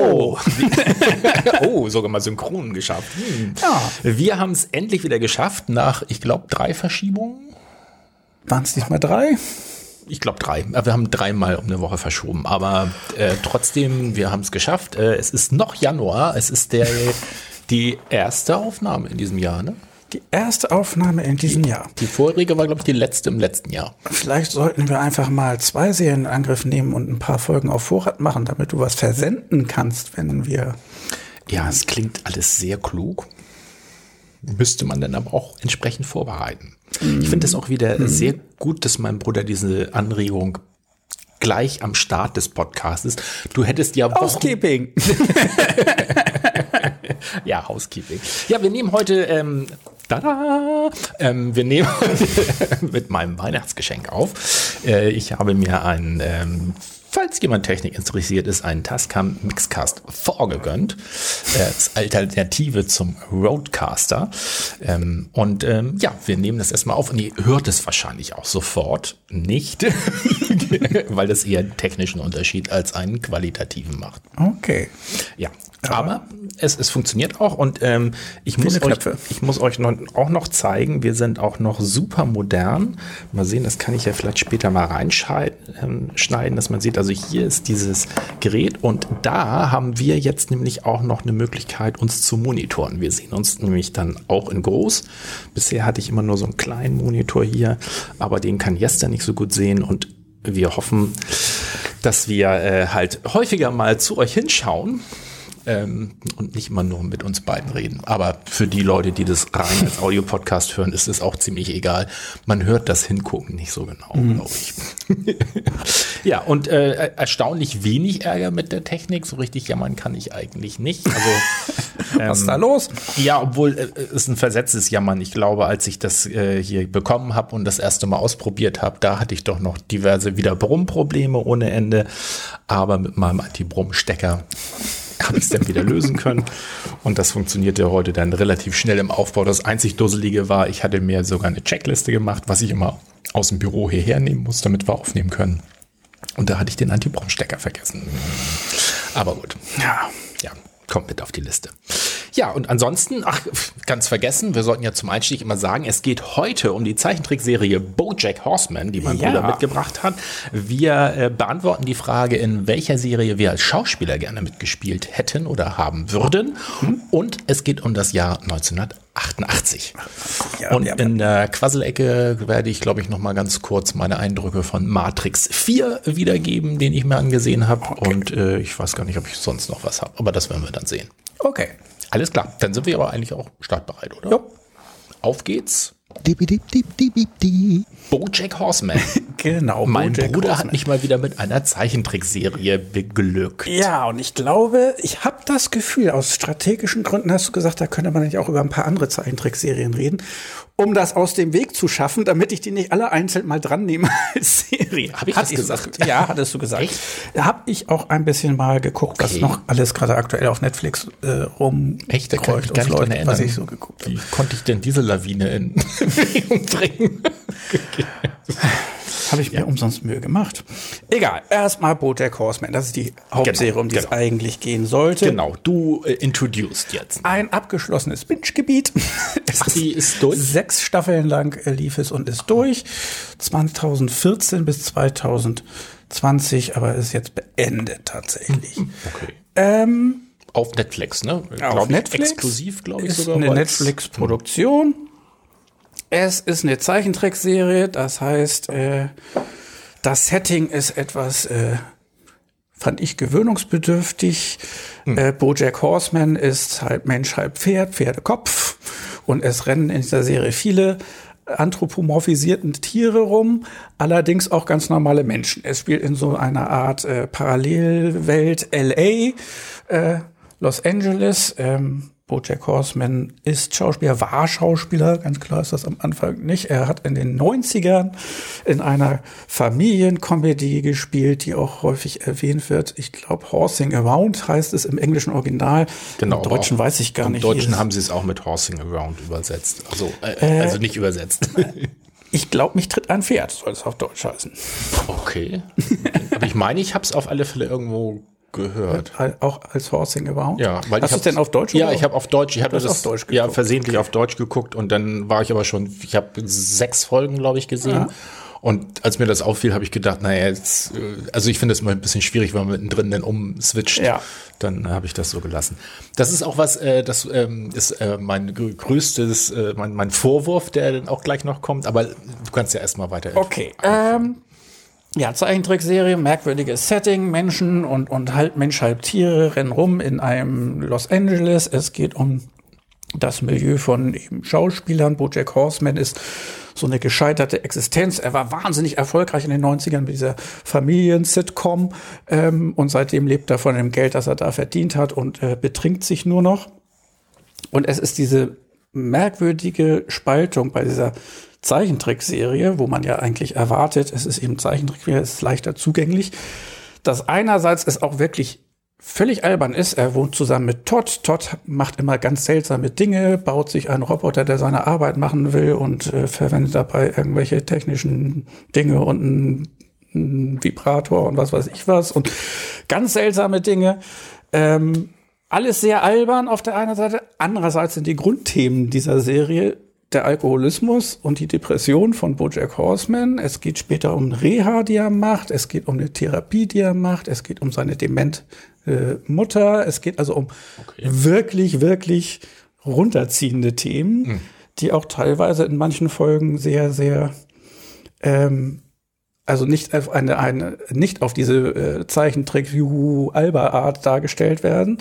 Hallo! oh, sogar mal synchron geschafft. Hm. Ja. Wir haben es endlich wieder geschafft nach, ich glaube, drei Verschiebungen. Waren es nicht mal drei? Ich glaube drei. Wir haben dreimal um eine Woche verschoben. Aber äh, trotzdem, wir haben es geschafft. Äh, es ist noch Januar. Es ist der, die erste Aufnahme in diesem Jahr, ne? Die erste Aufnahme in diesem die, Jahr. Die vorherige war, glaube ich, die letzte im letzten Jahr. Vielleicht sollten wir einfach mal zwei Serien in Angriff nehmen und ein paar Folgen auf Vorrat machen, damit du was versenden kannst, wenn wir. Ja, es klingt alles sehr klug. Müsste man dann aber auch entsprechend vorbereiten. Mm. Ich finde es auch wieder mm. sehr gut, dass mein Bruder diese Anregung gleich am Start des Podcasts ist. Du hättest ja Housekeeping. ja, Housekeeping. Ja, wir nehmen heute ähm, Tada! Ähm, wir nehmen mit meinem Weihnachtsgeschenk auf. Äh, ich habe mir ein, ähm, falls jemand Technik interessiert ist, einen Tascam Mixcast vorgegönnt. Äh, als Alternative zum Roadcaster. Ähm, und ähm, ja, wir nehmen das erstmal auf und ihr hört es wahrscheinlich auch sofort nicht, weil das eher einen technischen Unterschied als einen qualitativen macht. Okay. Ja, aber es, es funktioniert auch und ähm, ich, muss euch, ich muss euch noch, auch noch zeigen, wir sind auch noch super modern. Mal sehen, das kann ich ja vielleicht später mal reinschneiden, ähm, dass man sieht, also hier ist dieses Gerät und da haben wir jetzt nämlich auch noch eine Möglichkeit, uns zu monitoren. Wir sehen uns nämlich dann auch in groß. Bisher hatte ich immer nur so einen kleinen Monitor hier, aber den kann Jester nicht so gut sehen und wir hoffen, dass wir äh, halt häufiger mal zu euch hinschauen ähm, und nicht immer nur mit uns beiden reden. Aber für die Leute, die das rein als Audiopodcast hören, ist es auch ziemlich egal. Man hört das Hingucken nicht so genau, mhm. glaube ich. ja, und äh, erstaunlich wenig Ärger mit der Technik. So richtig jammern kann ich eigentlich nicht. Also, ähm, Was ist da los? Ja, obwohl äh, es ein versetztes Jammern. Ich glaube, als ich das äh, hier bekommen habe und das erste Mal ausprobiert habe, da hatte ich doch noch diverse wieder Brummprobleme ohne Ende. Aber mit meinem Anti-Brumm-Stecker habe ich es dann wieder lösen können. Und das funktionierte heute dann relativ schnell im Aufbau. Das einzig Dusselige war, ich hatte mir sogar eine Checkliste gemacht, was ich immer aus dem Büro hierher nehmen muss, damit wir aufnehmen können. Und da hatte ich den Anti-Brom-Stecker vergessen. Aber gut. Ja, ja, kommt mit auf die Liste. Ja, und ansonsten, ach, ganz vergessen, wir sollten ja zum Einstieg immer sagen, es geht heute um die Zeichentrickserie Bojack Horseman, die mein ja. Bruder mitgebracht hat. Wir äh, beantworten die Frage, in welcher Serie wir als Schauspieler gerne mitgespielt hätten oder haben würden. Hm. Und es geht um das Jahr 1988. Ja, und ja, in der Quasselecke werde ich, glaube ich, noch mal ganz kurz meine Eindrücke von Matrix 4 wiedergeben, den ich mir angesehen habe. Okay. Und äh, ich weiß gar nicht, ob ich sonst noch was habe, aber das werden wir dann sehen. Okay. Alles klar, dann sind wir aber eigentlich auch startbereit, oder? Ja. Auf geht's. Bojack Horseman. genau. Mein Bojack Bruder Horseman. hat mich mal wieder mit einer Zeichentrickserie beglückt. Ja, und ich glaube, ich habe das Gefühl, aus strategischen Gründen hast du gesagt, da könnte man nicht auch über ein paar andere Zeichentrickserien reden um das aus dem Weg zu schaffen, damit ich die nicht alle einzeln mal dran nehme als Serie. Habe ich Hat das gesagt? Ja, hattest du gesagt. Echt? Da habe ich auch ein bisschen mal geguckt, okay. was noch alles gerade aktuell auf Netflix äh, rum Echt, da kann ich gar nicht was ich so geguckt habe. Wie konnte ich denn diese Lawine in Bewegung bringen? Habe ich mir ja. umsonst Mühe gemacht. Egal, erstmal Bojack Horseman. Das ist die Hauptserie, genau, um die genau. es eigentlich gehen sollte. Genau, du äh, introduced jetzt. Ein abgeschlossenes Binge-Gebiet. Ach, die ist durch? Sechs Staffeln lang äh, lief es und ist durch. 2014 bis 2020, aber ist jetzt beendet tatsächlich. Hm, okay. Ähm, auf Netflix, ne? Auf Netflix. Exklusiv, glaube ich, ist sogar. Eine Netflix-Produktion. Es ist eine Zeichentrickserie, das heißt, äh, das Setting ist etwas, äh, fand ich gewöhnungsbedürftig. Hm. Äh, Bojack Horseman ist halb Mensch, halb Pferd, Pferdekopf. Und es rennen in dieser Serie viele anthropomorphisierten Tiere rum, allerdings auch ganz normale Menschen. Es spielt in so einer Art äh, Parallelwelt LA, äh, Los Angeles. Ähm, Bojack Horseman ist Schauspieler, war Schauspieler, ganz klar ist das am Anfang nicht. Er hat in den 90ern in einer Familienkomödie gespielt, die auch häufig erwähnt wird. Ich glaube, Horsing Around heißt es im englischen Original. Genau. Im Deutschen weiß ich gar Im nicht. Deutschen haben sie es auch mit Horsing Around übersetzt. Also, äh, also nicht übersetzt. Ich glaube, mich tritt ein Pferd, soll es auf Deutsch heißen. Okay. Aber ich meine, ich habe es auf alle Fälle irgendwo gehört. Auch als Horsing Around? Ja, weil Hast du es denn auf Deutsch? Ja, ich habe auf Deutsch, ich habe das auf Deutsch ja versehentlich auf Deutsch geguckt und dann war ich aber schon, ich habe sechs Folgen, glaube ich, gesehen. Ja. Und als mir das auffiel, habe ich gedacht, naja, jetzt, äh, also ich finde es mal ein bisschen schwierig, wenn man mittendrin dann umswitcht. Ja. Dann habe ich das so gelassen. Das ist auch was, äh, das ähm, ist äh, mein grö- größtes, äh, mein, mein Vorwurf, der dann auch gleich noch kommt. Aber du kannst ja erstmal weiter. Okay. Ähm, ja, Zeichentrickserie, merkwürdiges Setting, Menschen und, und halb Mensch, halb Tiere rennen rum in einem Los Angeles. Es geht um das Milieu von eben Schauspielern. Bojack Horseman ist so eine gescheiterte Existenz. Er war wahnsinnig erfolgreich in den 90ern mit dieser Familien-Sitcom ähm, und seitdem lebt er von dem Geld, das er da verdient hat und äh, betrinkt sich nur noch. Und es ist diese merkwürdige Spaltung bei dieser Zeichentrickserie, wo man ja eigentlich erwartet, es ist eben Zeichentrick, es ist leichter zugänglich, dass einerseits es auch wirklich völlig albern ist. Er wohnt zusammen mit Todd. Todd macht immer ganz seltsame Dinge, baut sich einen Roboter, der seine Arbeit machen will und äh, verwendet dabei irgendwelche technischen Dinge und einen, einen Vibrator und was weiß ich was und ganz seltsame Dinge. Ähm, alles sehr albern auf der einen Seite. Andererseits sind die Grundthemen dieser Serie der Alkoholismus und die Depression von Bojack Horseman. Es geht später um Reha, die er macht. Es geht um eine Therapie, die er macht. Es geht um seine dement äh, Mutter. Es geht also um wirklich, wirklich runterziehende Themen, die auch teilweise in manchen Folgen sehr, sehr ähm, also nicht auf eine, eine nicht auf diese äh, Zeichentrick Juhu Alba Art dargestellt werden.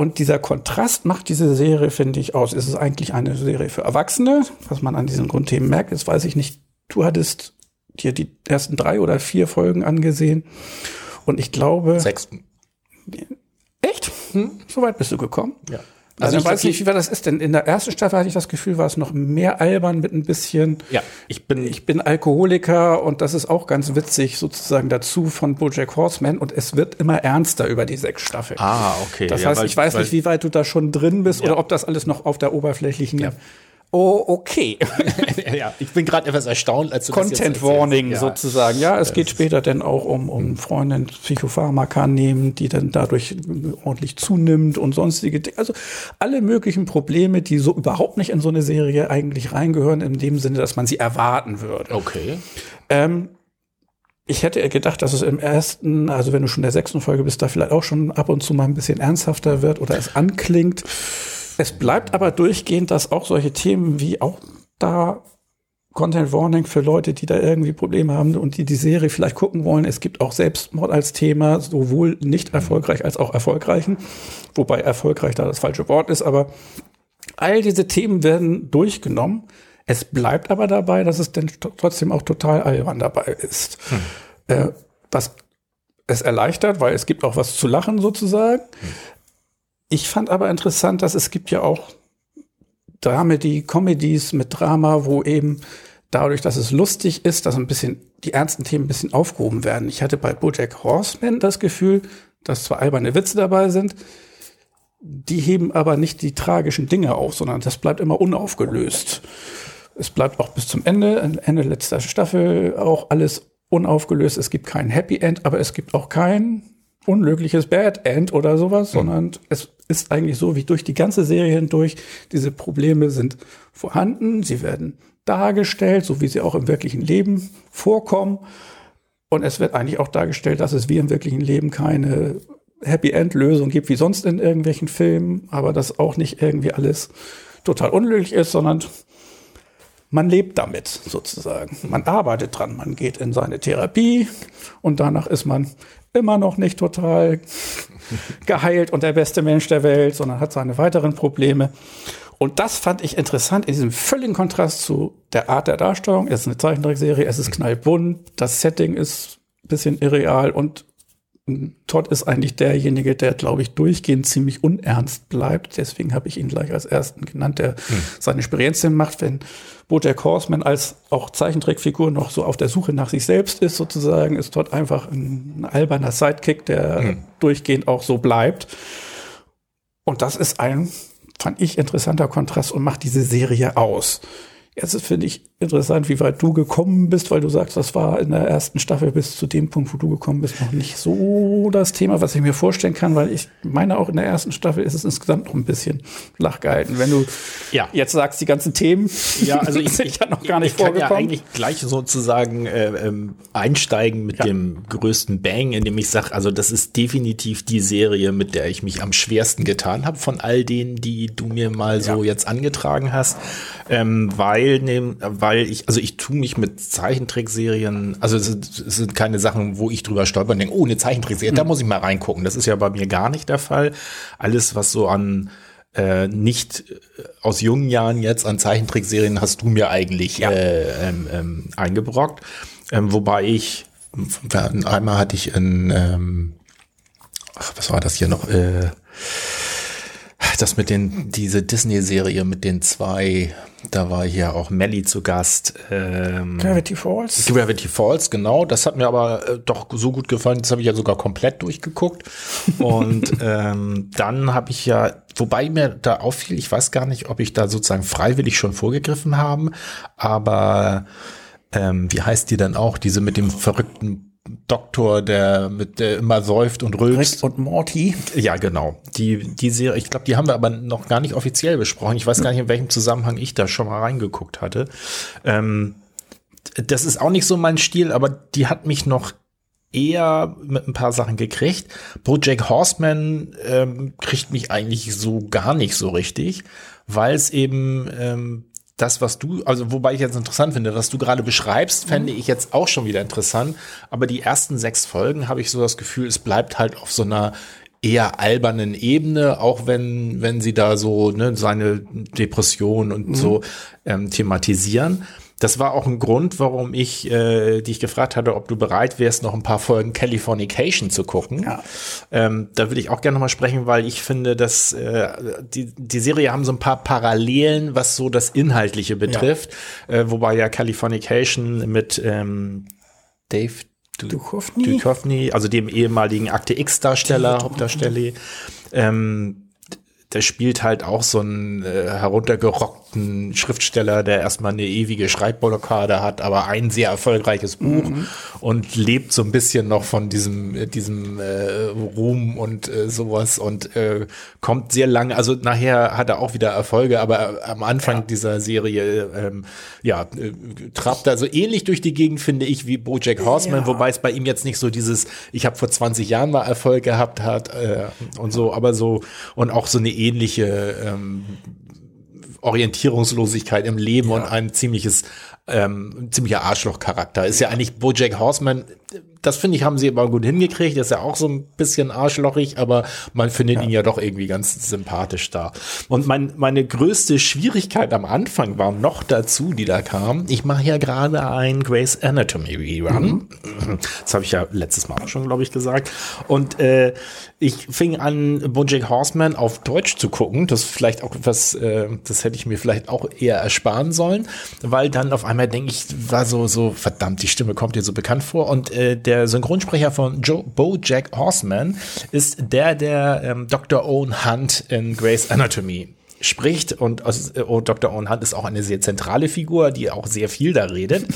Und dieser Kontrast macht diese Serie, finde ich, aus. Es ist eigentlich eine Serie für Erwachsene, was man an diesen Grundthemen merkt. Jetzt weiß ich nicht, du hattest dir die ersten drei oder vier Folgen angesehen. Und ich glaube. Sechs. Echt? So weit bist du gekommen? Ja. Also, ich ich weiß nicht, wie war das ist, denn in der ersten Staffel hatte ich das Gefühl, war es noch mehr albern mit ein bisschen. Ja, ich bin, Ich bin Alkoholiker und das ist auch ganz witzig sozusagen dazu von BoJack Horseman und es wird immer ernster über die sechs Staffeln. Ah, okay. Das Ja, heißt, weil- ich weiß weil- nicht, wie weit du da schon drin bist oder ob das alles noch auf der oberflächlichen. Oh, okay. ja, ich bin gerade etwas erstaunt, als du das Content erzählst. Warning Ja. sozusagen. Ja, es geht später dann auch um, um Freundin Psychopharmaka nehmen, die dann dadurch ordentlich zunimmt und sonstige Dinge. Also alle möglichen Probleme, die so überhaupt nicht in so eine Serie eigentlich reingehören, in dem Sinne, dass man sie erwarten würde. Okay. Ähm, ich hätte gedacht, dass es im ersten, also wenn du schon in der sechsten Folge bist, da vielleicht auch schon ab und zu mal ein bisschen ernsthafter wird oder es anklingt. Es bleibt aber durchgehend, dass auch solche Themen wie auch da Content Warning für Leute, die da irgendwie Probleme haben und die die Serie vielleicht gucken wollen. Es gibt auch Selbstmord als Thema, sowohl nicht erfolgreich als auch erfolgreichen. Wobei erfolgreich da das falsche Wort ist, aber all diese Themen werden durchgenommen. Es bleibt aber dabei, dass es dann trotzdem auch total albern dabei ist. Äh, was es erleichtert, weil es gibt auch was zu lachen sozusagen. Ich fand aber interessant, dass es gibt ja auch Dramedy, Comedies mit Drama, wo eben dadurch, dass es lustig ist, dass ein bisschen die ernsten Themen ein bisschen aufgehoben werden. Ich hatte bei BoJack Horseman das Gefühl, dass zwar alberne Witze dabei sind, die heben aber nicht die tragischen Dinge auf, sondern das bleibt immer unaufgelöst. Es bleibt auch bis zum Ende, Ende letzter Staffel auch alles unaufgelöst. Es gibt kein Happy End, aber es gibt auch kein unglückliches Bad End oder sowas, sondern es ist eigentlich so wie durch die ganze Serie hindurch. Diese Probleme sind vorhanden, sie werden dargestellt, so wie sie auch im wirklichen Leben vorkommen. Und es wird eigentlich auch dargestellt, dass es wie im wirklichen Leben keine Happy End Lösung gibt, wie sonst in irgendwelchen Filmen, aber dass auch nicht irgendwie alles total unglücklich ist, sondern man lebt damit sozusagen. Man arbeitet dran, man geht in seine Therapie und danach ist man immer noch nicht total geheilt und der beste Mensch der Welt, sondern hat seine weiteren Probleme. Und das fand ich interessant in diesem völligen Kontrast zu der Art der Darstellung. Es ist eine Zeichentrickserie, es ist knallbunt, das Setting ist ein bisschen irreal und Todd ist eigentlich derjenige, der, glaube ich, durchgehend ziemlich unernst bleibt. Deswegen habe ich ihn gleich als ersten genannt, der hm. seine Experienzen macht, wenn Bojack Horseman als auch Zeichentrickfigur noch so auf der Suche nach sich selbst ist, sozusagen, ist Todd einfach ein, alberner Sidekick, der hm. durchgehend auch so bleibt. Und das ist ein, fand ich, interessanter Kontrast und macht diese Serie aus. Jetzt finde ich interessant, wie weit du gekommen bist, weil du sagst, das war in der ersten Staffel bis zu dem Punkt, wo du gekommen bist, noch nicht so das Thema, was ich mir vorstellen kann, weil ich meine, auch in der ersten Staffel ist es insgesamt noch ein bisschen flach gehalten. Wenn du ja. jetzt sagst, die ganzen Themen, ja, also ich, ich ja noch gar nicht ich vorgekommen. kann ja eigentlich gleich sozusagen äh, ähm, einsteigen mit ja. dem größten Bang, indem ich sage, also das ist definitiv die Serie, mit der ich mich am schwersten getan habe von all denen, die du mir mal so jetzt angetragen hast, ähm, weil, ne, weil weil ich, also ich tue mich mit Zeichentrickserien, also es, es sind keine Sachen, wo ich drüber stolper und denke, oh, eine Zeichentrickserie, mhm. da muss ich mal reingucken. Das ist ja bei mir gar nicht der Fall. Alles, was so an äh, nicht äh, aus jungen Jahren jetzt an Zeichentrickserien hast du mir eigentlich ja. äh, ähm, ähm, eingebrockt. Ähm, wobei ich, einmal hatte ich ein, ähm, ach, was war das hier noch? Äh, das mit den, diese Disney-Serie mit den zwei, da war hier auch Melly zu Gast. Ähm, Gravity Falls. Gravity Falls, genau. Das hat mir aber äh, doch so gut gefallen, das habe ich ja sogar komplett durchgeguckt. Und ähm, dann habe ich ja, wobei mir da auffiel, ich weiß gar nicht, ob ich da sozusagen freiwillig schon vorgegriffen habe, aber ähm, wie heißt die dann auch, diese mit dem verrückten Doktor, der mit der immer säuft und rülpst. Rick und Morty. Ja, genau. Die, die Serie, ich glaube, die haben wir aber noch gar nicht offiziell besprochen. Ich weiß gar nicht, in welchem Zusammenhang ich da schon mal reingeguckt hatte. Ähm, das ist auch nicht so mein Stil, aber die hat mich noch eher mit ein paar Sachen gekriegt. Bojack Horseman ähm, kriegt mich eigentlich so gar nicht so richtig, weil es eben ähm, das, was du, also wobei ich jetzt interessant finde, was du gerade beschreibst, fände ich jetzt auch schon wieder interessant. Aber die ersten sechs Folgen habe ich so das Gefühl, es bleibt halt auf so einer eher albernen Ebene, auch wenn, wenn sie da so ne, seine Depression und mhm. so ähm, thematisieren. Das war auch ein Grund, warum ich äh, dich gefragt hatte, ob du bereit wärst, noch ein paar Folgen Californication zu gucken. Ja. Ähm, da würde ich auch gerne nochmal sprechen, weil ich finde, dass äh, die, die Serie haben so ein paar Parallelen, was so das Inhaltliche betrifft. Ja. Äh, wobei ja Californication mit ähm, Dave Duchovny, Duchovny also dem ehemaligen Akte X-Darsteller, Hauptdarsteller, ähm, der spielt halt auch so einen äh, heruntergerockten Schriftsteller, der erstmal eine ewige Schreibblockade hat, aber ein sehr erfolgreiches Buch mhm. und lebt so ein bisschen noch von diesem, äh, diesem äh, Ruhm und äh, sowas und äh, kommt sehr lange, also nachher hat er auch wieder Erfolge, aber am Anfang ja. dieser Serie, ähm, ja, äh, trabt er so ähnlich durch die Gegend, finde ich, wie Bojack Horseman, ja. wobei es bei ihm jetzt nicht so dieses, ich habe vor 20 Jahren mal Erfolg gehabt hat äh, und so, aber so und auch so eine ähnliche ähm, Orientierungslosigkeit im Leben ja. und ein ziemliches ähm, ziemlicher Arschlochcharakter. Ist ja eigentlich Bojack Horseman das finde ich, haben sie aber gut hingekriegt. Das ist ja auch so ein bisschen arschlochig, aber man findet ja. ihn ja doch irgendwie ganz sympathisch da. Und mein, meine größte Schwierigkeit am Anfang war noch dazu, die da kam. Ich mache ja gerade ein Grace Anatomy Rerun. Mhm. Das habe ich ja letztes Mal auch schon, glaube ich, gesagt. Und äh, ich fing an, Bojack Horseman auf Deutsch zu gucken. Das vielleicht auch etwas, äh, das hätte ich mir vielleicht auch eher ersparen sollen, weil dann auf einmal denke ich, war so, so, verdammt, die Stimme kommt dir so bekannt vor. Und äh, der Synchronsprecher von Joe, Bojack Horseman ist der, der ähm, Dr. Owen Hunt in Grey's Anatomy spricht und äh, oh, Dr. Owen Hunt ist auch eine sehr zentrale Figur, die auch sehr viel da redet.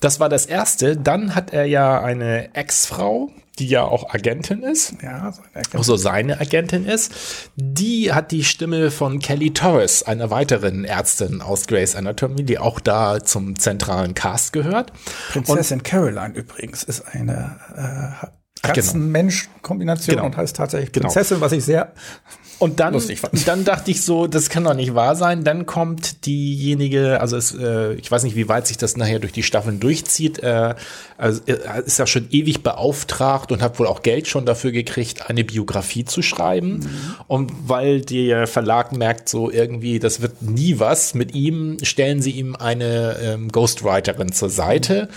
Das war das erste. Dann hat er ja eine Ex-Frau, die ja auch Agentin ist. Ja, seine Agentin. Also seine Agentin ist. Die hat die Stimme von Kelly Torres, einer weiteren Ärztin aus Grey's Anatomy, die auch da zum zentralen Cast gehört. Prinzessin Und, Caroline übrigens ist eine, Ach, genau. Katzen-Mensch-Kombination Genau. und heißt tatsächlich Genau. Prinzessin, was ich sehr Und dann, dann dachte ich so, das kann doch nicht wahr sein. Dann kommt diejenige, also es, äh, ich weiß nicht, wie weit sich das nachher durch die Staffeln durchzieht. Äh, also er ist ja schon ewig beauftragt und hat wohl auch Geld schon dafür gekriegt, eine Biografie zu schreiben. Und weil der Verlag merkt so irgendwie, das wird nie was mit ihm, stellen sie ihm eine ähm, Ghostwriterin zur Seite.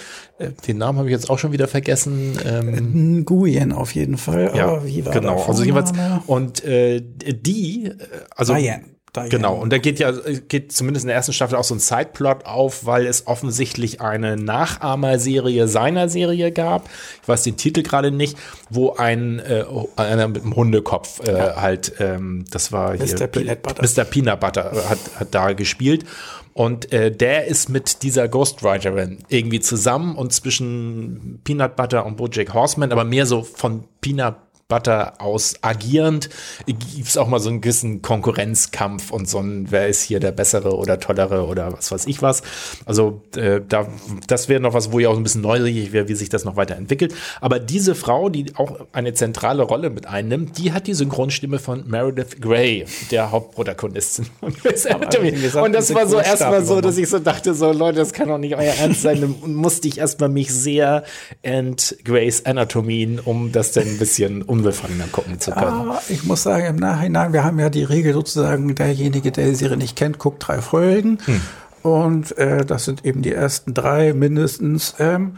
Äh, Den Namen habe ich jetzt auch schon wieder vergessen. Ähm, Nguyen auf jeden Fall. ja, aber wie war genau. der Also jeweils und äh, die, äh, also Diane. Diane. genau. Und da geht ja geht zumindest in der ersten Staffel auch so ein Sideplot auf, weil es offensichtlich eine Nachahmerserie seiner Serie gab. Ich weiß den Titel gerade nicht, wo ein äh, einer mit einem Hundekopf äh, halt, ähm, das war hier Mr. Peanut Butter. Mr. Peanut Butter hat, hat da gespielt. Und äh, der ist mit dieser Ghostwriterin irgendwie zusammen und zwischen Peanut Butter und Bojack Horseman, aber mehr so von Peanut Butter aus agierend, gibt es auch mal so einen gewissen Konkurrenzkampf und so ein, wer ist hier der bessere oder tollere oder was weiß ich was. Also äh, da, das wäre noch was, wo ich auch ein bisschen neugierig wäre, wie sich das noch weiterentwickelt. Aber diese Frau, die auch eine zentrale Rolle mit einnimmt, die hat die Synchronstimme von Meredith Grey, der Hauptprotagonistin. von Grey's Anatomy. Und das war so erstmal so, dass ich so dachte, so Leute, das kann doch nicht euer Ernst sein. Dann musste ich erstmal mich sehr ent Grey's Anatomien, um das dann ein bisschen unbefangener gucken zu können. Ah, ich muss sagen, im Nachhinein, wir haben ja die Regel sozusagen, derjenige, der die Serie nicht kennt, guckt drei Folgen. Hm. Und äh, das sind eben die ersten drei mindestens. Ähm,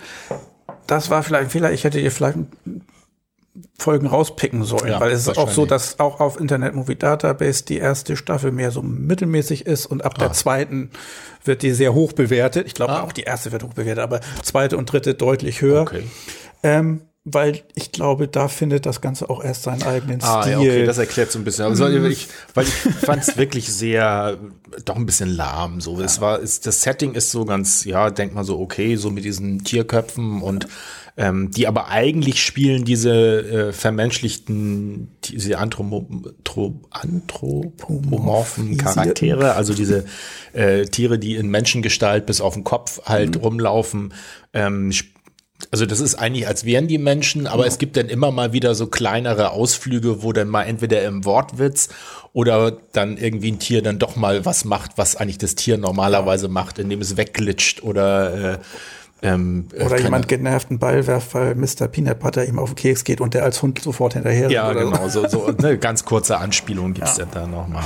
das war vielleicht ein Fehler. Ich hätte ihr vielleicht Folgen rauspicken sollen, Ja, weil es ist auch so, dass auch auf Internet Movie Database die erste Staffel mehr so mittelmäßig ist und ab der zweiten wird die sehr hoch bewertet. Ich glaube Ah. auch die erste wird hoch bewertet, aber zweite und dritte deutlich höher. Okay. Ähm, weil ich glaube, da findet das Ganze auch erst seinen eigenen Ah, Stil. ja, okay, das erklärt so ein bisschen. Also, ich, weil ich fand es wirklich sehr, doch ein bisschen lahm. So, es war, es, das Setting ist so ganz, ja, denkt man so, okay, so mit diesen Tierköpfen und ähm, die aber eigentlich spielen diese äh, vermenschlichten, diese Anthromo, tro, anthropomorphen Charaktere, also diese äh, Tiere, die in Menschengestalt bis auf den Kopf halt rumlaufen, ähm, also das ist eigentlich, als wären die Menschen, aber es gibt dann immer mal wieder so kleinere Ausflüge, wo dann mal entweder im Wortwitz oder dann irgendwie ein Tier dann doch mal was macht, was eigentlich das Tier normalerweise macht, indem es wegglitscht oder äh, ähm, äh, Oder jemand genervt einen Ball werft, weil Mr. Peanut Butter ihm auf den Keks geht und der als Hund sofort hinterher Ja, genau, so, so eine ganz kurze Anspielung gibt's ja. da nochmal.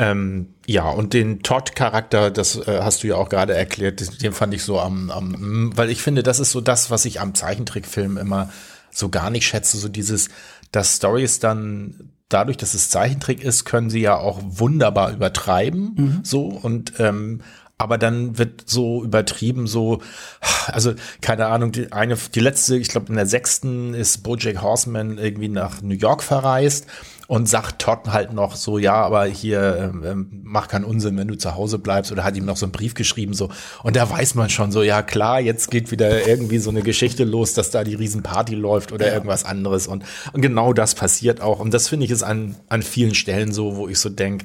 Ähm, ja, und den Todd-Charakter, das äh, hast du ja auch gerade erklärt, den fand ich so am, am, weil ich finde, das ist so das, was ich am Zeichentrickfilm immer so gar nicht schätze, so dieses, dass Stories dann dadurch, dass es Zeichentrick ist, können sie ja auch wunderbar übertreiben, so und ähm, aber dann wird so übertrieben, so, also keine Ahnung, die eine, die letzte, ich glaube in der sechsten ist Bojack Horseman irgendwie nach New York verreist und sagt Todd halt noch so, ja, aber hier ähm, ähm, mach keinen Unsinn, wenn du zu Hause bleibst. Oder hat ihm noch so einen Brief geschrieben so. Und da weiß man schon so, ja klar, jetzt geht wieder irgendwie so eine Geschichte los, dass da die Riesenparty läuft oder irgendwas anderes. Und, und genau das passiert auch. Und das finde ich ist an, an vielen Stellen so, wo ich so denk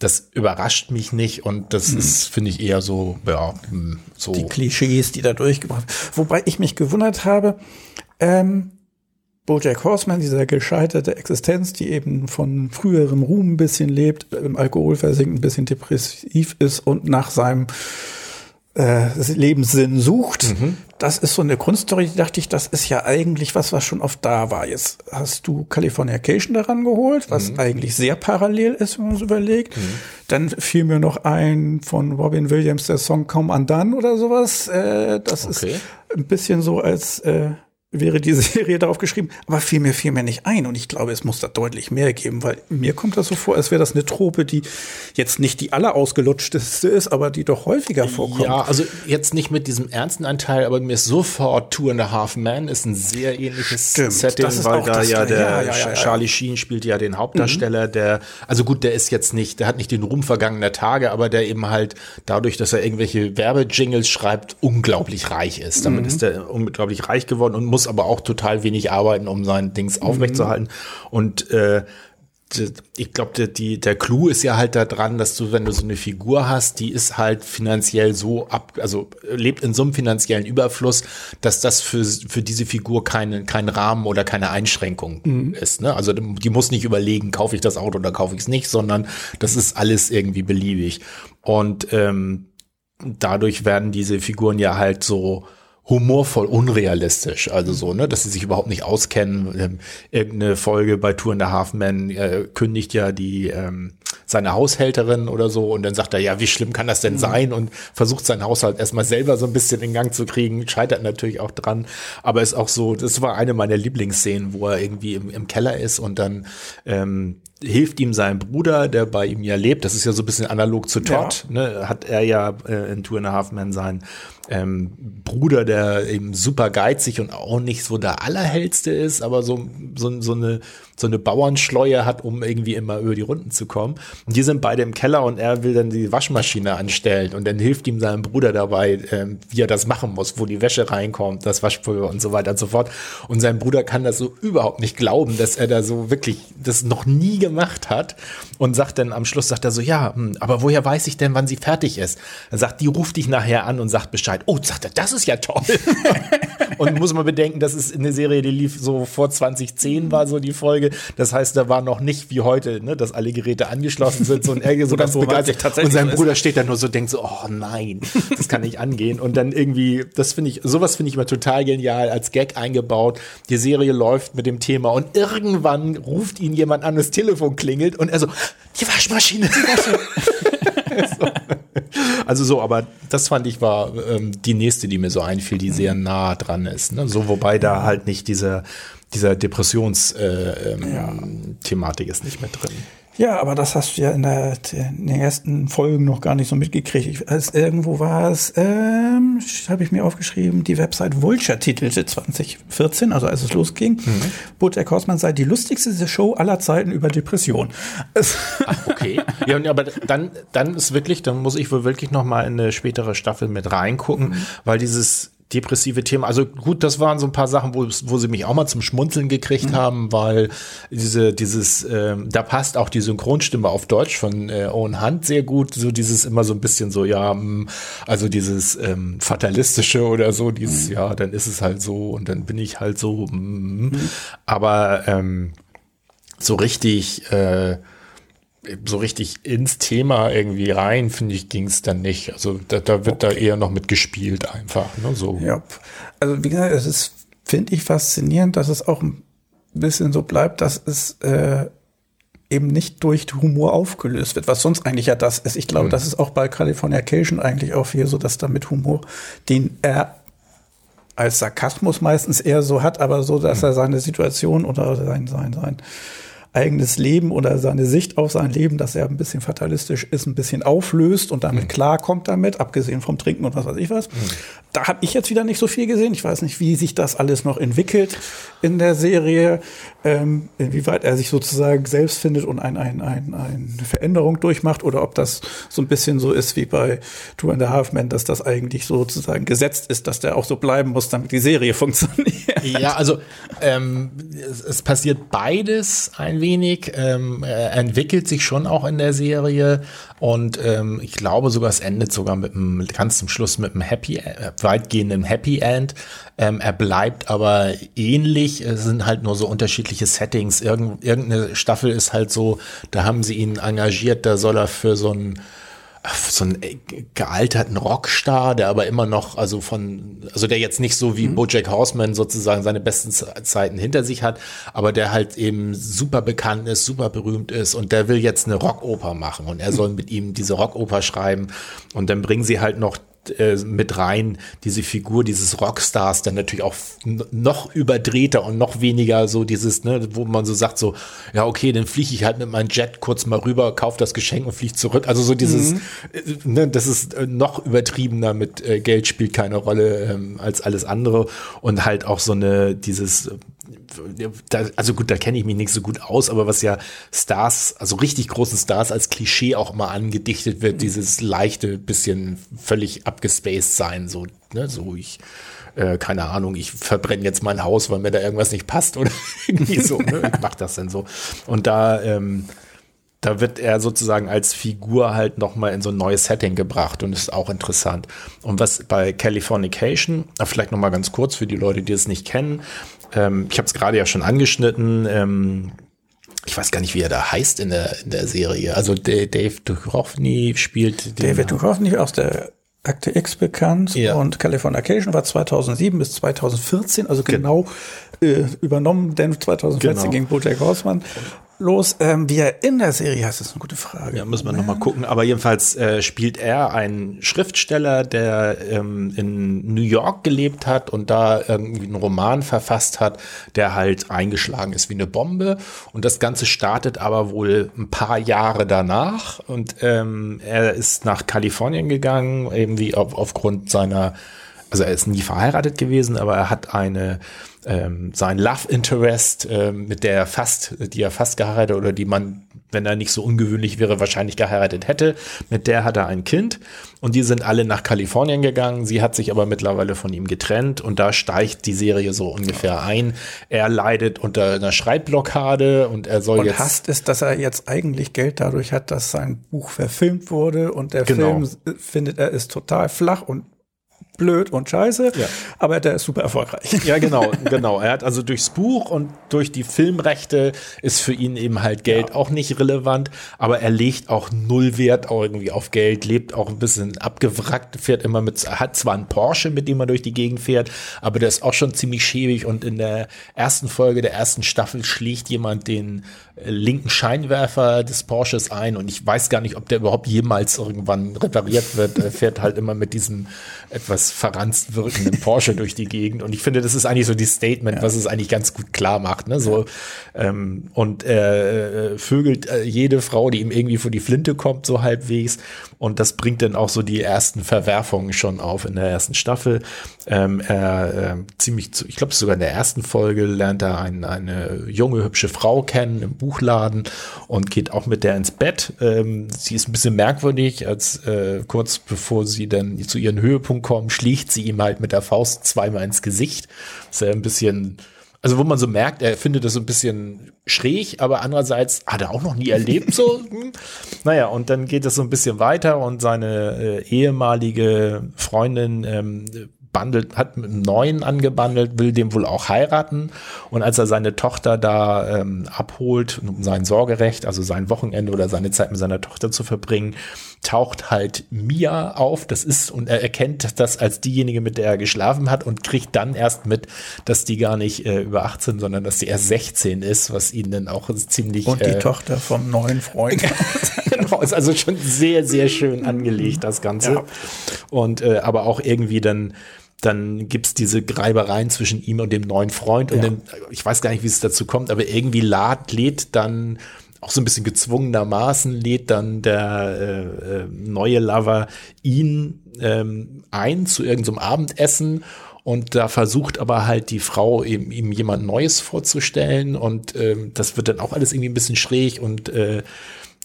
das überrascht mich nicht. Und das ist, finde ich, eher so, ja, hm, so. die Klischees, die da durchgebracht Wobei ich mich gewundert habe, ähm, Bojack Horseman, dieser gescheiterte Existenz, die eben von früherem Ruhm ein bisschen lebt, im Alkohol versinkt, ein bisschen depressiv ist und nach seinem äh, Lebenssinn sucht. Das ist so eine Grundstory, die dachte ich, das ist ja eigentlich was, was schon oft da war. Jetzt hast du Californication daran geholt, was eigentlich sehr parallel ist, wenn man es überlegt. Dann fiel mir noch ein von Robin Williams der Song Come Undone oder sowas. Äh, das Okay. ist ein bisschen so, als äh, wäre die Serie darauf geschrieben, aber fiel mir fiel mir nicht ein und ich glaube, es muss da deutlich mehr geben, weil mir kommt das so vor, als wäre das eine Trope, die jetzt nicht die alleraugelutschteste ist, aber die doch häufiger vorkommt. Ja, also jetzt nicht mit diesem ernsten Anteil, aber mir ist sofort Two and a Half Men ist ein sehr ähnliches Stimmt, Setting, weil da ja der ja, ja, ja. Charlie Sheen spielt ja den Hauptdarsteller, der, also gut, der ist jetzt nicht, der hat nicht den Ruhm vergangener Tage, aber der eben halt dadurch, dass er irgendwelche Werbejingles schreibt, unglaublich reich ist. Damit ist er unglaublich reich geworden und muss aber auch total wenig arbeiten, um sein Dings aufrechtzuerhalten. Und äh, ich glaube, die, der Clou ist ja halt da dran, dass du, wenn du so eine Figur hast, die ist halt finanziell so ab, also lebt in so einem finanziellen Überfluss, dass das für, für diese Figur kein, kein Rahmen oder keine Einschränkung mhm. ist. Ne? Also die muss nicht überlegen, kaufe ich das Auto oder kaufe ich es nicht, sondern das ist alles irgendwie beliebig. Und ähm, dadurch werden diese Figuren ja halt so humorvoll unrealistisch. Also so, ne, dass sie sich überhaupt nicht auskennen. Ähm, irgendeine Folge bei Tour in the Half Man äh, kündigt ja die ähm, seine Haushälterin oder so und dann sagt er, ja, wie schlimm kann das denn mhm. sein? Und versucht seinen Haushalt erstmal selber so ein bisschen in Gang zu kriegen, scheitert natürlich auch dran. Aber ist auch so, das war eine meiner Lieblingsszenen, wo er irgendwie im, im Keller ist und dann ähm, hilft ihm sein Bruder, der bei ihm ja lebt. Das ist ja so ein bisschen analog zu Todd. Ja. Ne? Hat er ja äh, in Tour and a Half Man sein ähm, Bruder, der eben super geizig und auch nicht so der allerhellste ist, aber so, so, so eine so eine Bauernschleue hat, um irgendwie immer über die Runden zu kommen. Und die sind beide im Keller und er will dann die Waschmaschine anstellen und dann hilft ihm sein Bruder dabei, ähm, wie er das machen muss, wo die Wäsche reinkommt, das Waschpulver und so weiter und so fort. Und sein Bruder kann das so überhaupt nicht glauben, dass er da so wirklich das noch nie gemacht hat und sagt dann am Schluss, sagt er so, ja, hm, aber woher weiß ich denn, wann sie fertig ist? Er sagt, die ruft dich nachher an und sagt Bescheid. Oh, sagt er, das ist ja toll. und muss man bedenken, das ist eine Serie, die lief so vor 2010 war so die Folge Folge. Das heißt, da war noch nicht wie heute, ne, dass alle Geräte angeschlossen sind so und er so ganz begeistert. Und sein Bruder steht da nur so, denkt so, oh nein, das kann nicht angehen. Und dann irgendwie, das finde ich, sowas finde ich immer total genial als Gag eingebaut. Die Serie läuft mit dem Thema und irgendwann ruft ihn jemand an, das Telefon klingelt und er so, die Waschmaschine. Die Waschmaschine. so. Also so, aber das fand ich war ähm, die nächste, die mir so einfiel, die sehr nah dran ist. Ne? So, wobei da halt nicht diese dieser Depressions-Thematik äh, ähm, ja. ist nicht mehr drin. Ja, aber das hast du ja in, der, in den ersten Folgen noch gar nicht so mitgekriegt. Ich, als irgendwo war es, ähm, habe ich mir aufgeschrieben, die Website Vulture titelte 2014, also als es losging, mhm. Bojack Horseman sei die lustigste Show aller Zeiten über Depression. Ach, okay. Ja, aber dann, dann ist wirklich, dann muss ich wohl wirklich noch mal in eine spätere Staffel mit reingucken, mhm. weil dieses depressive Themen. Also gut, das waren so ein paar Sachen, wo, wo sie mich auch mal zum Schmunzeln gekriegt mhm. haben, weil diese, dieses, ähm, da passt auch die Synchronstimme auf Deutsch von äh, Owen Hunt sehr gut. So dieses immer so ein bisschen so, ja, mh, mm, also dieses ähm, Fatalistische oder so, dieses, mhm. ja, dann ist es halt so und dann bin ich halt so. Mh. Mhm. Aber ähm, so richtig äh, so richtig ins Thema irgendwie rein, finde ich, ging es dann nicht. Also da, da wird okay. da eher noch mit gespielt einfach. Ne, so. Ja, also wie gesagt, es ist, finde ich, faszinierend, dass es auch ein bisschen so bleibt, dass es äh, eben nicht durch Humor aufgelöst wird, was sonst eigentlich ja das ist. Ich glaube, mhm. das ist auch bei Californication eigentlich auch hier so, dass da mit Humor, den er als Sarkasmus meistens eher so hat, aber so, dass mhm. er seine Situation oder sein, sein, sein eigenes Leben oder seine Sicht auf sein Leben, dass er ein bisschen fatalistisch ist, ein bisschen auflöst und damit mhm. klarkommt damit, abgesehen vom Trinken und was weiß ich was. Mhm. Da habe ich jetzt wieder nicht so viel gesehen. Ich weiß nicht, wie sich das alles noch entwickelt in der Serie, ähm, inwieweit er sich sozusagen selbst findet und ein, ein, ein, eine Veränderung durchmacht oder ob das so ein bisschen so ist wie bei Two and a Half Men, dass das eigentlich sozusagen gesetzt ist, dass der auch so bleiben muss, damit die Serie funktioniert. Ja, also ähm, es, es passiert beides ein wenig wenig. Ähm, er entwickelt sich schon auch in der Serie und ähm, ich glaube sogar, es endet sogar mit einem, ganz zum Schluss mit einem Happy, äh, weitgehenden Happy End. Ähm, er bleibt aber ähnlich. Es sind halt nur so unterschiedliche Settings. Irgend, irgendeine Staffel ist halt so, da haben sie ihn engagiert, da soll er für so ein so einen äh, gealterten Rockstar, der aber immer noch, also von, also der jetzt nicht so wie mhm. Bojack Horseman sozusagen seine besten Zeiten hinter sich hat, aber der halt eben super bekannt ist, super berühmt ist und der will jetzt eine Rockoper machen und er soll mit ihm diese Rockoper schreiben und dann bringen sie halt noch äh, mit rein, diese Figur dieses Rockstars, dann natürlich auch noch überdrehter und noch weniger so dieses, ne, wo man so sagt, so, ja, okay, dann fliege ich halt mit meinem Jet kurz mal rüber, kaufe das Geschenk und fliege zurück. Also so dieses, mhm. äh, ne, das ist äh, noch übertriebener mit äh, Geld spielt keine Rolle ähm, als alles andere und halt auch so eine, dieses also gut, da kenne ich mich nicht so gut aus, aber was ja Stars, also richtig großen Stars als Klischee auch mal angedichtet wird, dieses leichte, bisschen völlig abgespaced sein, so, ne, so ich äh, keine Ahnung, ich verbrenne jetzt mein Haus, weil mir da irgendwas nicht passt oder irgendwie so. Ne? Ich mach das denn so. Und da, ähm, da wird er sozusagen als Figur halt nochmal in so ein neues Setting gebracht und ist auch interessant. Und was bei Californication, vielleicht nochmal ganz kurz für die Leute, die es nicht kennen, ähm, ich habe es gerade ja schon angeschnitten, ähm, ich weiß gar nicht, wie er da heißt in der, in der Serie. Also Dave Duchovny spielt David Duchovny aus der Akte X bekannt ja. und Californication war 2007 bis 2014, also genau äh, übernommen, denn 2014 genau. ging Bojack Horseman los. Ähm, wie er in der Serie heißt, ist eine gute Frage. Ja, muss man nochmal gucken. Aber jedenfalls äh, spielt er einen Schriftsteller, der ähm, in New York gelebt hat und da irgendwie einen Roman verfasst hat, der halt eingeschlagen ist wie eine Bombe. Und das Ganze startet aber wohl ein paar Jahre danach. Und ähm, er ist nach Kalifornien gegangen, irgendwie auf, aufgrund seiner, also er ist nie verheiratet gewesen, aber er hat eine ähm, sein Love Interest, ähm, mit der er fast, die er fast geheiratet oder die man, wenn er nicht so ungewöhnlich wäre, wahrscheinlich geheiratet hätte. Mit der hat er ein Kind und die sind alle nach Kalifornien gegangen. Sie hat sich aber mittlerweile von ihm getrennt und da steigt die Serie so ungefähr ein. Er leidet unter einer Schreibblockade und er soll und jetzt. hasst es, dass er jetzt eigentlich Geld dadurch hat, dass sein Buch verfilmt wurde und der genau. Film findet er ist total flach und blöd und scheiße, ja. aber der ist super erfolgreich. Ja, genau, genau. Er hat also durchs Buch und durch die Filmrechte ist für ihn eben halt Geld ja. auch nicht relevant, aber er legt auch null Wert auch irgendwie auf Geld, lebt auch ein bisschen abgewrackt, fährt immer mit, hat zwar einen Porsche, mit dem er durch die Gegend fährt, aber der ist auch schon ziemlich schäbig und in der ersten Folge der ersten Staffel schlägt jemand den linken Scheinwerfer des Porsches ein und ich weiß gar nicht, ob der überhaupt jemals irgendwann repariert wird. Er fährt halt immer mit diesem etwas verranzt wirkenden Porsche durch die Gegend. Und ich finde, das ist eigentlich so die Statement, ja. was es eigentlich ganz gut klar macht. Ne? So, ähm, und er äh, vögelt äh, jede Frau, die ihm irgendwie vor die Flinte kommt, so halbwegs. Und das bringt dann auch so die ersten Verwerfungen schon auf in der ersten Staffel. Ähm, er äh, ziemlich, zu, ich glaube sogar in der ersten Folge lernt er ein, eine junge, hübsche Frau kennen im Buchladen und geht auch mit der ins Bett. Ähm, sie ist ein bisschen merkwürdig, als äh, kurz bevor sie dann zu ihren Höhepunkt kommen, schlägt sie ihm halt mit der Faust zweimal ins Gesicht. Das ist ja ein bisschen also wo man so merkt, er findet das so ein bisschen schräg, aber andererseits hat er auch noch nie erlebt so. Hm. naja, und dann geht es so ein bisschen weiter und seine äh, ehemalige Freundin ähm, bandelt, hat mit einem neuen angebandelt, will dem wohl auch heiraten. Und als er seine Tochter da ähm, abholt, um sein Sorgerecht, also sein Wochenende oder seine Zeit mit seiner Tochter zu verbringen, taucht halt Mia auf. Das ist, und er erkennt das als diejenige, mit der er geschlafen hat und kriegt dann erst mit, dass die gar nicht äh, über 18, sondern dass sie erst 16 ist, was ihn dann auch ziemlich. Und die äh, Tochter vom neuen Freund. genau, ist also schon sehr, sehr schön angelegt, das Ganze. Ja. Und äh, aber auch irgendwie dann dann gibt's diese Greibereien zwischen ihm und dem neuen Freund und ja. dann, ich weiß gar nicht, wie es dazu kommt, aber irgendwie lad, lädt dann auch so ein bisschen gezwungenermaßen lädt dann der äh, äh, neue Lover ihn ähm, ein zu irgendeinem Abendessen und da versucht aber halt die Frau eben ihm jemand Neues vorzustellen und ähm, das wird dann auch alles irgendwie ein bisschen schräg und äh,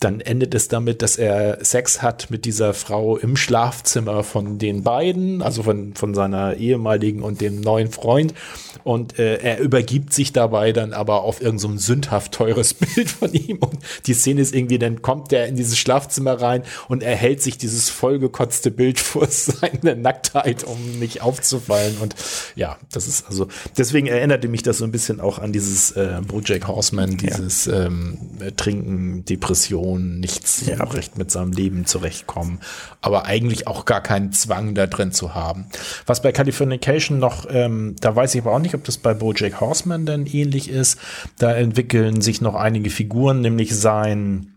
dann endet es damit, dass er Sex hat mit dieser Frau im Schlafzimmer von den beiden, also von, von seiner ehemaligen und dem neuen Freund. Und äh, er übergibt sich dabei dann aber auf irgendein so sündhaft teures Bild von ihm. Und die Szene ist irgendwie, dann kommt er in dieses Schlafzimmer rein und er hält sich dieses vollgekotzte Bild vor seine Nacktheit, um nicht aufzufallen. Und ja, das ist also, deswegen erinnerte mich das so ein bisschen auch an dieses äh, Bojack Horseman, dieses ja. ähm, Trinken, Depression, nichts ja. recht mit seinem Leben zurechtkommen. Aber eigentlich auch gar keinen Zwang da drin zu haben. Was bei Californication noch, ähm, da weiß ich aber auch nicht, nicht, ob das bei Bojack Horseman dann ähnlich ist. Da entwickeln sich noch einige Figuren, nämlich sein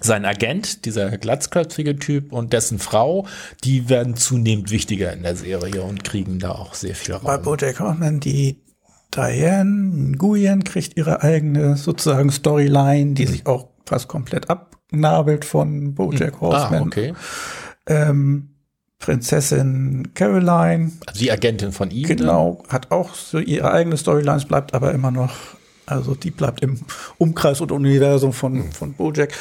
sein Agent, dieser glatzköpfige Typ und dessen Frau, die werden zunehmend wichtiger in der Serie und kriegen da auch sehr viel Raum. Bei Bojack Horseman, die Diane Nguyen kriegt ihre eigene sozusagen Storyline, die mhm. sich auch fast komplett abnabelt von Bojack hm. Horseman. Ah, okay. Ähm, Prinzessin Caroline. Also die Agentin von ihm. Genau, dann? hat auch so ihre eigene Storylines, bleibt aber immer noch, also die bleibt im Umkreis und Universum von, mhm. von Bojack.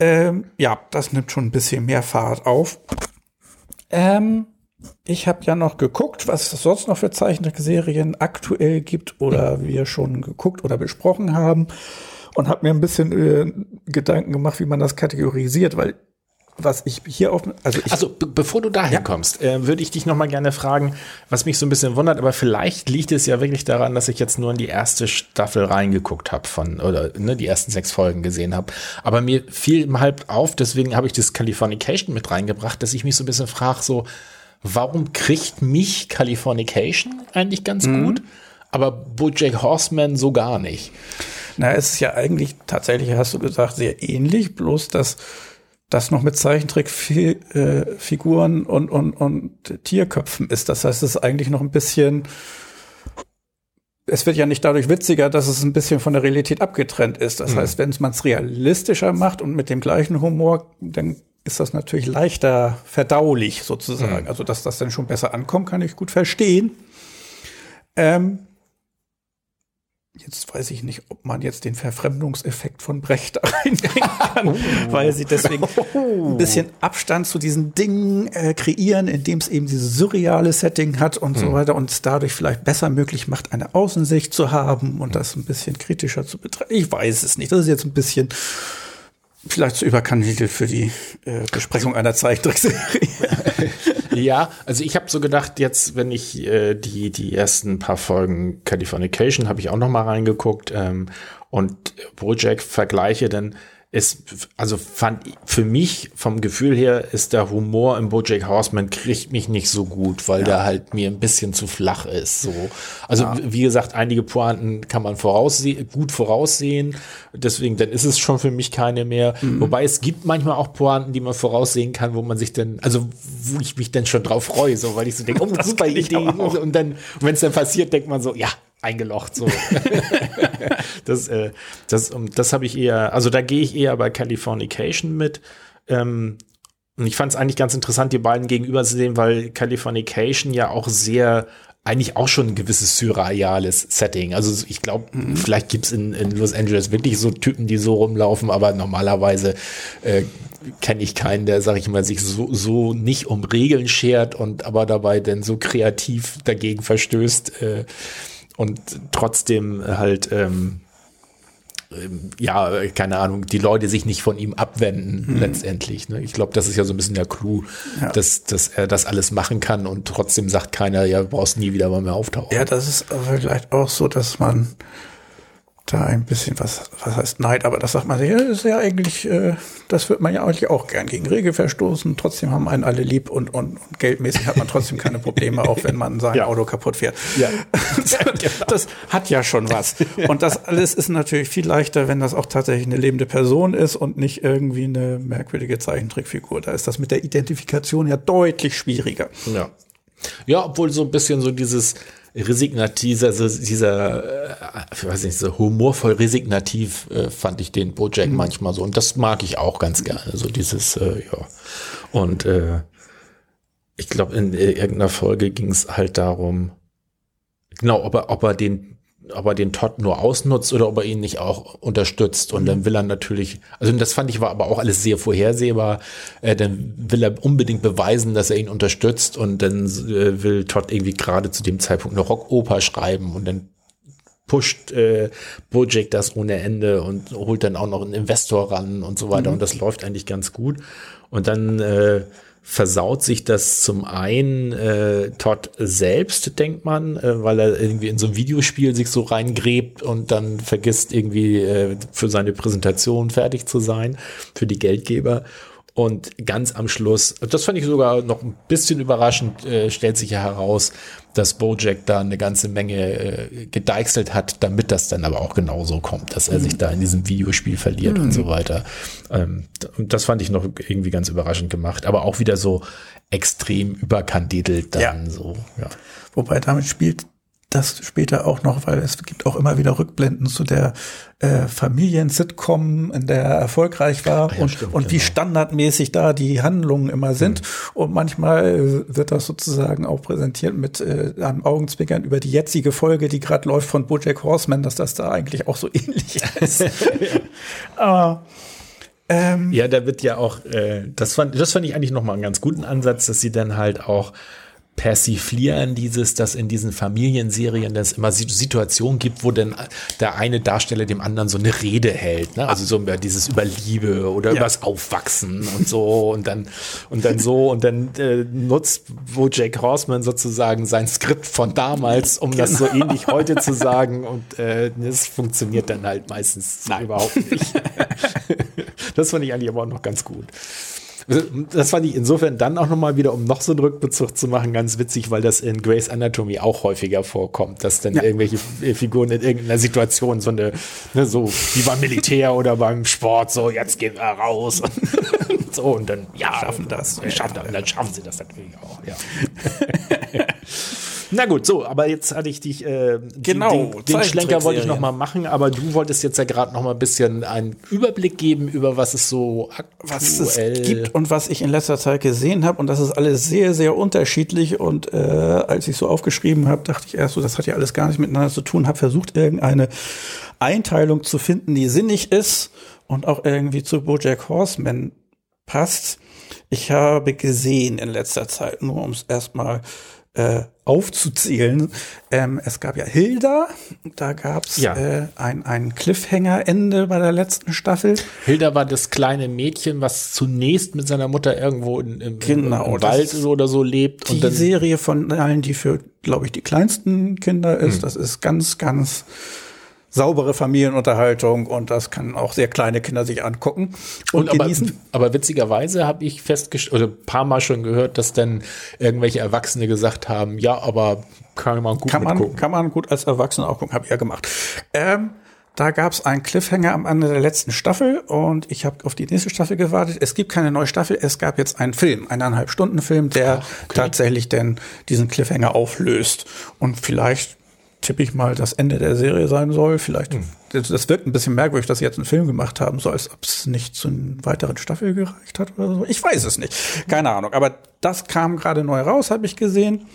Ähm, ja, das nimmt schon ein bisschen mehr Fahrt auf. Ähm, ich habe ja noch geguckt, was es sonst noch für Zeichentrickserien aktuell gibt oder wir schon geguckt oder besprochen haben und habe mir ein bisschen äh, Gedanken gemacht, wie man das kategorisiert, weil was ich hier auf, also, ich, also bevor du dahin ja. kommst, äh, würde ich dich noch mal gerne fragen, was mich so ein bisschen wundert, aber vielleicht liegt es ja wirklich daran, dass ich jetzt nur in die erste Staffel reingeguckt habe von oder ne, die ersten sechs Folgen gesehen habe. Aber mir fiel halb auf, deswegen habe ich das Californication mit reingebracht, dass ich mich so ein bisschen frage, so warum kriegt mich Californication eigentlich ganz mhm. gut, aber BoJack Horseman so gar nicht? Na, es ist ja eigentlich tatsächlich, hast du gesagt, sehr ähnlich, bloß dass das noch mit Zeichentrickfiguren und, und, und Tierköpfen ist. Das heißt, es ist eigentlich noch ein bisschen, es wird ja nicht dadurch witziger, dass es ein bisschen von der Realität abgetrennt ist. Das mhm. heißt, wenn man es realistischer macht und mit dem gleichen Humor, dann ist das natürlich leichter verdaulich sozusagen. Mhm. Also, dass das dann schon besser ankommt, kann ich gut verstehen. Ähm, Jetzt weiß ich nicht, ob man jetzt den Verfremdungseffekt von Brecht reinbringen kann, oh. weil sie deswegen ein bisschen Abstand zu diesen Dingen äh, kreieren, indem es eben dieses surreale Setting hat und hm. so weiter und es dadurch vielleicht besser möglich macht, eine Außensicht zu haben und das ein bisschen kritischer zu betreiben. Ich weiß es nicht. Das ist jetzt ein bisschen vielleicht zu überkandidelt für die äh, Besprechung einer Zeichentrickserie. ja, also ich habe so gedacht, jetzt, wenn ich äh, die die ersten paar Folgen Californication habe ich auch noch mal reingeguckt ähm, und BoJack vergleiche, dann ist, also fand für mich vom Gefühl her ist der Humor im BoJack Horseman kriegt mich nicht so gut, weil ja. der halt mir ein bisschen zu flach ist. So, also ja. wie gesagt, einige Pointen kann man voraussehen, gut voraussehen. Deswegen, dann ist es schon für mich keine mehr. Mhm. Wobei es gibt manchmal auch Pointen, die man voraussehen kann, wo man sich dann, also wo ich mich dann schon drauf freue, so, weil ich so denke, oh, super Idee. Und dann, wenn es dann passiert, denkt man so, ja, eingelocht. So. das äh, das, das habe ich eher, also da gehe ich eher bei Californication mit. Ähm, und ich fand es eigentlich ganz interessant, die beiden gegenüber zu sehen, weil Californication ja auch sehr eigentlich auch schon ein gewisses surreales Setting. Also ich glaube, mhm. vielleicht gibt's in, in Los Angeles wirklich so Typen, die so rumlaufen, aber normalerweise äh, kenne ich keinen, der, sag ich mal, sich so, so nicht um Regeln schert und aber dabei dann so kreativ dagegen verstößt. Äh, und trotzdem halt ähm, ähm, ja, keine Ahnung, die Leute sich nicht von ihm abwenden mhm. letztendlich. Ne? Ich glaube, das ist ja so ein bisschen der Clou, ja. dass, dass er das alles machen kann und trotzdem sagt keiner, ja, du brauchst nie wieder mal mehr auftauchen. Ja, das ist vielleicht auch so, dass man da ein bisschen was, was heißt Neid, aber das sagt man, ja, das ist ja eigentlich, äh, das wird man ja eigentlich auch gern gegen Regel verstoßen. Trotzdem haben einen alle lieb und, und, und geldmäßig hat man trotzdem keine Probleme, auch wenn man sein ja. Auto kaputt fährt. Ja. das hat ja schon was. Und das alles ist natürlich viel leichter, wenn das auch tatsächlich eine lebende Person ist und nicht irgendwie eine merkwürdige Zeichentrickfigur. Da ist das mit der Identifikation ja deutlich schwieriger. Ja. Ja, obwohl so ein bisschen so dieses, resignativ, also dieser, äh, ich weiß nicht, so humorvoll resignativ äh, fand ich den Bojack mhm. manchmal so. Und das mag ich auch ganz gerne. So dieses, äh, ja. Und äh, ich glaube, in irgendeiner Folge ging es halt darum, genau, ob er, ob er den ob er den Todd nur ausnutzt oder ob er ihn nicht auch unterstützt. Und mhm. dann will er natürlich, also das fand ich war aber auch alles sehr vorhersehbar. Äh, dann will er unbedingt beweisen, dass er ihn unterstützt und dann äh, will Todd irgendwie gerade zu dem Zeitpunkt eine Rockoper schreiben und dann pusht äh, Bojack das ohne Ende und holt dann auch noch einen Investor ran und so weiter. Mhm. Und das läuft eigentlich ganz gut. Und dann äh, versaut sich das zum einen äh, Todd selbst, denkt man, äh, weil er irgendwie in so ein Videospiel sich so reingräbt und dann vergisst irgendwie äh, für seine Präsentation fertig zu sein, für die Geldgeber. Und ganz am Schluss, das fand ich sogar noch ein bisschen überraschend, äh, stellt sich ja heraus, dass Bojack da eine ganze Menge äh, gedeichselt hat, damit das dann aber auch genauso kommt, dass er mhm. sich da in diesem Videospiel verliert mhm. und so weiter. Ähm, das fand ich noch irgendwie ganz überraschend gemacht, aber auch wieder so extrem überkandidelt dann ja. so. Ja. Wobei damit spielt das später auch noch, weil es gibt auch immer wieder Rückblenden zu der äh, Familien-Sitcom, in der er erfolgreich war ja, und, stimmt, und wie genau. standardmäßig da die Handlungen immer sind. Mhm. Und manchmal äh, wird das sozusagen auch präsentiert mit äh, einem Augenzwinkern über die jetzige Folge, die gerade läuft von Bojack Horseman, dass das da eigentlich auch so ähnlich ist. Aber ähm, ja, da wird ja auch, äh, das fand, das fand ich eigentlich nochmal einen ganz guten Ansatz, dass sie dann halt auch persiflieren dieses, dass in diesen Familienserien es immer Situationen gibt, wo dann der eine Darsteller dem anderen so eine Rede hält, ne? Also so über dieses über Liebe oder ja. übers Aufwachsen und so und dann und dann so und dann äh, nutzt wo Jake Horseman sozusagen sein Skript von damals, um genau. das so genau. ähnlich heute zu sagen und äh, das funktioniert dann halt meistens Nein. überhaupt nicht. das fand ich eigentlich aber auch noch ganz gut. Das fand ich insofern dann auch nochmal wieder, um noch so einen Rückbezug zu machen, ganz witzig, weil das in Grey's Anatomy auch häufiger vorkommt, dass dann ja. irgendwelche Figuren in irgendeiner Situation so eine, ne, so wie beim Militär oder beim Sport, so jetzt gehen wir raus und so und dann ja, schaffen das. Wir schaffen das. Und dann schaffen sie das natürlich auch, ja. Na gut, so, aber jetzt hatte ich dich, äh, genau, den, den Schlenker wollte ich noch mal machen, aber du wolltest jetzt ja gerade noch mal ein bisschen einen Überblick geben über was es so aktuell was es gibt und was ich in letzter Zeit gesehen habe. Und das ist alles sehr, sehr unterschiedlich. Und äh, als ich so aufgeschrieben habe, dachte ich erst so, das hat ja alles gar nichts miteinander zu tun, habe versucht irgendeine Einteilung zu finden, die sinnig ist und auch irgendwie zu BoJack Horseman passt. Ich habe gesehen in letzter Zeit, nur um es erstmal äh, aufzuzählen. Ähm, es gab ja Hilda, da gab's ja. äh, ein, ein Cliffhanger-Ende bei der letzten Staffel. Hilda war das kleine Mädchen, was zunächst mit seiner Mutter irgendwo in, im, genau, im Wald oder so lebt. Die Serie von allen, die für, glaube ich, die kleinsten Kinder ist. Hm. Das ist ganz, ganz saubere Familienunterhaltung und das kann auch sehr kleine Kinder sich angucken und, und genießen. Aber, aber witzigerweise habe ich festgestellt, oder ein paar Mal schon gehört, dass dann irgendwelche Erwachsene gesagt haben, ja, aber kann man gut kann man, Kann man gut als Erwachsene auch gucken, habe ich ja gemacht. Ähm, da gab es einen Cliffhanger am Ende der letzten Staffel und ich habe auf die nächste Staffel gewartet. Es gibt keine neue Staffel, es gab jetzt einen Film, eineinhalb Stunden Film, der Ach, okay. tatsächlich denn diesen Cliffhanger auflöst. Und vielleicht tippe ich mal, das Ende der Serie sein soll. Vielleicht, hm. das, das, wirkt ein bisschen merkwürdig, dass sie jetzt einen Film gemacht haben, so als ob es nicht zu einer weiteren Staffel gereicht hat oder so. Ich weiß es nicht. Keine Ahnung. Aber das kam gerade neu raus, habe ich gesehen.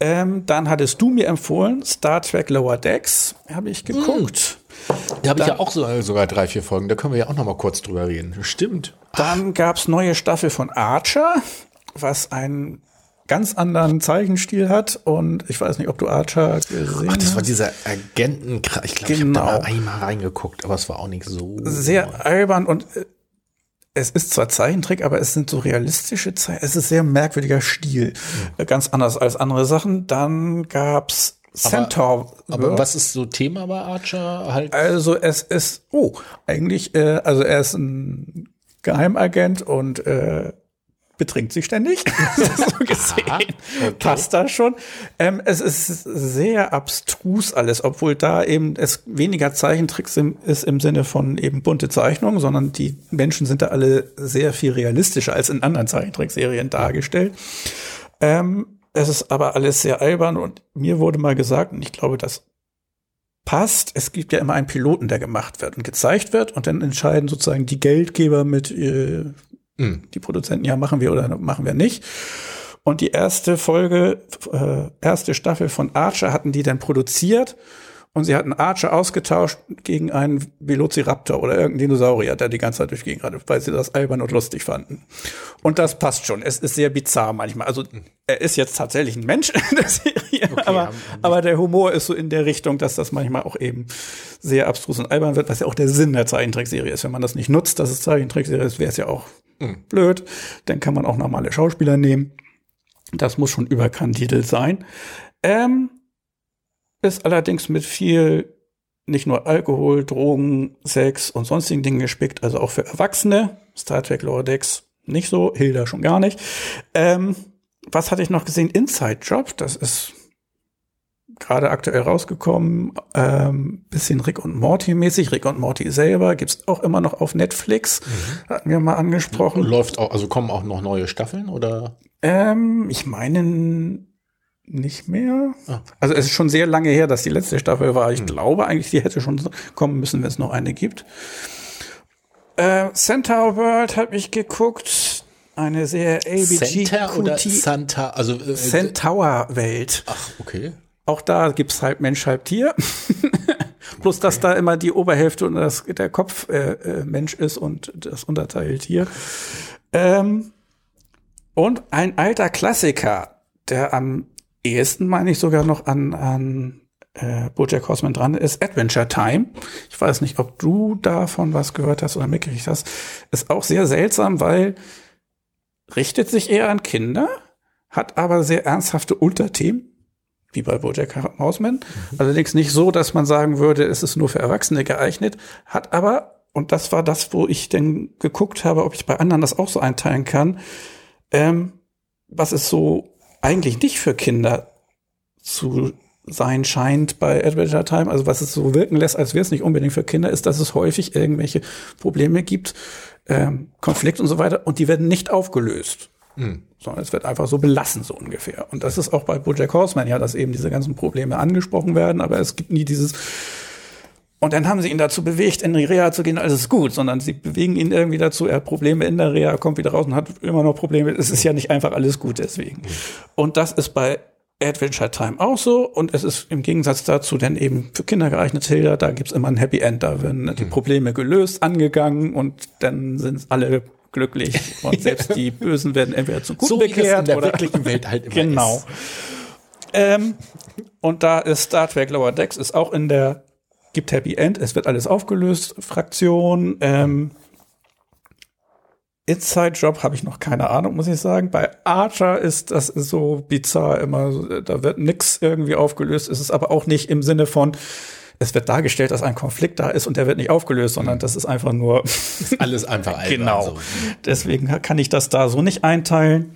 Ähm, dann hattest du mir empfohlen, Star Trek Lower Decks, habe ich geguckt. Hm. Da habe ich ja auch so, sogar drei, vier Folgen. Da können wir ja auch noch mal kurz drüber reden. Stimmt. Dann gab es neue Staffel von Archer, was ein ganz anderen Zeichenstil hat und ich weiß nicht, ob du Archer gesehen hast. Ach, das war dieser Agenten, ich glaube, genau. ich habe da einmal reingeguckt, aber es war auch nicht so. Sehr albern und äh, es ist zwar Zeichentrick, aber es sind so realistische Zeichen. Es ist sehr merkwürdiger Stil. Mhm. Ganz anders als andere Sachen. Dann gab's Centaur. Aber, aber was ist so Thema bei Archer halt? Also es ist, oh, eigentlich, äh, also er ist ein Geheimagent und äh, betrinkt sich ständig. so gesehen. Aha, okay. Passt da schon. Ähm, es ist sehr abstrus alles, obwohl da eben es weniger Zeichentricks ist im Sinne von eben bunte Zeichnungen, sondern die Menschen sind da alle sehr viel realistischer als in anderen Zeichentrickserien dargestellt. Ähm, es ist aber alles sehr albern und mir wurde mal gesagt, und ich glaube, das passt, es gibt ja immer einen Piloten, der gemacht wird und gezeigt wird und dann entscheiden sozusagen die Geldgeber mit äh, Mhm. Die Produzenten, ja, machen wir oder machen wir nicht. Und die erste Folge, äh, erste Staffel von Archer hatten die dann produziert und sie hatten Archer ausgetauscht gegen einen Velociraptor oder irgendeinen Dinosaurier, der die ganze Zeit durch die Gegend weil sie das albern und lustig fanden. Und das passt schon. Es ist sehr bizarr manchmal. Also er ist jetzt tatsächlich ein Mensch in der Serie, okay, aber, aber der Humor ist so in der Richtung, dass das manchmal auch eben sehr abstrus und albern wird, was ja auch der Sinn der Zeichentrickserie ist. Wenn man das nicht nutzt, dass es Zeichentrickserie ist, wäre es ja auch Mhm. Blöd. Dann kann man auch normale Schauspieler nehmen. Das muss schon überkandidelt sein. Ähm, ist allerdings mit viel nicht nur Alkohol, Drogen, Sex und sonstigen Dingen gespickt, also auch für Erwachsene. Star Trek Lower Decks nicht so, Hilda schon gar nicht. Ähm, was hatte ich noch gesehen? Inside Job, das ist gerade aktuell rausgekommen, ähm, bisschen Rick und Morty mäßig. Rick und Morty selber gibt's auch immer noch auf Netflix. Mhm. Hatten wir mal angesprochen. Läuft auch, also kommen auch noch neue Staffeln oder? Ähm, ich meine nicht mehr. Ah. Also es ist schon sehr lange her, dass die letzte Staffel war. Ich mhm. glaube eigentlich, die hätte schon kommen müssen, wenn es noch eine gibt. Äh, Centaur World habe ich geguckt. Eine sehr ABG Center oder Santa, also äh, Centaur Welt. Ach, okay. Auch da gibt's halb Mensch, halb Tier. Plus, okay. dass da immer die Oberhälfte und das, der Kopf äh, äh, Mensch ist und das Unterteil Tier. Ähm, und ein alter Klassiker, der am ehesten, meine ich, sogar noch an, an äh, Bojack Horseman dran ist, Adventure Time. Ich weiß nicht, ob du davon was gehört hast oder mitgekriegt hast. Ist auch sehr seltsam, weil richtet sich eher an Kinder, hat aber sehr ernsthafte Unterthemen, wie bei Bojack Horseman. Mhm. Allerdings nicht so, dass man sagen würde, es ist nur für Erwachsene geeignet, hat aber, und das war das, wo ich denn geguckt habe, ob ich bei anderen das auch so einteilen kann, ähm, was ist so eigentlich nicht für Kinder zu sein scheint bei Adventure Time, also was es so wirken lässt, als wäre es nicht unbedingt für Kinder, ist, dass es häufig irgendwelche Probleme gibt, ähm, Konflikt und so weiter, und die werden nicht aufgelöst. Mhm. Sondern es wird einfach so belassen, so ungefähr. Und das ist auch bei Bojack Horseman ja, dass eben diese ganzen Probleme angesprochen werden, aber es gibt nie dieses, und dann haben sie ihn dazu bewegt, in die Reha zu gehen, alles ist gut, sondern sie bewegen ihn irgendwie dazu, er hat Probleme in der Reha, kommt wieder raus und hat immer noch Probleme. Es ist ja nicht einfach alles gut deswegen. Und das ist bei Adventure Time auch so und es ist im Gegensatz dazu denn eben für Kinder geeignet Hilda, da gibt's immer ein Happy End, da werden die mhm. Probleme gelöst, angegangen und dann sind alle glücklich und selbst die Bösen werden entweder zum Guten so bekehrt in der oder wirklichen Welt halt immer genau. Ist. Ähm, und da ist Star Trek Lower Decks ist auch in der gibt Happy End, es wird alles aufgelöst, Fraktion. Ähm, Inside Job habe ich noch keine Ahnung, muss ich sagen. Bei Archer ist das so bizarr immer, da wird nix irgendwie aufgelöst. Es ist aber auch nicht im Sinne von, es wird dargestellt, dass ein Konflikt da ist und der wird nicht aufgelöst, sondern mhm. das ist einfach nur ist alles einfach genau. So. Deswegen kann ich das da so nicht einteilen.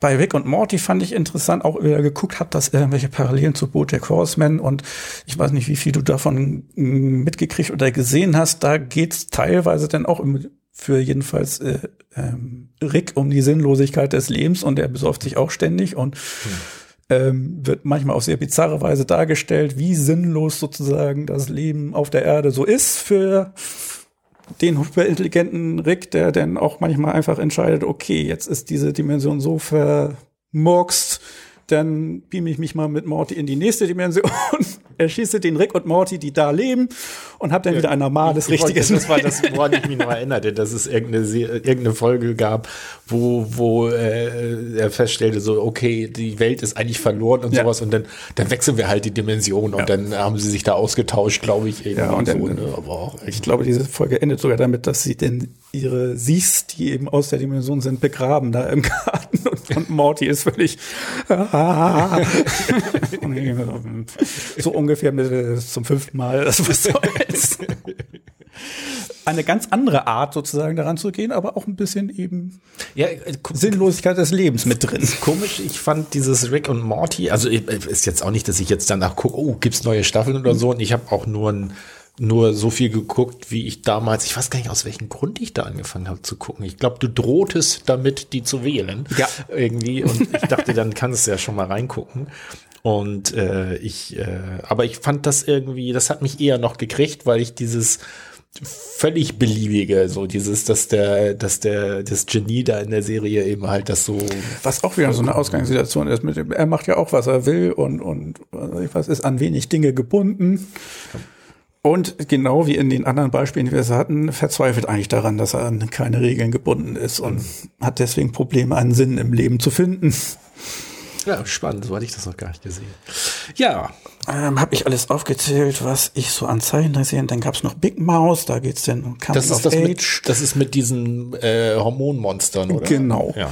Bei Rick und Morty fand ich interessant, auch wieder geguckt habe, dass irgendwelche Parallelen zu Bojack Horseman und ich weiß nicht, wie viel du davon mitgekriegt oder gesehen hast. Da geht's teilweise dann auch im, für jedenfalls äh, ähm, Rick um die Sinnlosigkeit des Lebens und er besäuft sich auch ständig und hm. ähm, wird manchmal auf sehr bizarre Weise dargestellt, wie sinnlos sozusagen das Leben auf der Erde so ist für den hyperintelligenten Rick, der dann auch manchmal einfach entscheidet, okay, jetzt ist diese Dimension so vermurkst, dann beam ich mich mal mit Morty in die nächste Dimension, erschieße den Rick und Morty, die da leben, und habe dann ja, wieder ein normales, ich, richtiges Das war das, woran ich mich noch erinnerte, dass es irgendeine, irgendeine Folge gab, wo, wo äh, er feststellte, so, okay, die Welt ist eigentlich verloren und ja. sowas, und dann, dann wechseln wir halt die Dimension und ja. dann haben sie sich da ausgetauscht, glaube ich. Ja, und dann, so, ne? Aber ich glaube, diese Folge endet sogar damit, dass sie denn ihre Sies, die eben aus der Dimension sind, begraben da im Garten und, Morty ist völlig so ungefähr mit, zum fünften Mal das was soll's. Eine ganz andere Art sozusagen daran zu gehen, aber auch ein bisschen eben ja, äh, Sinnlosigkeit des Lebens mit drin. Komisch, ich fand dieses Rick und Morty, also äh, ist jetzt auch nicht, dass ich jetzt danach gucke, oh, gibt's neue Staffeln oder so und ich habe auch nur ein nur so viel geguckt, wie ich damals, ich weiß gar nicht, aus welchem Grund ich da angefangen habe zu gucken. Ich glaube, du drohtest damit, die zu wählen. Ja. Irgendwie. Und ich dachte, dann kannst du ja schon mal reingucken. Und äh, ich, äh, aber ich fand das irgendwie, das hat mich eher noch gekriegt, weil ich dieses völlig beliebige, so dieses, dass der, dass der, das Genie da in der Serie eben halt das so. Was auch wieder so eine Ausgangssituation ist, mit er macht ja auch, was er will und, und, was ist an wenig Dinge gebunden. Und genau wie in den anderen Beispielen, die wir hatten, verzweifelt eigentlich daran, dass er an keine Regeln gebunden ist und hat deswegen Probleme, einen Sinn im Leben zu finden. Ja, spannend, so hatte ich das noch gar nicht gesehen. Ja. Ähm, habe ich alles aufgezählt, was ich so an Zeichen sehe. Dann gab es noch Big Mouse, da geht's dann um Kampf das ist das Age. Mit, das ist mit diesen äh, Hormonmonstern, oder? Genau. Ja.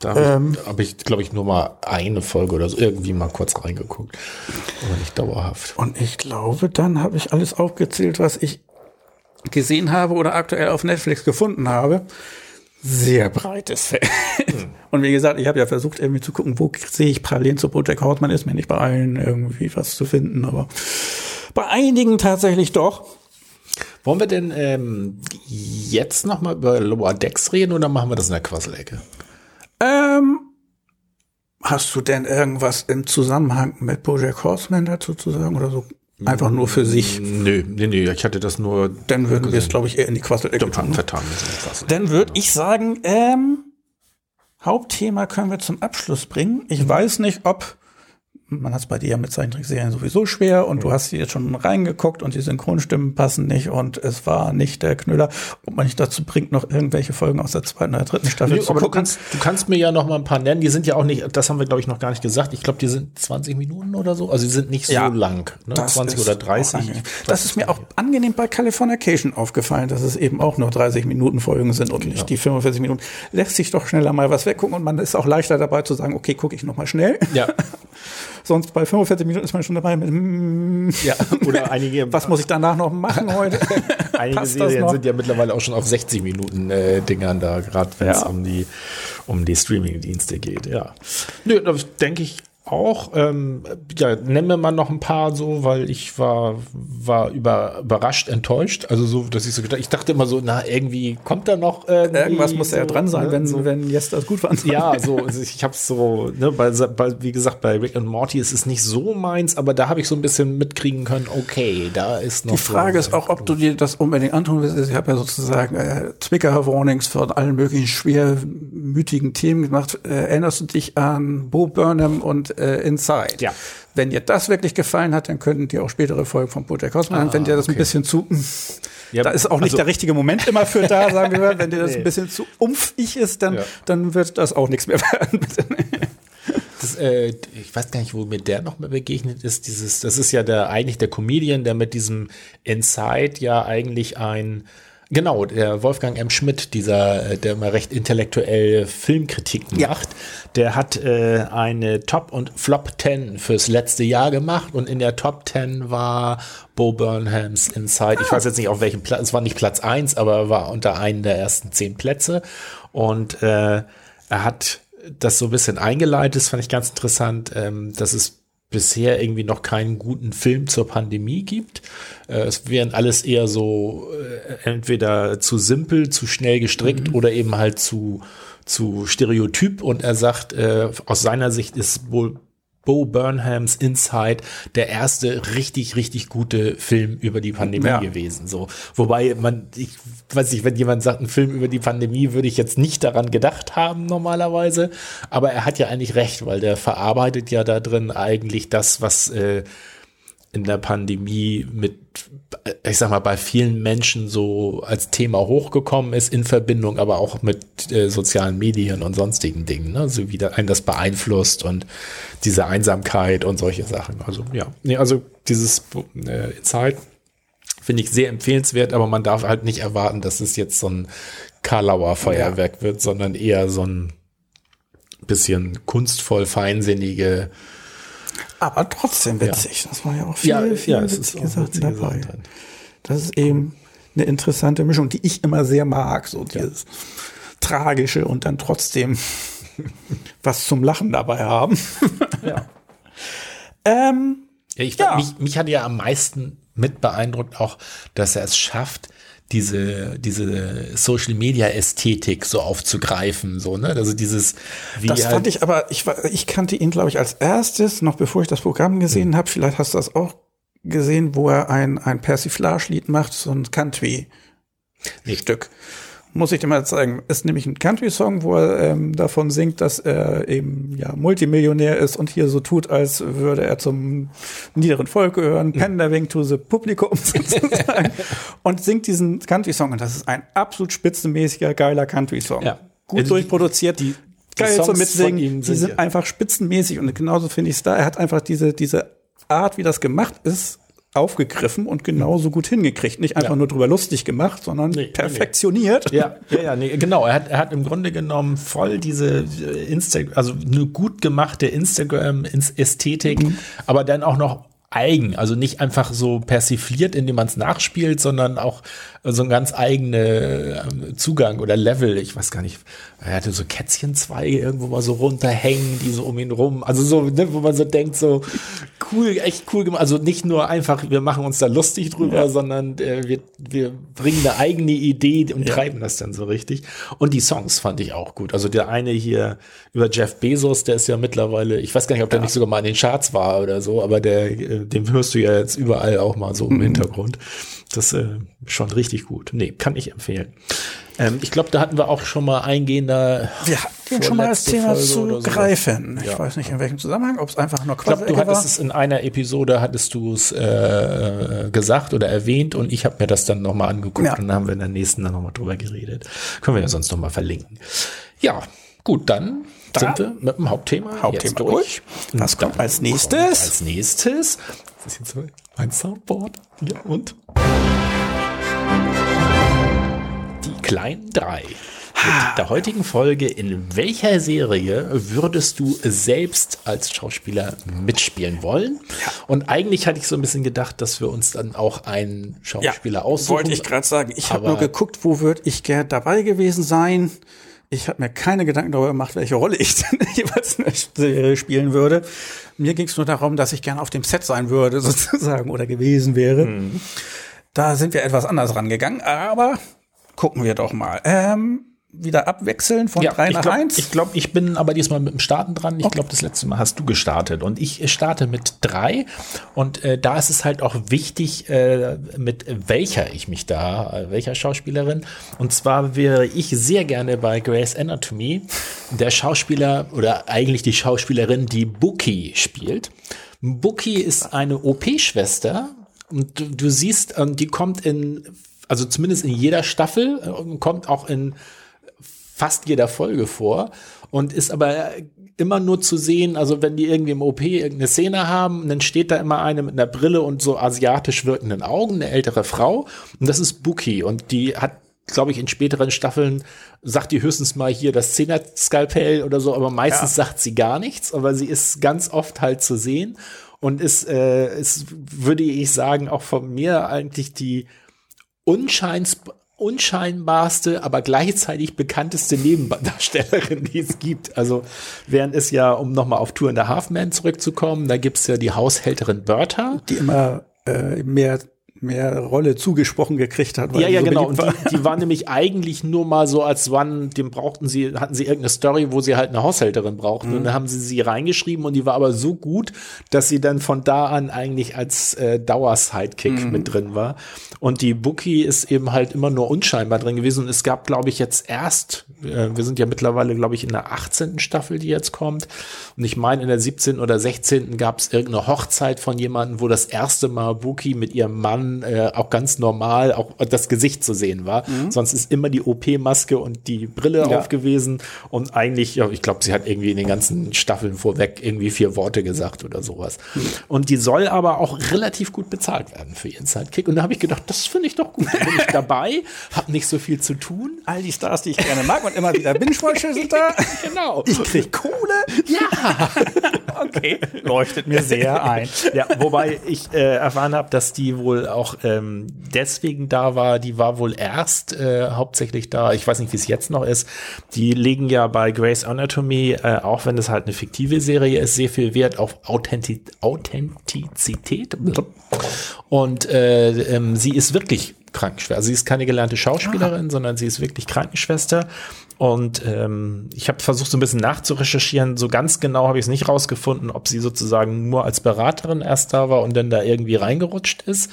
Da habe ähm, ich, hab ich glaube ich, nur mal eine Folge oder so irgendwie mal kurz reingeguckt. Aber nicht dauerhaft. Und ich glaube, dann habe ich alles aufgezählt, was ich gesehen habe oder aktuell auf Netflix gefunden habe. Sehr breites Feld. Hm. Und wie gesagt, ich habe ja versucht, irgendwie zu gucken, wo sehe ich Parallelen zu Project Hortman. Ist mir nicht bei allen irgendwie was zu finden, aber bei einigen tatsächlich doch. Wollen wir denn ähm, jetzt noch mal über Lower Decks reden oder machen wir das in der Quasselecke? Ähm, hast du denn irgendwas im Zusammenhang mit Bojack Horseman dazu zu sagen oder so? Einfach nur für sich. Nö, nee, nee, ich hatte das nur. Dann würden wir es, glaube ich, eher in die Quassel-Ecke tun. Vertan, Dann würde ich sagen, ähm, Hauptthema können wir zum Abschluss bringen. Ich mhm. weiß nicht, ob man hat es bei dir ja mit Zeichentrickserien sowieso schwer und du hast hier jetzt schon reingeguckt und die Synchronstimmen passen nicht und es war nicht der Knüller, ob man nicht dazu bringt, noch irgendwelche Folgen aus der zweiten oder dritten Staffel Nee, zu aber du gucken. kannst, du kannst mir ja noch mal ein paar nennen. Die sind ja auch nicht, das haben wir glaube ich noch gar nicht gesagt. Ich glaube, die sind 20 Minuten oder so. Also die sind nicht Ja, so lang. Ne? Das 20 ist oder auch 30. angenehm. Das ist mir auch angenehm bei Californication aufgefallen, dass es eben auch nur 30 Minuten Folgen sind und nicht die 45 Minuten. Lässt sich doch schneller mal was weggucken und man ist auch leichter dabei zu sagen, okay, gucke ich noch mal schnell. Ja, Sonst bei 45 Minuten ist man schon dabei mit, mm, ja. Oder einige, was muss ich danach noch machen heute? einige Serien sind ja mittlerweile auch schon auf 60 Minuten äh, Dingern da, gerade wenn es Ja. um die, um die Streaming-Dienste geht. Ja. Nö, das denke ich auch. Ähm, ja, nennen wir mal noch ein paar so, weil ich war, war über, überrascht, enttäuscht. Also so, dass ich so gedacht, ich dachte immer so, na, irgendwie kommt da noch Irgendwas muss ja so, dran sein, ne, wenn, so. wenn Yes das gut fand. Ja, so, also ich habe so, ne, bei, bei, wie gesagt, bei Rick und Morty ist es nicht so meins, aber da habe ich so ein bisschen mitkriegen können, okay, da ist noch Die Frage so, ist auch, ob du dir das unbedingt antun willst. Ich habe ja sozusagen äh, Trigger-Warnings von allen möglichen schwermütigen Themen gemacht. Äh, erinnerst du dich an Bo Burnham und äh, Inside? Ja. Wenn dir das wirklich gefallen hat, dann könnten dir auch spätere Folgen von Bojack Horseman. Ah, Wenn dir das ein okay. bisschen zu, Ja, da ist auch nicht also- der richtige Moment immer für da, sagen wir mal. Wenn dir das Nee. ein bisschen zu umfig ist, dann, Ja. dann wird das auch nichts mehr werden. Das, äh, ich weiß gar nicht, wo mir der noch mal begegnet ist. Dieses, das ist ja der eigentlich der Comedian, der mit diesem Inside ja eigentlich ein Genau, der Wolfgang M. Schmidt, dieser, äh, der immer recht intellektuell Filmkritiken Ja. macht, der hat äh, eine Top- und Flop 10 fürs letzte Jahr gemacht und in der Top 10 war Bo Burnhams Inside. Ich weiß jetzt nicht auf welchem Platz, es war nicht Platz 1, aber war unter einen der ersten zehn Plätze und äh, er hat das so ein bisschen eingeleitet, das fand ich ganz interessant, ähm, dass es bisher irgendwie noch keinen guten Film zur Pandemie gibt. Äh, es wären alles eher so äh, entweder zu simpel, zu schnell gestrickt oder eben halt zu, zu stereotyp. Und er sagt, äh, aus seiner Sicht ist wohl Bo Burnhams Inside der erste richtig, richtig gute Film über die Pandemie Ja. gewesen. So, wobei man, ich weiß nicht, wenn jemand sagt, ein Film über die Pandemie, würde ich jetzt nicht daran gedacht haben normalerweise. Aber er hat ja eigentlich recht, weil der verarbeitet ja da drin eigentlich das, was äh, in der Pandemie mit, ich sag mal, bei vielen Menschen so als Thema hochgekommen ist, in Verbindung aber auch mit äh, sozialen Medien und sonstigen Dingen, ne? so wie da einen das beeinflusst und diese Einsamkeit und solche Sachen. Also ja, nee, also dieses äh, Inside finde ich sehr empfehlenswert, aber man darf halt nicht erwarten, dass es jetzt so ein Karlauer Feuerwerk wird, sondern eher so ein bisschen kunstvoll feinsinnige Aber trotzdem witzig. Das war ja auch viel, Ja, viel ja, es ist witzige Sachen dabei. Sachen drin. Das ist eben eine interessante Mischung, die ich immer sehr mag. So dieses Tragische und dann trotzdem was zum Lachen dabei haben. Ja. ähm, Ja, ich, Ja. Mich, mich hat ja am meisten mit beeindruckt auch, dass er es schafft, diese, diese Social Media Ästhetik so aufzugreifen, so, ne? Also dieses, wie das halt, fand ich aber, ich, war- ich kannte ihn, glaube ich, als erstes, noch bevor ich das Programm gesehen habe. Vielleicht hast du das auch gesehen, wo er ein, ein Persiflage-Lied macht, so ein Country-Stück. Muss ich dir mal zeigen. Ist nämlich ein Country-Song, wo er ähm, davon singt, dass er eben ja Multimillionär ist und hier so tut, als würde er zum niederen Volk gehören, pandering to the Publikum sozusagen. und singt diesen Country-Song. Und das ist ein absolut spitzenmäßiger, geiler Country-Song. Ja. Gut Also durchproduziert. die- die geil zum Mitsingen. ihm Die sind sind ja- einfach spitzenmäßig und genauso finde ich es da. Er hat einfach diese, diese Art, wie das gemacht ist, aufgegriffen und genauso gut hingekriegt. Nicht einfach Ja. nur drüber lustig gemacht, sondern Nee, nee, perfektioniert. Ja, ja, ja, nee, genau. Er hat, er hat im Grunde genommen voll diese Insta, also eine gut gemachte Instagram-Ästhetik, aber dann auch noch eigen, also nicht einfach so persifliert, indem man es nachspielt, sondern auch so ein ganz eigene ähm, Zugang oder Level. Ich weiß gar nicht, er hatte so Kätzchenzweige irgendwo mal so runterhängen, die so um ihn rum, also so, ne, wo man so denkt, so cool, echt cool gemacht. Also nicht nur einfach, wir machen uns da lustig drüber, sondern äh, wir, wir bringen eine eigene Idee und treiben das dann so richtig. Und die Songs fand ich auch gut. Also der eine hier über Jeff Bezos, der ist ja mittlerweile, ich weiß gar nicht, ob der nicht sogar mal in den Charts war oder so, aber der, äh, dem hörst du ja jetzt überall auch mal so im Hintergrund. Das äh, schon richtig gut. Nee, kann ich empfehlen. Ähm, ich glaube, da hatten wir auch schon mal eingehender. Wir, den schon mal als vorletzte Thema Folge zu greifen. Ich Ja. weiß nicht, in welchem Zusammenhang, ob es einfach nur Ich glaube, du Quatsch hattest es in einer Episode, hattest du es äh, gesagt oder erwähnt und ich habe mir das dann nochmal angeguckt Ja. und dann haben wir in der nächsten dann nochmal drüber geredet. Können wir ja sonst nochmal verlinken. Ja, gut, dann Da- sind wir mit dem Hauptthema, Hauptthema jetzt durch. durch. Was Und kommt als nächstes? kommt Als nächstes, das ist jetzt mein Soundboard. Ja, und? Die kleinen drei. Mit der heutigen Folge, in welcher Serie würdest du selbst als Schauspieler mitspielen wollen? Und eigentlich hatte ich so ein bisschen gedacht, dass wir uns dann auch einen Schauspieler aussuchen. Wollte ich gerade sagen. Ich habe nur geguckt, wo würde ich gern dabei gewesen sein. Ich habe mir keine Gedanken darüber gemacht, welche Rolle ich denn jeweils in der Serie spielen würde. Mir ging es nur darum, dass ich gern auf dem Set sein würde, sozusagen, oder gewesen wäre. Mhm. Da sind wir etwas anders rangegangen, aber gucken wir doch mal. Ähm, wieder abwechseln von Ja, drei ich nach glaube, eins. ich, glaub, ich bin aber diesmal mit dem Starten dran. Ich glaube, das letzte Mal hast du gestartet und ich starte mit drei. Und äh, da ist es halt auch wichtig, äh, mit welcher ich mich da, äh, welcher Schauspielerin. Und zwar wäre ich sehr gerne bei Grey's Anatomy der Schauspieler oder eigentlich die Schauspielerin, die Bookie spielt. Bookie ist eine OP-Schwester und du, du siehst, ähm, die kommt in, also zumindest in jeder Staffel, äh, kommt auch in fast jeder Folge vor und ist aber immer nur zu sehen, also wenn die irgendwie im OP irgendeine Szene haben, dann steht da immer eine mit einer Brille und so asiatisch wirkenden Augen, eine ältere Frau und das ist Buki und die hat glaube ich, in späteren Staffeln sagt die höchstens mal hier das Zehner-Skalpell oder so, aber meistens sagt sie gar nichts, aber sie ist ganz oft halt zu sehen und ist, äh, ist, würde ich sagen, auch von mir eigentlich die unscheins unscheinbarste, aber gleichzeitig bekannteste Nebendarstellerin, die es gibt. Also während es ja, um nochmal auf Tour in der Halfman zurückzukommen, da gibt's ja die Haushälterin Bertha. die immer äh, mehr mehr Rolle zugesprochen gekriegt hat. Ja, ja, so genau. beliebt Und war. die, die war nämlich eigentlich nur mal so als One, dem brauchten sie, hatten sie irgendeine Story, wo sie halt eine Haushälterin brauchten. Und dann haben sie sie reingeschrieben und die war aber so gut, dass sie dann von da an eigentlich als äh, Dauer-Sidekick mit drin war. Und die Bookie ist eben halt immer nur unscheinbar drin gewesen. Und es gab, glaube ich, jetzt erst, äh, wir sind ja mittlerweile, glaube ich, in der 18. Staffel, die jetzt kommt. Und ich meine, in der 17. oder 16. gab es irgendeine Hochzeit von jemandem, wo das erste Mal Bookie mit ihrem Mann äh, auch ganz normal auch das Gesicht zu sehen war. Sonst ist immer die OP-Maske und die Brille Ja. auf gewesen. Und eigentlich, ja, ich glaube, sie hat irgendwie in den ganzen Staffeln vorweg irgendwie vier Worte gesagt oder sowas. Und die soll aber auch relativ gut bezahlt werden für ihren Sidekick. Und da habe ich gedacht, das finde ich doch gut. Da bin ich dabei, habe nicht so viel zu tun. All die Stars, die ich gerne mag und immer wieder Binge-Watcher sind da. Genau. Ich krieg Kohle. Ja. Okay, leuchtet mir sehr ein. Ja, wobei ich äh, erfahren habe, dass die wohl auch ähm, deswegen da war. Die war wohl erst äh, hauptsächlich da. Ich weiß nicht, wie es jetzt noch ist. Die legen ja bei Grey's Anatomy, äh, auch wenn es halt eine fiktive Serie ist, sehr viel Wert auf Authenti Authentizität. Und äh, ähm, sie ist wirklich Krankenschwester. Also sie ist keine gelernte Schauspielerin, sondern sie ist wirklich Krankenschwester. Und ähm, ich habe versucht, so ein bisschen nachzurecherchieren. So ganz genau habe ich es nicht rausgefunden, ob sie sozusagen nur als Beraterin erst da war und dann da irgendwie reingerutscht ist.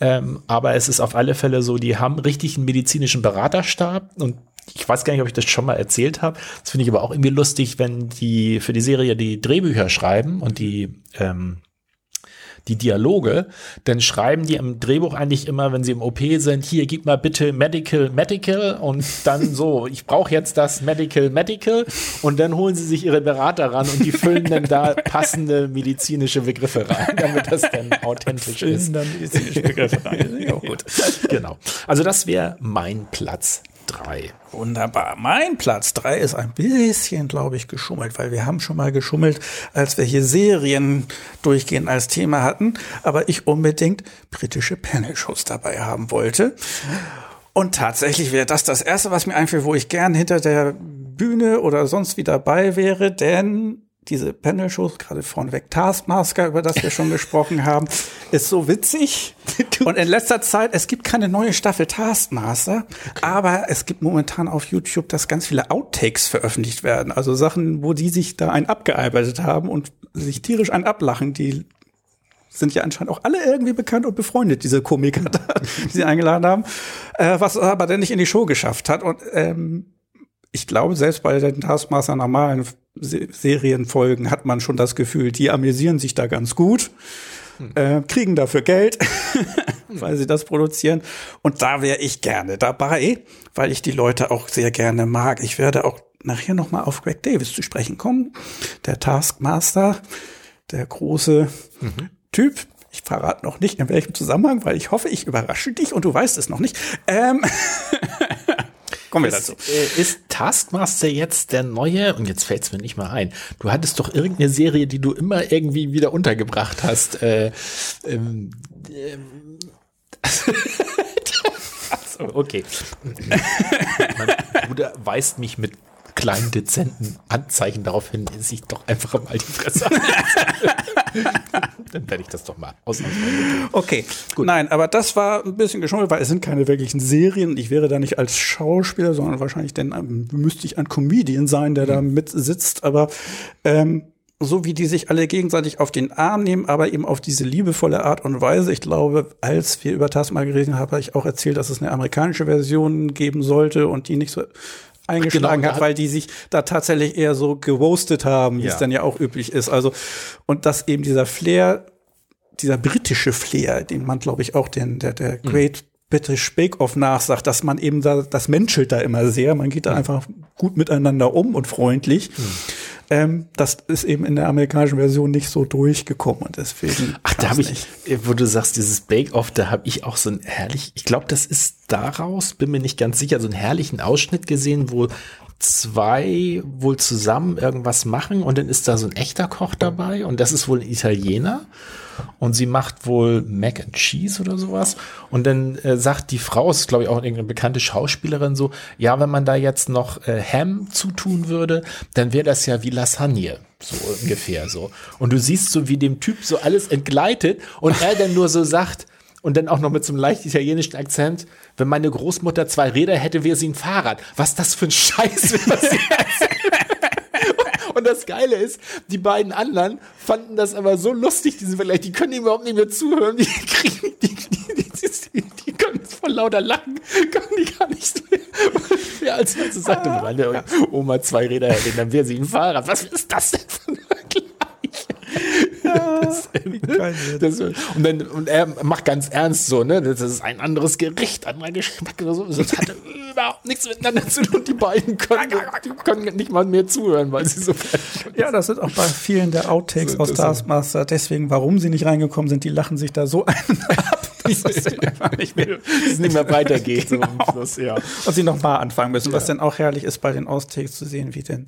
Ähm, aber es ist auf alle Fälle so, die haben richtig einen medizinischen Beraterstab und ich weiß gar nicht, ob ich das schon mal erzählt habe. Das finde ich aber auch irgendwie lustig, wenn die für die Serie die Drehbücher schreiben und die ähm, die Dialoge, dann schreiben die im Drehbuch eigentlich immer, wenn sie im OP sind, hier gib mal bitte Medical, Medical und dann so, ich brauche jetzt das Medical, Medical und dann holen sie sich ihre Berater ran und die füllen dann da passende medizinische Begriffe rein, damit das dann authentisch ist. Dann medizinische Begriffe rein. Ja, gut. Genau. Also das wäre mein Platz drei. Wunderbar. Mein Platz drei ist ein bisschen, glaube ich, geschummelt, weil wir haben schon mal geschummelt, als wir hier Serien durchgehend als Thema hatten, aber ich unbedingt britische Panel-Shows dabei haben wollte. Und tatsächlich wäre das das erste, was mir einfällt, wo ich gern hinter der Bühne oder sonst wie dabei wäre, denn diese Panel-Shows, gerade vorneweg Taskmaster, über das wir schon gesprochen haben, ist so witzig. Und in letzter Zeit, es gibt keine neue Staffel Taskmaster, aber es gibt momentan auf YouTube, dass ganz viele Outtakes veröffentlicht werden. Also Sachen, wo die sich da einen abgearbeitet haben und sich tierisch einen ablachen. Die sind ja anscheinend auch alle irgendwie bekannt und befreundet, diese Komiker, da, die sie eingeladen haben, äh, was aber dann nicht in die Show geschafft hat. Und ähm, ich glaube, selbst bei den Taskmaster normalen Serienfolgen hat man schon das Gefühl, die amüsieren sich da ganz gut, hm. äh, kriegen dafür Geld, weil sie das produzieren. Und da wäre ich gerne dabei, weil ich die Leute auch sehr gerne mag. Ich werde auch nachher noch mal auf Greg Davis zu sprechen kommen, der Taskmaster, der große mhm. Typ. Ich verrate noch nicht in welchem Zusammenhang, weil ich hoffe, ich überrasche dich und du weißt es noch nicht. Ähm Kommen wir dazu. Ist, äh, ist Taskmaster jetzt der neue? Und jetzt fällt es mir nicht mal ein. Du hattest doch irgendeine Serie, die du immer irgendwie wieder untergebracht hast. Äh, ähm, ähm, so, okay. mein Bruder weist mich mit kleinen, dezenten Anzeichen darauf hin, dass ich doch einfach mal die Fresse Dann werde ich das doch mal ausnahmsweise Okay, gut. Nein, aber das war ein bisschen geschuldet, weil es sind keine wirklichen Serien. Ich wäre da nicht als Schauspieler, sondern wahrscheinlich denn ähm, müsste ich ein Comedian sein, der mhm. da mitsitzt. Aber ähm, so wie die sich alle gegenseitig auf den Arm nehmen, aber eben auf diese liebevolle Art und Weise. Ich glaube, als wir über Tasma geredet haben, habe ich auch erzählt, dass es eine amerikanische Version geben sollte und die nicht so eingeschlagen genau, hat, weil die sich da tatsächlich eher so gewostet haben, wie ja. es dann ja auch üblich ist. Also, und dass eben dieser Flair, dieser britische Flair, den man, glaube ich, auch den, der, der mhm. Great British Bake Off nachsagt, dass man eben da, das menschelt da immer sehr. Man geht da mhm. einfach gut miteinander um und freundlich. Mhm. Ähm, das ist eben in der amerikanischen Version nicht so durchgekommen und deswegen. Ach, da habe ich, wo du sagst, dieses Bake-Off, da habe ich auch so ein herrlich, ich glaube, das ist daraus, bin mir nicht ganz sicher, so einen herrlichen Ausschnitt gesehen, wo zwei wohl zusammen irgendwas machen und dann ist da so ein echter Koch dabei und das ist wohl ein Italiener und sie macht wohl Mac and Cheese oder sowas und dann äh, sagt die Frau, ist glaube ich auch irgendeine bekannte Schauspielerin so, ja, wenn man da jetzt noch äh, Ham zutun würde, dann wäre das ja wie Lasagne. So ungefähr so. Und du siehst so, wie dem Typ so alles entgleitet und er dann nur so sagt, und dann auch noch mit so einem leicht italienischen Akzent, wenn meine Großmutter zwei Räder hätte, wäre sie ein Fahrrad. Was das für ein Scheiß was sie Und das Geile ist, die beiden anderen fanden das aber so lustig, diese Vergleich, die können überhaupt nicht mehr zuhören, die kriegen, die, die, die, die können vor lauter Lachen, können die gar nicht mehr. Ja, als man so sagte, meine Oma zwei Räder hätte, dann wäre sie ein Fahrrad. Was ist das denn für ein das, das, und, dann, und er macht ganz ernst so, ne? Das ist ein anderes Gericht, anderer Geschmack oder so. Das hatte überhaupt nichts miteinander zu tun. Die beiden können, die können nicht mal mehr zuhören, weil sie so fertig Ja, das sind auch bei vielen der Outtakes so, aus Taskmaster. Deswegen, warum sie nicht reingekommen sind, die lachen sich da so ein ab dass es nicht mehr, nicht mehr weitergeht. Genau. So Schluss, ja. Und sie nochmal anfangen müssen, was ja. dann auch herrlich ist, bei den Austakes zu sehen, wie denn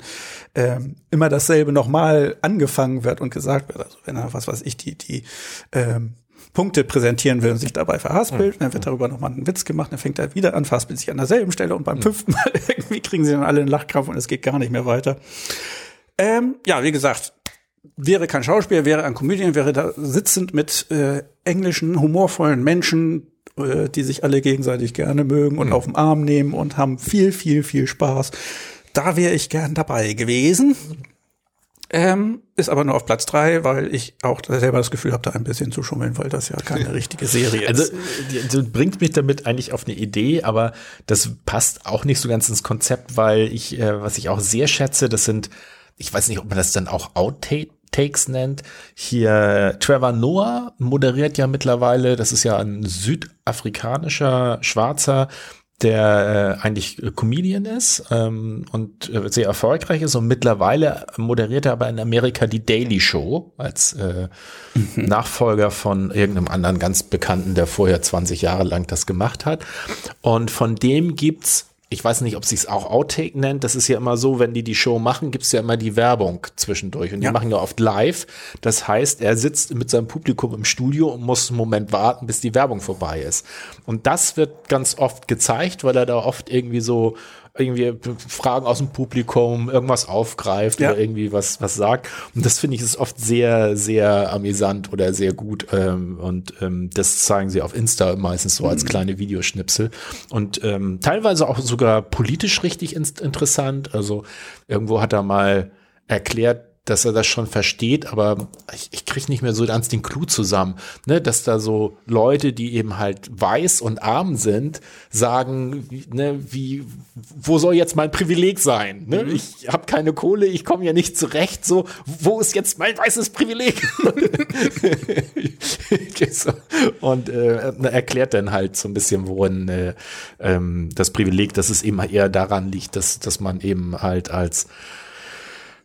ähm, immer dasselbe nochmal angefangen wird und gesagt wird. Also wenn er, was weiß ich, die, die ähm, Punkte präsentieren will und sich dabei verhaspelt, mhm. dann wird darüber nochmal ein Witz gemacht, dann fängt er wieder an, verhaspelt sich an derselben Stelle und beim mhm. fünften Mal irgendwie kriegen sie dann alle einen Lachkrampf und es geht gar nicht mehr weiter. Ähm, ja, wie gesagt, wäre kein Schauspieler, wäre ein Comedian, wäre da sitzend mit äh, englischen, humorvollen Menschen, äh, die sich alle gegenseitig gerne mögen und mhm. auf den Arm nehmen und haben viel, viel, viel Spaß. Da wäre ich gern dabei gewesen. Ähm, ist aber nur auf Platz drei, weil ich auch selber das Gefühl habe, da ein bisschen zu schummeln, weil das ja keine richtige Serie also, ist. Also bringt mich damit eigentlich auf eine Idee, aber das passt auch nicht so ganz ins Konzept, weil ich, äh, was ich auch sehr schätze, das sind, ich weiß nicht, ob man das dann auch Outtake Takes nennt. Hier Trevor Noah moderiert ja mittlerweile, das ist ja ein südafrikanischer Schwarzer, der äh, eigentlich Comedian ist ähm, und äh, sehr erfolgreich ist und mittlerweile moderiert er aber in Amerika die Daily Show als äh, mhm. Nachfolger von irgendeinem anderen ganz Bekannten, der vorher 20 Jahre lang das gemacht hat. Und von dem gibt's ich weiß nicht, ob sie es auch Outtake nennt. Das ist ja immer so, wenn die die Show machen, gibt es ja immer die Werbung zwischendurch. Und die ja. machen ja oft live. Das heißt, er sitzt mit seinem Publikum im Studio und muss einen Moment warten, bis die Werbung vorbei ist. Und das wird ganz oft gezeigt, weil er da oft irgendwie so irgendwie Fragen aus dem Publikum, irgendwas aufgreift ja. oder irgendwie was, was sagt. Und das finde ich ist oft sehr, sehr amüsant oder sehr gut. Ähm, und ähm, das zeigen sie auf Insta meistens so als mhm. kleine Videoschnipsel. Und ähm, teilweise auch sogar politisch richtig in interessant. Also irgendwo hat er mal erklärt, dass er das schon versteht, aber ich, ich kriege nicht mehr so ganz den Clou zusammen, ne, dass da so Leute, die eben halt weiß und arm sind, sagen, ne, wie, wo soll jetzt mein Privileg sein? Ne? Mhm. Ich habe keine Kohle, ich komme ja nicht zurecht. So, wo ist jetzt mein weißes Privileg? und äh, erklärt dann halt so ein bisschen, worin äh, ähm, das Privileg, dass es eben eher daran liegt, dass, dass man eben halt als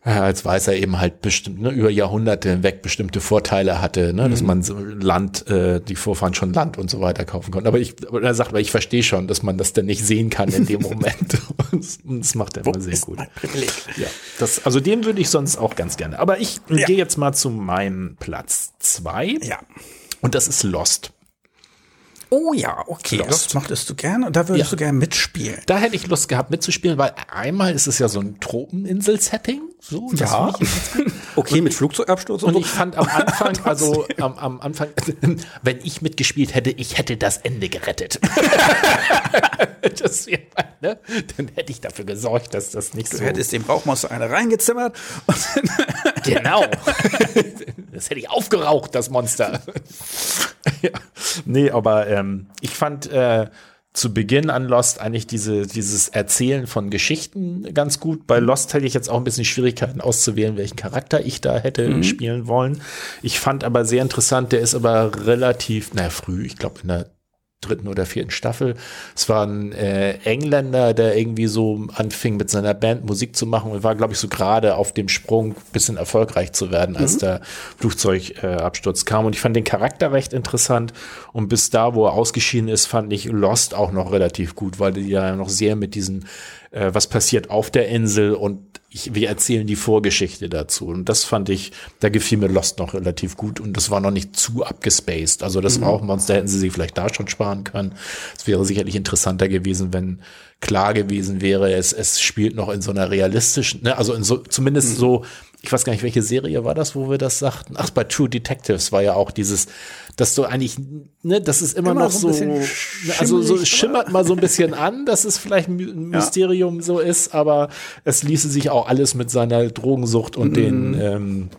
als Weißer eben halt bestimmt ne, über Jahrhunderte hinweg bestimmte Vorteile hatte, ne, mhm. dass man so Land, äh, die Vorfahren schon Land und so weiter kaufen konnte. Aber ich, aber er sagt, aber ich verstehe schon, dass man das dann nicht sehen kann in dem Moment. und das macht er immer sehr gut. Ja, das, also den würde ich sonst auch ganz gerne. Aber ich ja. gehe jetzt mal zu meinem Platz zwei. Ja. Und das ist Lost. Oh ja, okay. Lost, Lost mochtest du gerne und da würdest ja. du gerne mitspielen. Da hätte ich Lust gehabt mitzuspielen, weil einmal ist es ja so ein Tropeninsel-Setting. So, ja. okay, mit Flugzeugabsturz und, und so. ich fand am Anfang, also am, am Anfang, wenn ich mitgespielt hätte, ich hätte das Ende gerettet. das wär, ne? Dann hätte ich dafür gesorgt, dass das nicht du so. Du hättest dem Rauchmonster eine reingezimmert. genau. Das hätte ich aufgeraucht, das Monster. ja. Nee, aber ähm, ich fand äh, zu Beginn an Lost eigentlich diese, dieses Erzählen von Geschichten ganz gut. Bei Lost hätte ich jetzt auch ein bisschen Schwierigkeiten auszuwählen, welchen Charakter ich da hätte mhm. spielen wollen. Ich fand aber sehr interessant, der ist aber relativ, naja, früh, ich glaube in der dritten oder vierten Staffel. Es war ein äh, Engländer, der irgendwie so anfing mit seiner Band Musik zu machen und war, glaube ich, so gerade auf dem Sprung, bisschen erfolgreich zu werden, als mhm. der Flugzeugabsturz äh, kam. Und ich fand den Charakter recht interessant. Und bis da, wo er ausgeschieden ist, fand ich Lost auch noch relativ gut, weil die ja noch sehr mit diesen, äh, was passiert auf der Insel und ich, wir erzählen die Vorgeschichte dazu. Und das fand ich, da gefiel mir Lost noch relativ gut und das war noch nicht zu abgespaced. Also das mhm. Rauchmonster hätten sie sich vielleicht da schon sparen können. Es wäre sicherlich interessanter gewesen, wenn klar gewesen wäre, es, es spielt noch in so einer realistischen, ne, also in so, zumindest mhm. so, ich weiß gar nicht, welche Serie war das, wo wir das sagten. Ach, bei True Detectives war ja auch dieses, dass du eigentlich, ne, das ist immer, immer noch so, ne, also so schimmert mal so ein bisschen an, dass es vielleicht ein Mysterium ja. so ist, aber es ließe sich auch alles mit seiner Drogensucht und mhm. den ähm,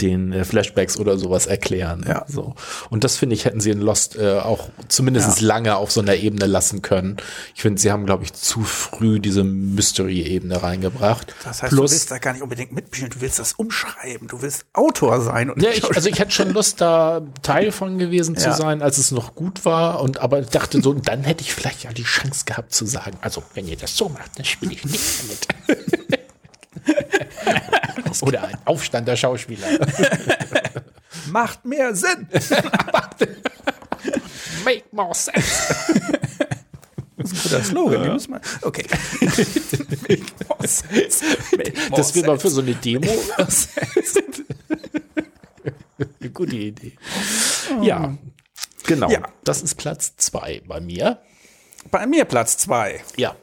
den äh, Flashbacks oder sowas erklären. Ja. So. Und das finde ich, hätten sie in Lost äh, auch zumindest ja. lange auf so einer Ebene lassen können. Ich finde, sie haben, glaube ich, zu früh diese Mystery-Ebene reingebracht. Das heißt, Plus, du willst da gar nicht unbedingt mitspielen, du willst das umschreiben, du willst Autor sein. Und ja, ich, also ich hätte schon Lust, da Teil von gewesen ja. zu sein, als es noch gut war. Und aber dachte so, dann hätte ich vielleicht ja die Chance gehabt zu sagen, also wenn ihr das so macht, dann spiele ich nicht damit. Oder ein Aufstand der Schauspieler. Macht mehr Sinn. Make more sense. Das ist ein guter Slogan. Ja. Muss man, okay. Make more sense. Make more das wäre mal für so eine Demo. eine gute Idee. Ja, genau. Ja. Das ist Platz zwei bei mir. Bei mir Platz zwei. Ja.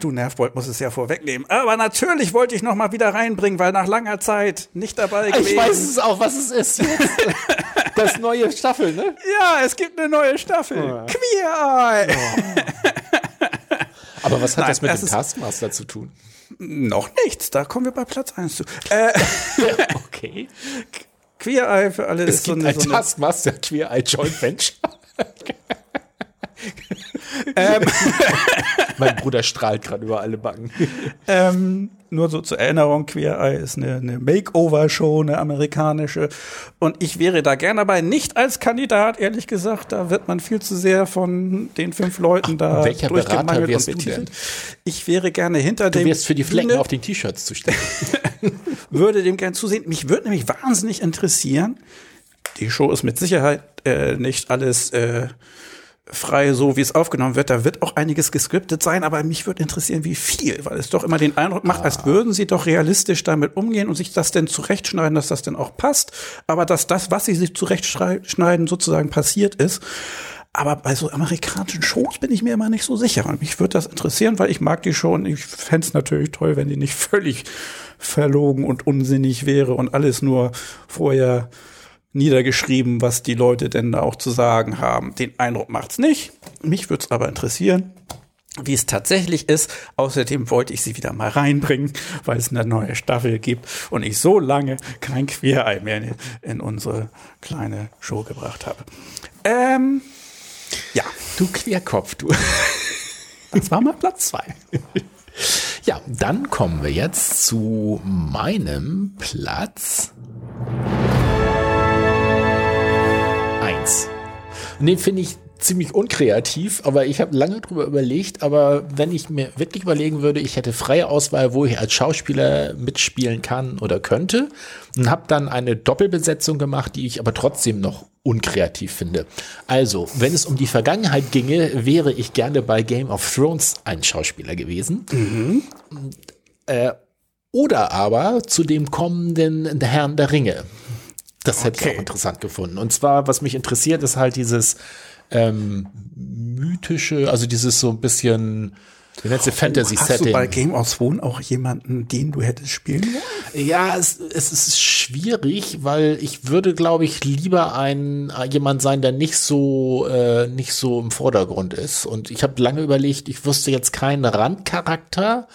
Du Nervbold muss es ja vorwegnehmen. Aber natürlich wollte ich noch mal wieder reinbringen, weil nach langer Zeit nicht dabei gewesen. Ich weiß es auch, was es ist. das neue Staffel, ne? Ja, es gibt eine neue Staffel. Oh. Queer Eye. Oh. Aber was hat Nein, das mit dem Taskmaster zu tun? Noch nichts, da kommen wir bei Platz 1 zu. Äh, okay. Queer Eye für alle es ist gibt so eine, ein so eine Taskmaster Queer Eye Joint Venture. ähm, mein Bruder strahlt gerade über alle Backen. Ähm, nur so zur Erinnerung, Queer Eye ist eine, eine Makeover-Show, eine amerikanische. Und ich wäre da gern dabei, nicht als Kandidat, ehrlich gesagt. Da wird man viel zu sehr von den fünf Leuten Ach, da welcher Berater wärst du denn? Ich wäre gerne hinter du dem. Du wärst für die Flecken Bühne, auf den T-Shirts zuständig. würde dem gern zusehen. Mich würde nämlich wahnsinnig interessieren. Die Show ist mit Sicherheit äh, nicht alles äh, frei, so wie es aufgenommen wird. Da wird auch einiges gescriptet sein, aber mich würde interessieren, wie viel, weil es doch immer den Eindruck macht, als ah. würden sie doch realistisch damit umgehen und sich das denn zurechtschneiden, dass das denn auch passt, aber dass das, was sie sich zurechtschneiden, sozusagen passiert ist. Aber bei so amerikanischen Shows bin ich mir immer nicht so sicher. Und mich würde das interessieren, weil ich mag die Show und ich fände es natürlich toll, wenn die nicht völlig verlogen und unsinnig wäre und alles nur vorher niedergeschrieben, was die Leute denn da auch zu sagen haben. Den Eindruck macht's nicht. Mich würde es aber interessieren. wie es tatsächlich ist. Außerdem wollte ich sie wieder mal reinbringen, weil es eine neue Staffel gibt und ich so lange kein Queerei mehr in, in unsere kleine Show gebracht habe. Ähm, ja. Du Querkopf, du. Das war mal Platz zwei. Ja, dann kommen wir jetzt zu meinem Platz eins. Und den finde ich ziemlich unkreativ, aber ich habe lange drüber überlegt, aber wenn ich mir wirklich überlegen würde, ich hätte freie Auswahl, wo ich als Schauspieler mitspielen kann oder könnte und habe dann eine Doppelbesetzung gemacht, die ich aber trotzdem noch unkreativ finde. Also, wenn es um die Vergangenheit ginge, wäre ich gerne bei Game of Thrones ein Schauspieler gewesen. Mhm. Äh, oder aber zu dem kommenden Herrn der Ringe. Das hätte ich auch interessant gefunden. Und zwar, was mich interessiert, ist halt dieses ähm, mythische, also dieses so ein bisschen wie nennt Fantasy-Setting. Hast du bei Game of Thrones auch jemanden, den du hättest spielen wollen? Ja, es, es ist schwierig, weil ich würde, glaube ich, lieber ein jemand sein, der nicht so äh, nicht so im Vordergrund ist. Und ich habe lange überlegt, ich wusste jetzt keinen Randcharakter,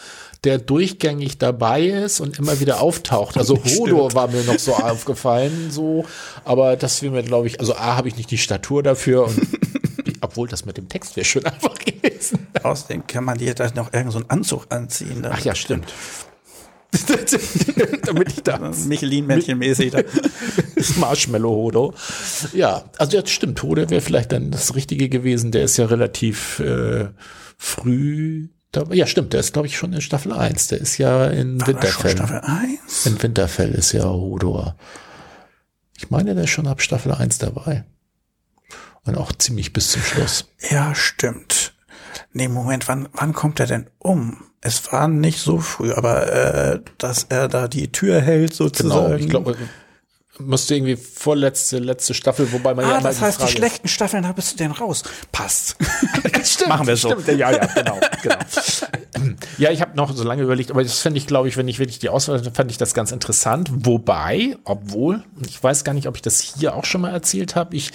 der durchgängig dabei ist und immer wieder auftaucht. Also Hodor war mir noch so aufgefallen, so, aber das wäre mir, glaube ich, also A, habe ich nicht die Statur dafür und obwohl das mit dem Text wäre schön einfach gewesen. Außerdem kann man dir da noch irgendeinen so Anzug anziehen. Ach ja, stimmt. Damit ich da Michelin-Männchen-mäßig Marshmallow Hodo. Ja, also das stimmt. Hodo wäre vielleicht dann das Richtige gewesen. Der ist ja relativ äh, früh ja, stimmt, der ist, glaube ich, schon in Staffel 1. Der ist ja in War Winterfell. Staffel 1? In Winterfell ist ja Hodor. Ich meine, der ist schon ab Staffel 1 dabei. Und auch ziemlich bis zum Schluss. Ja, stimmt. Nee, Moment, wann, wann kommt er denn um? Es war nicht so früh, aber äh, dass er da die Tür hält sozusagen. Genau, ich glaube, müsste irgendwie vorletzte, letzte Staffel, wobei man ah, ja das heißt, die, die schlechten Staffeln, da bist du denn raus. Passt. stimmt, Machen wir so. Stimmt, ja, ja, genau, genau. ja, ich habe noch so lange überlegt, aber das fände ich, glaube ich, wenn ich wirklich die Auswahl, fand ich das ganz interessant. Wobei, obwohl, ich weiß gar nicht, ob ich das hier auch schon mal erzählt habe, ich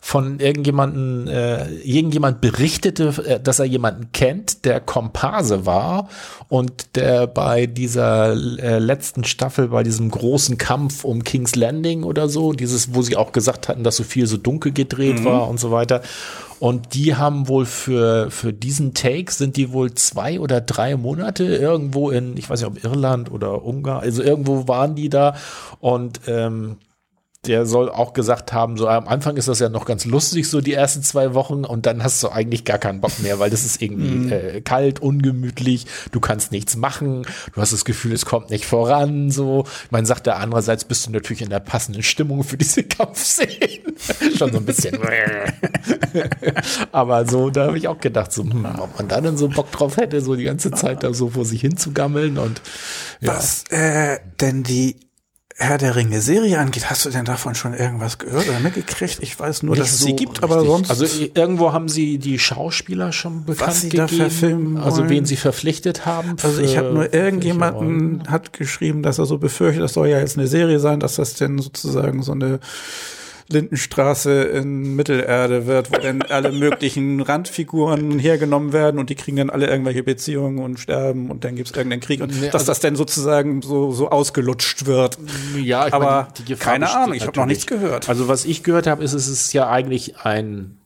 von irgendjemanden, äh, irgendjemand berichtete, äh, dass er jemanden kennt, der Komparse war und der bei dieser äh, letzten Staffel, bei diesem großen Kampf um King's Landing oder so, dieses, wo sie auch gesagt hatten, dass so viel so dunkel gedreht mhm. war und so weiter. Und die haben wohl für, für diesen Take sind die wohl zwei oder drei Monate irgendwo in, ich weiß nicht, ob Irland oder Ungarn, also irgendwo waren die da und ähm, der soll auch gesagt haben, so am Anfang ist das ja noch ganz lustig, so die ersten zwei Wochen und dann hast du eigentlich gar keinen Bock mehr, weil das ist irgendwie mhm. äh, kalt, ungemütlich, du kannst nichts machen, du hast das Gefühl, es kommt nicht voran, so. Man sagt da andererseits bist du natürlich in der passenden Stimmung für diese Kampfszenen. Schon so ein bisschen. Aber so, da habe ich auch gedacht, so, hm, ob man da denn so Bock drauf hätte, so die ganze Zeit da so vor sich hinzugammeln und ja. Was äh, denn die Herr der Ringe Serie angeht, hast du denn davon schon irgendwas gehört oder mitgekriegt? Ich weiß nur, Nicht dass es so sie gibt, richtig. aber sonst. Also irgendwo haben sie die Schauspieler schon bekannt was sie gegeben, da verfilmen also wen sie verpflichtet haben. Also ich habe nur irgendjemanden hat geschrieben, dass er so befürchtet, das soll ja jetzt eine Serie sein, dass das denn sozusagen so eine Lindenstraße in Mittelerde wird, wo dann alle möglichen Randfiguren hergenommen werden und die kriegen dann alle irgendwelche Beziehungen und sterben und dann gibt's irgendeinen Krieg und nee, dass also das dann sozusagen so, so ausgelutscht wird. Ja, ich aber meine, keine Ahnung, ich habe noch nichts gehört. Also was ich gehört habe, ist, es ist ja eigentlich ein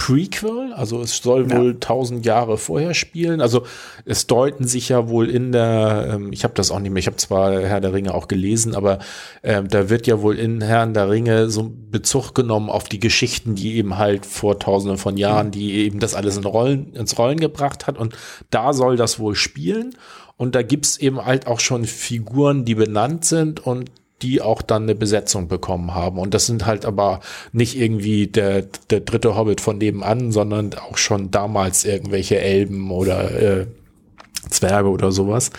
Prequel, also es soll wohl tausend Jahre vorher spielen. Also es deuten sich ja wohl in der, ähm, ich habe das auch nicht mehr, ich habe zwar Herr der Ringe auch gelesen, aber ähm, da wird ja wohl in Herrn der Ringe so Bezug genommen auf die Geschichten, die eben halt vor tausenden von Jahren, mhm. die eben das alles in Rollen, ins Rollen gebracht hat. Und da soll das wohl spielen. Und da gibt's eben halt auch schon Figuren, die benannt sind und die auch dann eine Besetzung bekommen haben. Und das sind halt aber nicht irgendwie der, der dritte Hobbit von nebenan, sondern auch schon damals irgendwelche Elben oder äh, Zwerge oder sowas.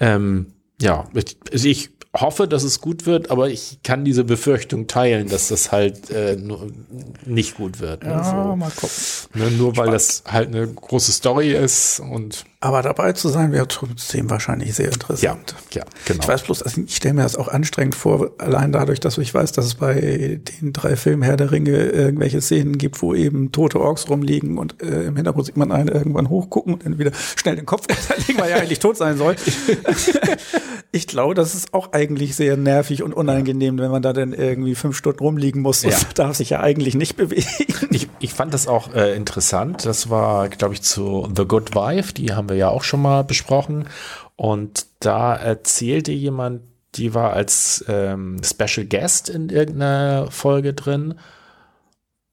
Ähm, ja, ich, also ich hoffe, dass es gut wird, aber ich kann diese Befürchtung teilen, dass das halt äh, nur, nicht gut wird. Ne? Ja, so. mal gucken. Ne, nur weil das halt eine große Story ist und Aber dabei zu sein wäre trotzdem wahrscheinlich sehr interessant. Ja, ja genau. Ich weiß bloß, also ich stelle mir das auch anstrengend vor, allein dadurch, dass ich weiß, dass es bei den drei Filmen Herr der Ringe irgendwelche Szenen gibt, wo eben tote Orks rumliegen und äh, im Hintergrund sieht man einen irgendwann hochgucken und dann wieder schnell den Kopf legen, weil er eigentlich tot sein soll. ich glaube, das ist auch eigentlich sehr nervig und unangenehm, wenn man da dann irgendwie fünf Stunden rumliegen muss und ja. darf sich ja eigentlich nicht bewegen. Ich, ich fand das auch äh, interessant. Das war, glaube ich, zu The Good Wife, die haben haben wir ja auch schon mal besprochen. Und da erzählte jemand, die war als ähm, Special Guest in irgendeiner Folge drin.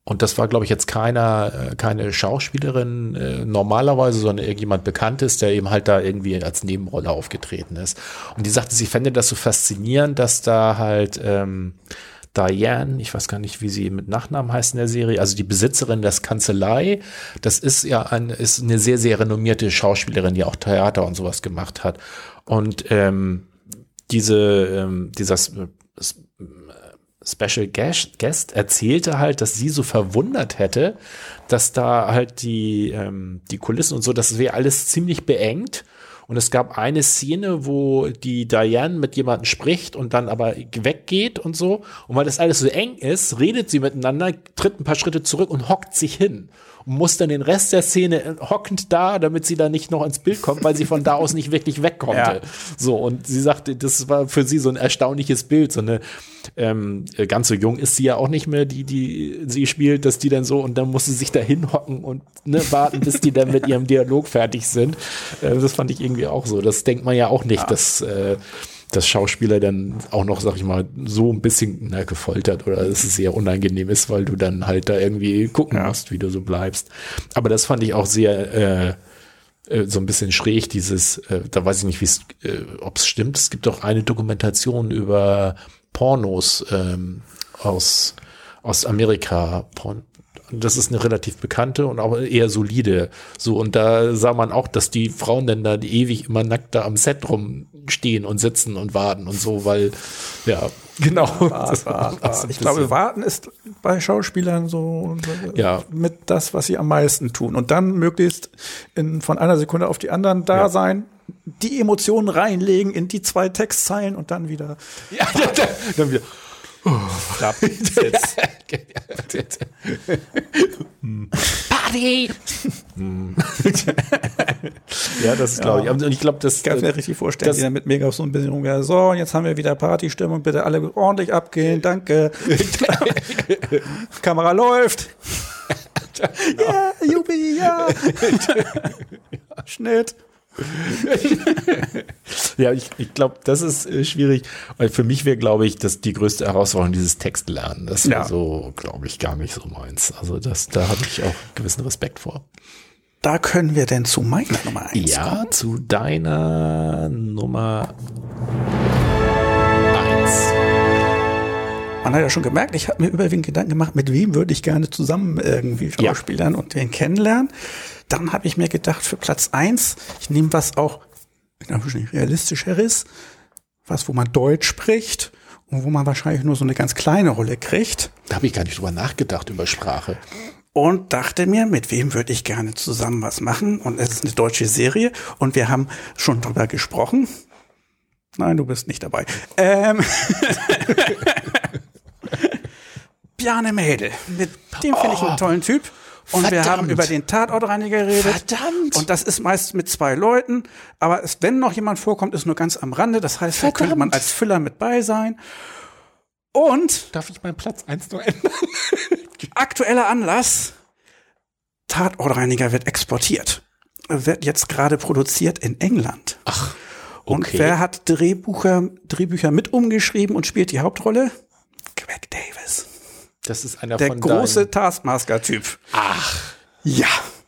Und das war, glaube ich, jetzt keiner, äh, keine Schauspielerin äh, normalerweise, sondern irgendjemand Bekanntes, der eben halt da irgendwie als Nebenrolle aufgetreten ist. Und die sagte, sie fände das so faszinierend, dass da halt ähm, Diane, ich weiß gar nicht, wie sie mit Nachnamen heißt in der Serie, also die Besitzerin des Kanzlei, das ist ja ein, ist eine sehr, sehr renommierte Schauspielerin, die auch Theater und sowas gemacht hat. Und ähm, diese, ähm, dieser Special Guest erzählte halt, dass sie so verwundert hätte, dass da halt die, ähm, die Kulissen und so, das wäre alles ziemlich beengt und es gab eine Szene, wo die Diane mit jemandem spricht und dann aber weggeht und so. Und weil das alles so eng ist, redet sie miteinander, tritt ein paar Schritte zurück und hockt sich hin und muss dann den Rest der Szene äh, hockend da, damit sie da nicht noch ins Bild kommt, weil sie von da aus nicht wirklich weg konnte. Ja. So, und sie sagte, das war für sie so ein erstaunliches Bild, so eine ähm, ganz so jung ist sie ja auch nicht mehr, die, die sie spielt, dass die dann so und dann muss sie sich da hinhocken und ne, warten, bis die dann mit ihrem Dialog fertig sind. Äh, das fand ich irgendwie auch so. Das denkt man ja auch nicht, ja. dass äh, dass Schauspieler dann auch noch, sag ich mal, so ein bisschen na, gefoltert oder dass es sehr unangenehm ist, weil du dann halt da irgendwie gucken ja. musst, wie du so bleibst. Aber das fand ich auch sehr äh, äh, so ein bisschen schräg, dieses, äh, da weiß ich nicht, wie es, äh, ob es stimmt. Es gibt doch eine Dokumentation über Pornos ähm, aus, aus Amerika, Porn, das ist eine relativ bekannte und auch eher solide. So, und da sah man auch, dass die Frauen dann da ewig immer nackt da am Set rumstehen und sitzen und warten und so, weil, ja, genau. Wart, wart, wart. Ich glaube, warten ist bei Schauspielern so ja. mit das, was sie am meisten tun. Und dann möglichst in, von einer Sekunde auf die anderen da ja. sein, die Emotionen reinlegen in die zwei Textzeilen und dann wieder. Ja, dann wieder. Party! ja, das ist, glaube ich. Und ich glaube, das. kann ich mir richtig vorstellen, das, die dann mit mega so ein bisschen rumgehen. So, und jetzt haben wir wieder Partystimmung. Bitte alle ordentlich abgehen. Danke. Kamera läuft. Ja, yeah, Jubi, ja. Schnitt. ja, ich, ich glaube, das ist äh, schwierig. Weil für mich wäre, glaube ich, das die größte Herausforderung dieses Textlernen. Das ja. so, glaube ich, gar nicht so meins. Also das, da habe ich auch gewissen Respekt vor. Da können wir denn zu meiner Nummer eins Ja, kommen? zu deiner Nummer. Man hat ja schon gemerkt, ich habe mir überwiegend Gedanken gemacht, mit wem würde ich gerne zusammen irgendwie Schauspielern ja. und den kennenlernen. Dann habe ich mir gedacht, für Platz eins, ich nehme was auch ein bisschen realistischeres, was, wo man Deutsch spricht und wo man wahrscheinlich nur so eine ganz kleine Rolle kriegt. Da habe ich gar nicht drüber nachgedacht, über Sprache. Und dachte mir, mit wem würde ich gerne zusammen was machen? Und es ist eine deutsche Serie und wir haben schon drüber gesprochen. Nein, du bist nicht dabei. Ähm Bjarne Mädel. Mit dem finde ich einen oh. tollen Typ. Und Verdammt. wir haben über den Tatortreiniger geredet. Verdammt. Und das ist meist mit zwei Leuten. Aber es, wenn noch jemand vorkommt, ist nur ganz am Rande. Das heißt, da könnte man als Füller mit bei sein. Und. Darf ich meinen Platz eins nur ändern? aktueller Anlass. Tatortreiniger wird exportiert. Wird jetzt gerade produziert in England. Ach. Okay. Und wer hat Drehbücher, Drehbücher mit umgeschrieben und spielt die Hauptrolle? Greg Davis. Das ist einer der von große Taskmaster-Typ. Ach. Ja.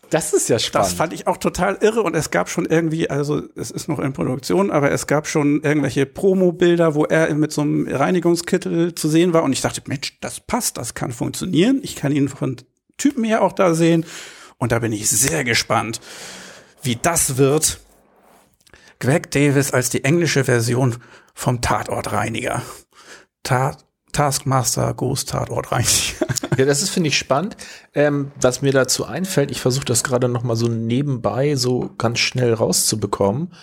Das ist ja spannend. Das fand ich auch total irre und es gab schon irgendwie, also es ist noch in Produktion, aber es gab schon irgendwelche Promo-Bilder, wo er mit so einem Reinigungskittel zu sehen war und ich dachte, Mensch, das passt, das kann funktionieren. Ich kann ihn von Typen her auch da sehen und da bin ich sehr gespannt, wie das wird. Greg Davis als die englische Version vom Tatortreiniger. Tat Taskmaster Ghost Tatort rein. Ja, das ist, finde ich, spannend. Ähm, was mir dazu einfällt, ich versuche das gerade noch mal so nebenbei so ganz schnell rauszubekommen.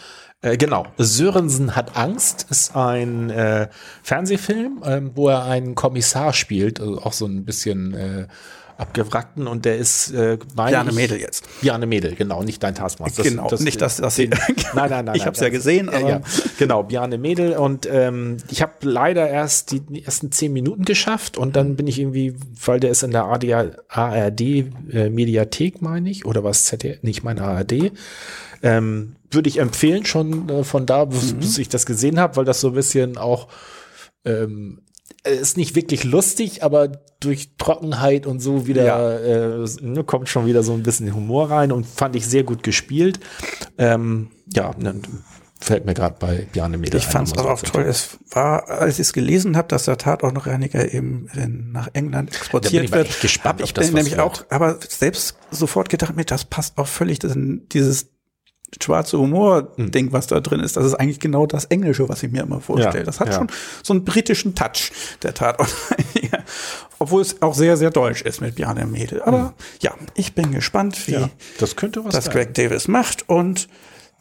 Äh, genau, Sörensen hat Angst ist ein äh, Fernsehfilm, ähm, wo er einen Kommissar spielt, also auch so ein bisschen äh, abgewrackten und der ist äh, Bjarne Mädel jetzt. Bjarne Mädel, genau, nicht dein Taskmaster. Das, genau, das, nicht das, das den, nein, nein, nein. Ich habe es ja gesehen, aber ja, genau, Bjarne Mädel und ähm, ich habe leider erst die ersten zehn Minuten geschafft und dann bin ich irgendwie, weil der ist in der ARD äh, Mediathek, meine ich, oder was ZDF, nicht meine ARD. Ähm, Würde ich empfehlen, schon äh, von da, bis, mhm. bis ich das gesehen habe, weil das so ein bisschen auch ähm, ist nicht wirklich lustig, aber durch Trockenheit und so wieder ja. äh, ne, kommt schon wieder so ein bisschen Humor rein und fand ich sehr gut gespielt. Ähm, ja, ne, fällt mir gerade bei Bjarne Mädel Ich fand es auch toll. Es war, als ich es gelesen habe, dass der Tatortreiniger eben nach England exportiert bin ich wird. gespannt, ich bin nämlich auch, aber selbst sofort gedacht, mir das passt auch völlig. Das, dieses schwarze Humor-Ding, was da drin ist, das ist eigentlich genau das Englische, was ich mir immer vorstelle. Ja, das hat ja. schon so einen britischen Touch, der Tatort. Obwohl es auch sehr, sehr deutsch ist mit Bjarne Mädel. Aber mhm. ja, ich bin gespannt, wie ja, das, könnte was das Greg Davis macht und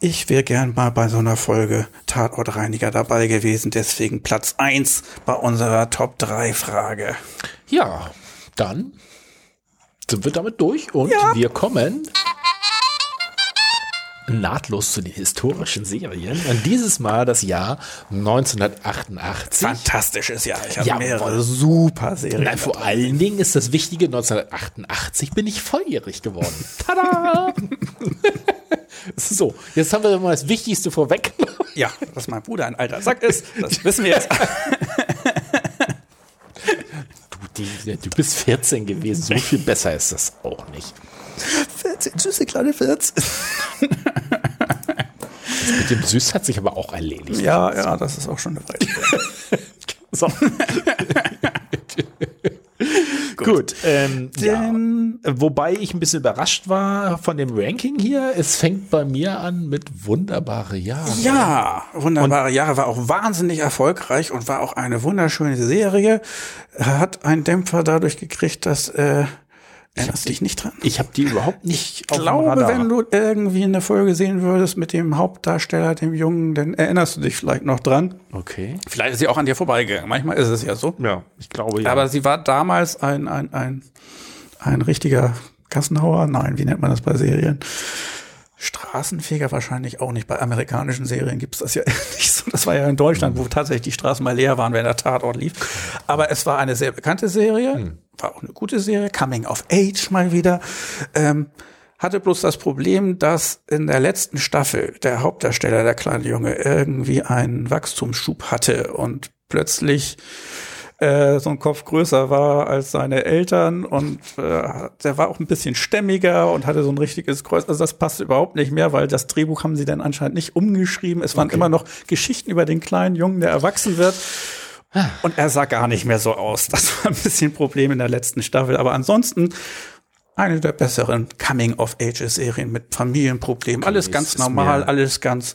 ich wäre gern mal bei so einer Folge Tatortreiniger dabei gewesen. Deswegen Platz eins bei unserer Top 3 Frage. Ja, dann sind wir damit durch und wir kommen nahtlos zu den historischen Serien. Und dieses Mal das Jahr 1988. Fantastisches Jahr. Ich habe ja, mehrere super Serien. Nein, vor allen Dingen ist das Wichtige, 1988 bin ich volljährig geworden. Tada! so, jetzt haben wir mal das Wichtigste vorweg. ja, dass mein Bruder ein alter Sack ist, das wissen wir jetzt. du, die, du bist 14 gewesen, so viel besser ist das auch nicht. 14, süße kleine 14. Das mit dem Süß hat sich aber auch erledigt. Ja, ja, das ist auch schon eine Weile. so. Gut. Gut ähm, ja. Wobei ich ein bisschen überrascht war von dem Ranking hier. Es fängt bei mir an mit wunderbare Jahre. Ja, wunderbare und Jahre war auch wahnsinnig erfolgreich und war auch eine wunderschöne Serie. Hat einen Dämpfer dadurch gekriegt, dass äh, Erinnerst du dich nicht dran? Ich habe die überhaupt nicht Ich glaube, wenn du irgendwie eine Folge sehen würdest mit dem Hauptdarsteller, dem Jungen, dann erinnerst du dich vielleicht noch dran. Okay. Vielleicht ist sie auch an dir vorbeigegangen. Manchmal ist es ja so. Ja, ich glaube ja. Aber sie war damals ein, ein, ein, ein richtiger Kassenhauer. Nein, wie nennt man das bei Serien? Straßenfeger wahrscheinlich auch nicht. Bei amerikanischen Serien gibt es das ja nicht so. Das war ja in Deutschland, wo tatsächlich die Straßen mal leer waren, wenn der Tatort lief. Aber es war eine sehr bekannte Serie, hm. War auch eine gute Serie, Coming of Age mal wieder. Ähm, hatte bloß das Problem, dass in der letzten Staffel der Hauptdarsteller, der kleine Junge, irgendwie einen Wachstumsschub hatte und plötzlich äh, so ein Kopf größer war als seine Eltern und äh, der war auch ein bisschen stämmiger und hatte so ein richtiges Kreuz. Also das passte überhaupt nicht mehr, weil das Drehbuch haben sie dann anscheinend nicht umgeschrieben. Es waren okay. immer noch Geschichten über den kleinen Jungen, der erwachsen wird. Und er sah gar nicht mehr so aus. Das war ein bisschen ein Problem in der letzten Staffel. Aber ansonsten eine der besseren Coming-of-Ages-Serien mit Familienproblemen. Alles ganz normal, alles ganz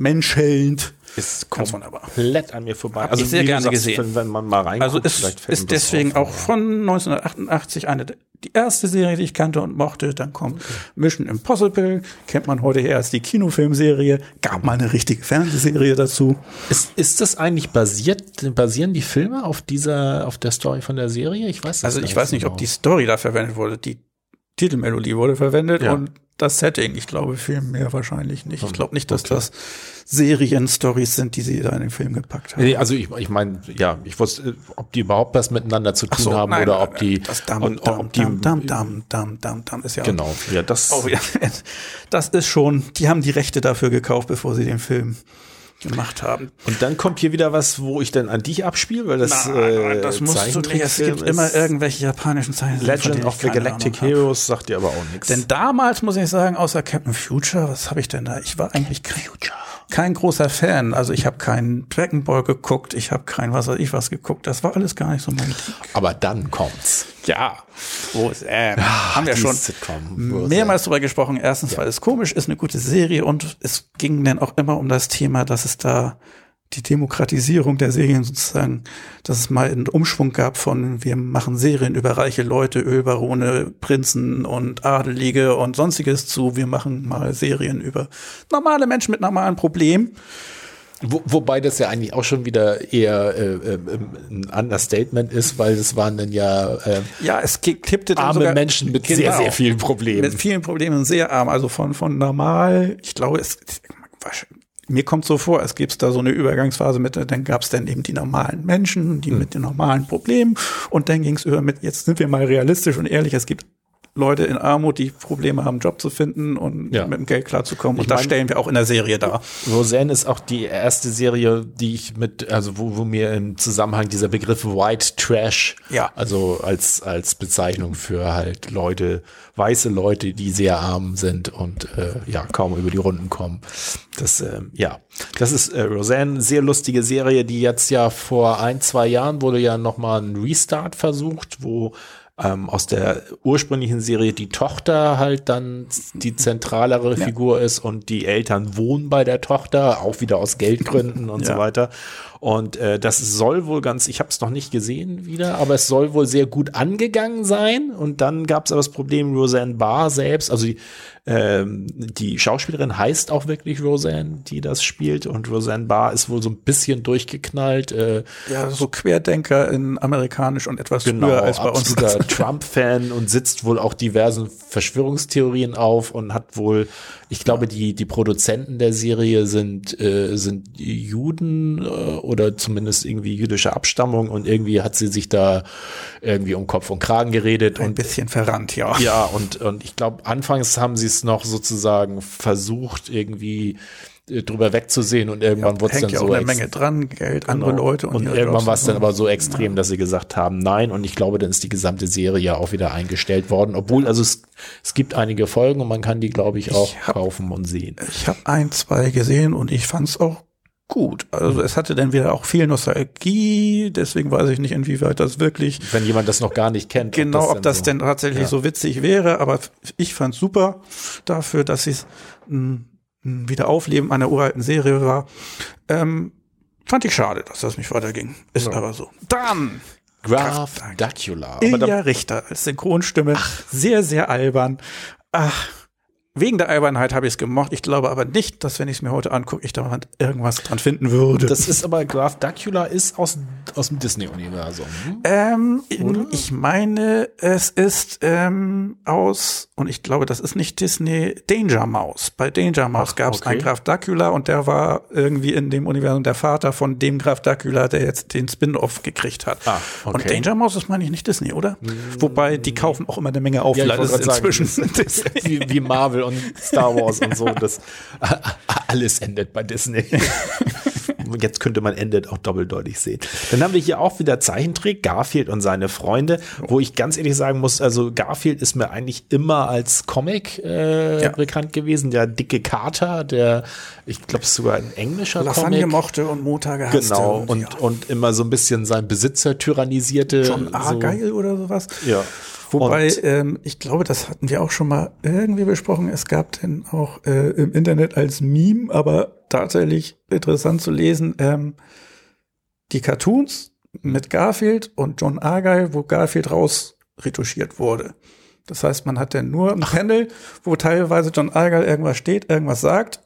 menschelnd ist komplett an mir vorbei. Hab also sehr gerne sagst, gesehen. Wenn, wenn, man mal reinguckt, also ist, ist deswegen auch von 1988 eine die erste Serie, die ich kannte und mochte. Dann kommt Mission Impossible, kennt man heute eher als die Kinofilmserie. Gab mal eine richtige Fernsehserie dazu. Ist, ist das eigentlich basiert, basieren die Filme auf dieser, auf der Story von der Serie? Ich weiß Also ich weiß nicht, genau. ob die Story da verwendet wurde. Die Titelmelodie wurde verwendet ja. und das Setting. Ich glaube viel mehr wahrscheinlich nicht. Ich glaube nicht, dass okay. das Serien-Stories sind, die sie da in den Film gepackt haben. Nee, also ich, ich meine, ja, ich wusste, ob die überhaupt was miteinander zu tun so, haben nein, oder ob die das Dam, und, Dam, ob die Dam, Dam, Dam, Dam, Dam, Dam ist ja genau, ja das. Oh, ja, das ist schon. Die haben die Rechte dafür gekauft, bevor sie den Film gemacht haben. Und dann kommt hier wieder was, wo ich dann an dich abspiele, weil das nein, äh, das musst du nicht. Es gibt immer irgendwelche japanischen Zeichen. Legend of the Galactic Heroes sagt dir aber auch nichts. Denn damals muss ich sagen, außer Captain Future, was habe ich denn da? Ich war eigentlich Future kein großer Fan. Also ich habe keinen Dragon Ball geguckt, ich habe kein was weiß ich was geguckt. Das war alles gar nicht so mein Ding. Aber dann kommt's. Ja, wo ist, äh, Ach, haben wir schon Sitcom. mehrmals drüber gesprochen. Erstens, ja. weil es komisch ist, eine gute Serie und es ging dann auch immer um das Thema, dass es da die Demokratisierung der Serien sozusagen, dass es mal einen Umschwung gab von wir machen Serien über reiche Leute, Ölbarone, Prinzen und Adelige und sonstiges zu wir machen mal Serien über normale Menschen mit normalen Problemen. Wo, wobei das ja eigentlich auch schon wieder eher äh, äh, ein Understatement ist, weil es waren dann ja, äh, ja es kippte arme sogar, Menschen mit genau, sehr, sehr vielen Problemen. Mit vielen Problemen, sehr arm. Also von, von normal, ich glaube, es, mir kommt so vor, es gibt da so eine Übergangsphase mit, dann gab es dann eben die normalen Menschen, die mhm. mit den normalen Problemen und dann ging es über mit, jetzt sind wir mal realistisch und ehrlich, es gibt Leute in Armut, die Probleme haben, Job zu finden und ja. mit dem Geld klarzukommen. Und ich das stellen wir auch in der Serie dar. Roseanne ist auch die erste Serie, die ich mit, also wo, wo mir im Zusammenhang dieser Begriff White Trash, ja. also als, als Bezeichnung für halt Leute, weiße Leute, die sehr arm sind und äh, ja, kaum über die Runden kommen. Das, äh, ja, das ist äh, Roseanne, sehr lustige Serie, die jetzt ja vor ein, zwei Jahren wurde ja nochmal ein Restart versucht, wo ähm, aus der ursprünglichen Serie die Tochter halt dann die zentralere ja. Figur ist und die Eltern wohnen bei der Tochter, auch wieder aus Geldgründen und ja. so weiter. Und äh, das soll wohl ganz, ich habe es noch nicht gesehen wieder, aber es soll wohl sehr gut angegangen sein. Und dann gab es aber das Problem, Roseanne Barr selbst, also die, ähm, die Schauspielerin heißt auch wirklich Roseanne, die das spielt. Und Roseanne Barr ist wohl so ein bisschen durchgeknallt. Äh, ja, so Querdenker in amerikanisch und etwas genau, früher als bei uns. Trump-Fan und sitzt wohl auch diversen Verschwörungstheorien auf und hat wohl, ich glaube, die, die Produzenten der Serie sind, äh, sind Juden äh, oder zumindest irgendwie jüdische Abstammung und irgendwie hat sie sich da irgendwie um Kopf und Kragen geredet. Ein und, bisschen verrannt, ja. Ja, und, und ich glaube, anfangs haben sie es noch sozusagen versucht, irgendwie äh, drüber wegzusehen und irgendwann ja, wurde es dann ja so auch eine Menge dran, Geld, genau. andere Leute und, und irgendwann war es dann aber so extrem, ja. dass sie gesagt haben, nein und ich glaube, dann ist die gesamte Serie ja auch wieder eingestellt worden, obwohl also es, es gibt einige Folgen und man kann die glaube ich auch ich hab, kaufen und sehen. Ich habe ein, zwei gesehen und ich fand es auch gut. Also es hatte dann wieder auch viel Nostalgie, deswegen weiß ich nicht, inwieweit das wirklich. Wenn jemand das noch gar nicht kennt. Genau, ob das, ob das so, denn tatsächlich ja. so witzig wäre, aber ich fand super dafür, dass es ein, ein Wiederaufleben einer uralten Serie war. Ähm, fand ich schade, dass das nicht weiterging. Ist ja. aber so. Dann Graf Dracula. Ilja Richter als Synchronstimme. Ach. Sehr, sehr albern. Ach, Wegen der Albernheit habe ich es gemocht. Ich glaube aber nicht, dass wenn ich es mir heute angucke, ich da irgendwas dran finden würde. Das ist aber Graf Dracula ist aus, aus dem Disney-Universum. Ähm, ich meine, es ist ähm, aus, und ich glaube, das ist nicht Disney, Danger Mouse. Bei Danger Mouse gab es okay. einen Graf Dracula und der war irgendwie in dem Universum der Vater von dem Graf Dracula, der jetzt den Spin-off gekriegt hat. Ah, okay. Und Danger Mouse ist, meine ich, nicht Disney, oder? Mm. Wobei, die kaufen auch immer eine Menge Auflagen ja, inzwischen. Sagen, wie, wie Marvel Marvel und Star Wars und so. Das alles endet bei Disney. Jetzt könnte man endet auch doppeldeutig sehen. Dann haben wir hier auch wieder Zeichentrick, Garfield und seine Freunde, wo ich ganz ehrlich sagen muss, also Garfield ist mir eigentlich immer als Comic äh, ja. bekannt gewesen. Der dicke Kater, der, ich glaube, sogar ein englischer Lasagne Comic. mochte und Montag hasste. Genau, und, und, ja. und, immer so ein bisschen sein Besitzer tyrannisierte. John Argyle so. oder sowas. Ja. Wobei, ähm, ich glaube, das hatten wir auch schon mal irgendwie besprochen. Es gab denn auch äh, im Internet als Meme, aber tatsächlich interessant zu lesen, ähm, die Cartoons mit Garfield und John Argyle, wo Garfield raus retuschiert wurde. Das heißt, man hat dann nur ein Panel, wo teilweise John Argyle irgendwas steht, irgendwas sagt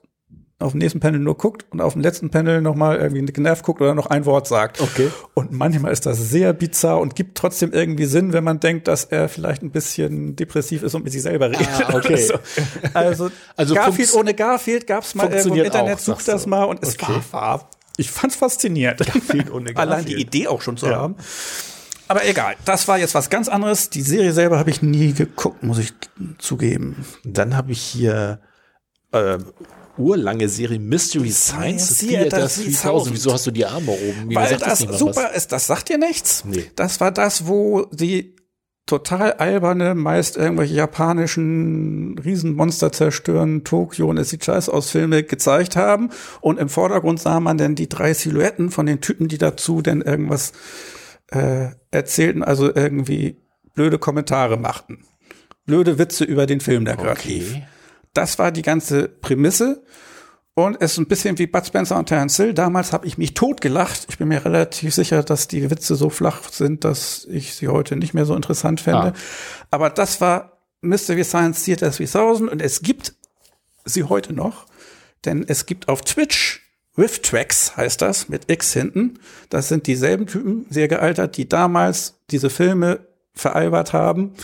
auf dem nächsten Panel nur guckt und auf dem letzten Panel nochmal irgendwie genervt guckt oder noch ein Wort sagt. Okay. Und manchmal ist das sehr bizarr und gibt trotzdem irgendwie Sinn, wenn man denkt, dass er vielleicht ein bisschen depressiv ist und mit sich selber redet. Ah, okay. So. Also, also Garfield ohne Garfield gab es mal irgendwo im Internet, such das mal und es okay. war, war, ich fand's faszinierend. Garfield ohne Garfield. Allein die Idee auch schon zu ja. haben. Aber egal, das war jetzt was ganz anderes. Die Serie selber habe ich nie geguckt, muss ich zugeben. Dann habe ich hier äh, urlange Serie Mystery Science Theater 3000. Wieso hast du die Arme oben? Wie Weil das, das super was? ist, das sagt dir nichts. Nee. Das war das, wo die total alberne, meist irgendwelche japanischen Riesenmonster zerstören Tokio und es sieht scheiße aus Filme gezeigt haben. Und im Vordergrund sah man dann die drei Silhouetten von den Typen, die dazu denn irgendwas äh, erzählten, also irgendwie blöde Kommentare machten. Blöde Witze über den Film, der gerade okay. lief. Das war die ganze Prämisse. Und es ist ein bisschen wie Bud Spencer und Terence Hill. Damals habe ich mich totgelacht. Ich bin mir relativ sicher, dass die Witze so flach sind, dass ich sie heute nicht mehr so interessant fände. Ah. Aber das war Mystery Science Theater 3000 und es gibt sie heute noch, denn es gibt auf Twitch Riff Tracks heißt das, mit X hinten. Das sind dieselben Typen, sehr gealtert, die damals diese Filme veralbert haben.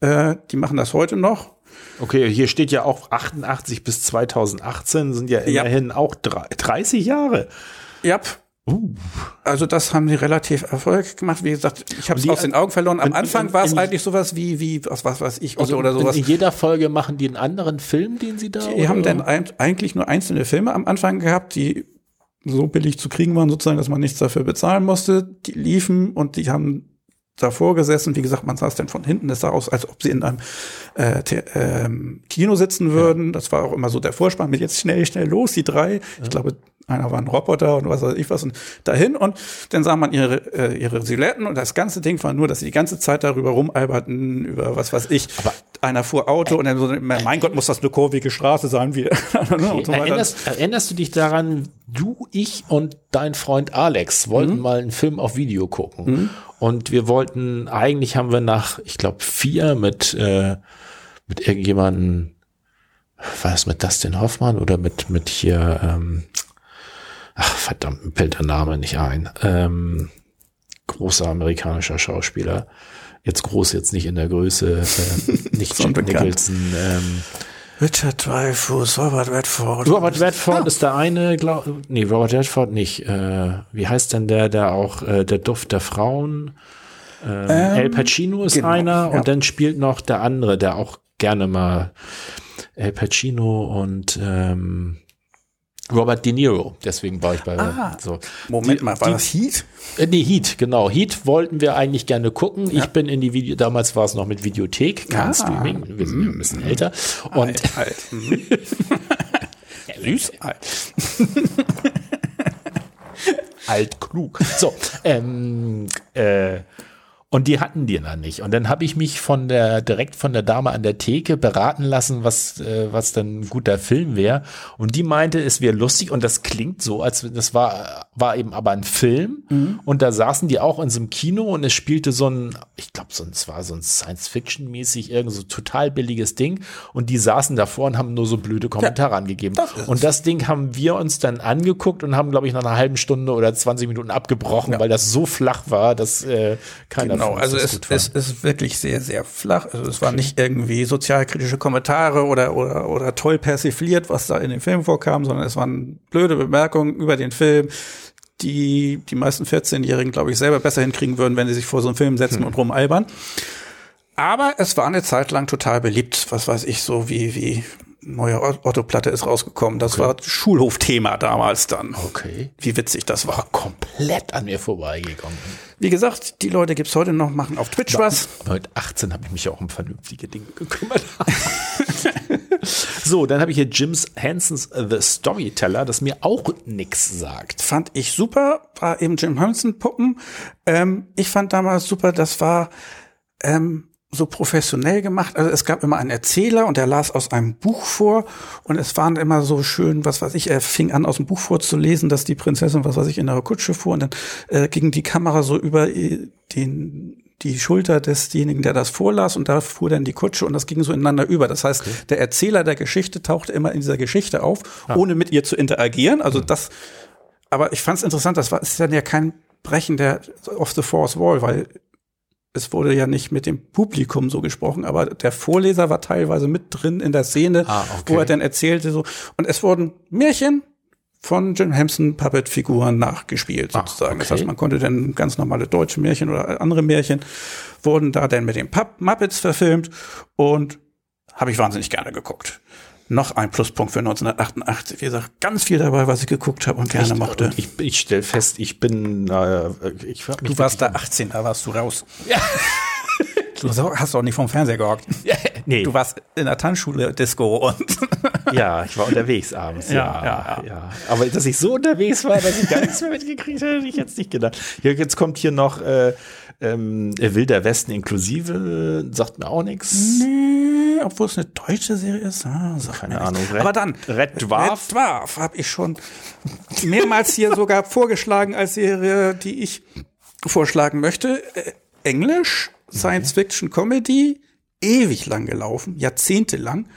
Äh, die machen das heute noch. Okay, hier steht ja auch 88 bis 2018 sind ja immerhin ja. auch 30 Jahre. Ja. Uh. Also das haben sie relativ erfolgreich gemacht. Wie gesagt, ich habe es aus den Augen verloren. Am in, Anfang war es eigentlich sowas wie, wie was, was weiß ich, also oder sowas. In jeder Folge machen die einen anderen Film, den sie da Die oder? haben dann eigentlich nur einzelne Filme am Anfang gehabt, die so billig zu kriegen waren, sozusagen, dass man nichts dafür bezahlen musste. Die liefen und die haben davor gesessen. Wie gesagt, man saß dann von hinten. Es sah aus, als ob sie in einem äh, ähm, Kino sitzen würden. Ja. Das war auch immer so der Vorspann mit jetzt schnell, schnell los, die drei. Ja. Ich glaube, einer war ein Roboter und was weiß ich was und dahin und dann sah man ihre äh, ihre Silhouetten und das ganze Ding war nur, dass sie die ganze Zeit darüber rumalberten über was weiß ich. Aber einer fuhr Auto äh, und dann so, mein Gott, muss das eine kurvige Straße sein wie okay. so erinnerst, erinnerst, du dich daran, du, ich und dein Freund Alex wollten mhm. mal einen Film auf Video gucken mhm. und wir wollten eigentlich haben wir nach, ich glaube vier mit äh, mit irgendjemanden war es mit Dustin Hoffmann oder mit mit hier ähm, ach verdammt, mir fällt der Name nicht ein. Ähm, großer amerikanischer Schauspieler. Jetzt groß, jetzt nicht in der Größe, äh, nicht Jack Nicholson. Ähm, Richard Dreyfuss, Robert Redford. Robert Redford ah. ist der eine, glaub, nee, Robert Redford nicht. Äh, wie heißt denn der, der auch äh, der Duft der Frauen? Ähm, ähm, El Pacino ist genau, einer ja. und dann spielt noch der andere, der auch gerne mal El Pacino und ähm, Robert De Niro, deswegen war ich bei ah, so. Moment die, mal, war die, das Heat? Äh, nee, Heat, genau. Heat wollten wir eigentlich gerne gucken. Ja. Ich bin in die Video, damals war es noch mit Videothek, kein ah, Streaming, wir sind mm, ein bisschen älter. Und alt, alt. Mhm. ja, süß, alt. alt klug. So, ähm, äh, und die hatten die dann nicht. Und dann habe ich mich von der direkt von der Dame an der Theke beraten lassen, was äh, was dann ein guter Film wäre. Und die meinte, es wäre lustig und das klingt so, als das war war eben aber ein Film. Mhm. Und da saßen die auch in so einem Kino und es spielte so ein, ich glaube, so ein, es war so ein Science-Fiction-mäßig irgend so total billiges Ding. Und die saßen davor und haben nur so blöde Kommentare ja, angegeben. Das und das Ding haben wir uns dann angeguckt und haben, glaube ich, nach einer halben Stunde oder 20 Minuten abgebrochen, ja. weil das so flach war, dass äh, keiner Genau, also es, es ist wirklich sehr, sehr flach. Also es war nicht irgendwie sozialkritische Kommentare oder, oder, oder toll persifliert, was da in dem Film vorkam, sondern es waren blöde Bemerkungen über den Film, die die meisten 14-Jährigen, glaube ich, selber besser hinkriegen würden, wenn sie sich vor so einen Film setzen hm. und rumalbern. Aber es war eine Zeit lang total beliebt, was weiß ich, so wie, wie neue Otto-Platte ist rausgekommen. Das okay. war Schulhofthema damals dann. Okay. Wie witzig das war. komplett an mir vorbeigekommen. Wie gesagt, die Leute gibt's heute noch, machen auf Twitch aber, was. Aber mit 18 habe ich mich ja auch um vernünftige Dinge gekümmert. so, dann habe ich hier Jims Hansons The Storyteller, das mir auch nix sagt. Fand ich super, war eben Jim Henson Puppen. Ähm, ich fand damals super, das war ähm, so professionell gemacht. Also es gab immer einen Erzähler und der las aus einem Buch vor und es waren immer so schön, was weiß ich, er fing an aus dem Buch vorzulesen, dass die Prinzessin, was weiß ich, in der Kutsche fuhr und dann äh, ging die Kamera so über äh, den die Schulter desjenigen, der das vorlas und da fuhr dann die Kutsche und das ging so ineinander über. Das heißt, okay. der Erzähler der Geschichte tauchte immer in dieser Geschichte auf, ah. ohne mit ihr zu interagieren. Also mhm. das, aber ich fand es interessant, das war ist dann ja kein Brechen der of the Fourth Wall, weil es wurde ja nicht mit dem Publikum so gesprochen, aber der Vorleser war teilweise mit drin in der Szene, ah, okay. wo er dann erzählte so. Und es wurden Märchen von Jim Henson Puppet-Figuren nachgespielt ah, sozusagen. okay. Das heißt, man konnte dann ganz normale deutsche Märchen oder andere Märchen wurden da dann mit den Pupp Muppets verfilmt und habe ich wahnsinnig gerne geguckt noch ein Pluspunkt für 1988. Wie gesagt, ganz viel dabei, was ich geguckt habe und gerne Echt? mochte. Und ich, ich stelle fest, ich bin, äh, ich Du warst da 18, da warst du raus. Ja. Du hast doch nicht vom Fernseher gehockt. Ja, nee. Du warst in der Tanzschule Disco und. ja, ich war unterwegs abends. Ja, ja, ja, ja, Aber dass ich so unterwegs war, dass ich gar nichts mehr mitgekriegt habe, hätte ich jetzt nicht gedacht. Jetzt kommt hier noch äh, Ähm, Wilder Westen inklusive sagt mir auch nichts. Nee, obwohl es eine deutsche Serie ist. Ah, Keine. Ahnung. Red- Aber dann, Red Dwarf? Red Dwarf habe ich schon mehrmals hier sogar vorgeschlagen als Serie, die ich vorschlagen möchte. Äh, Englisch, Science Fiction Comedy, ewig lang gelaufen, jahrzehntelang.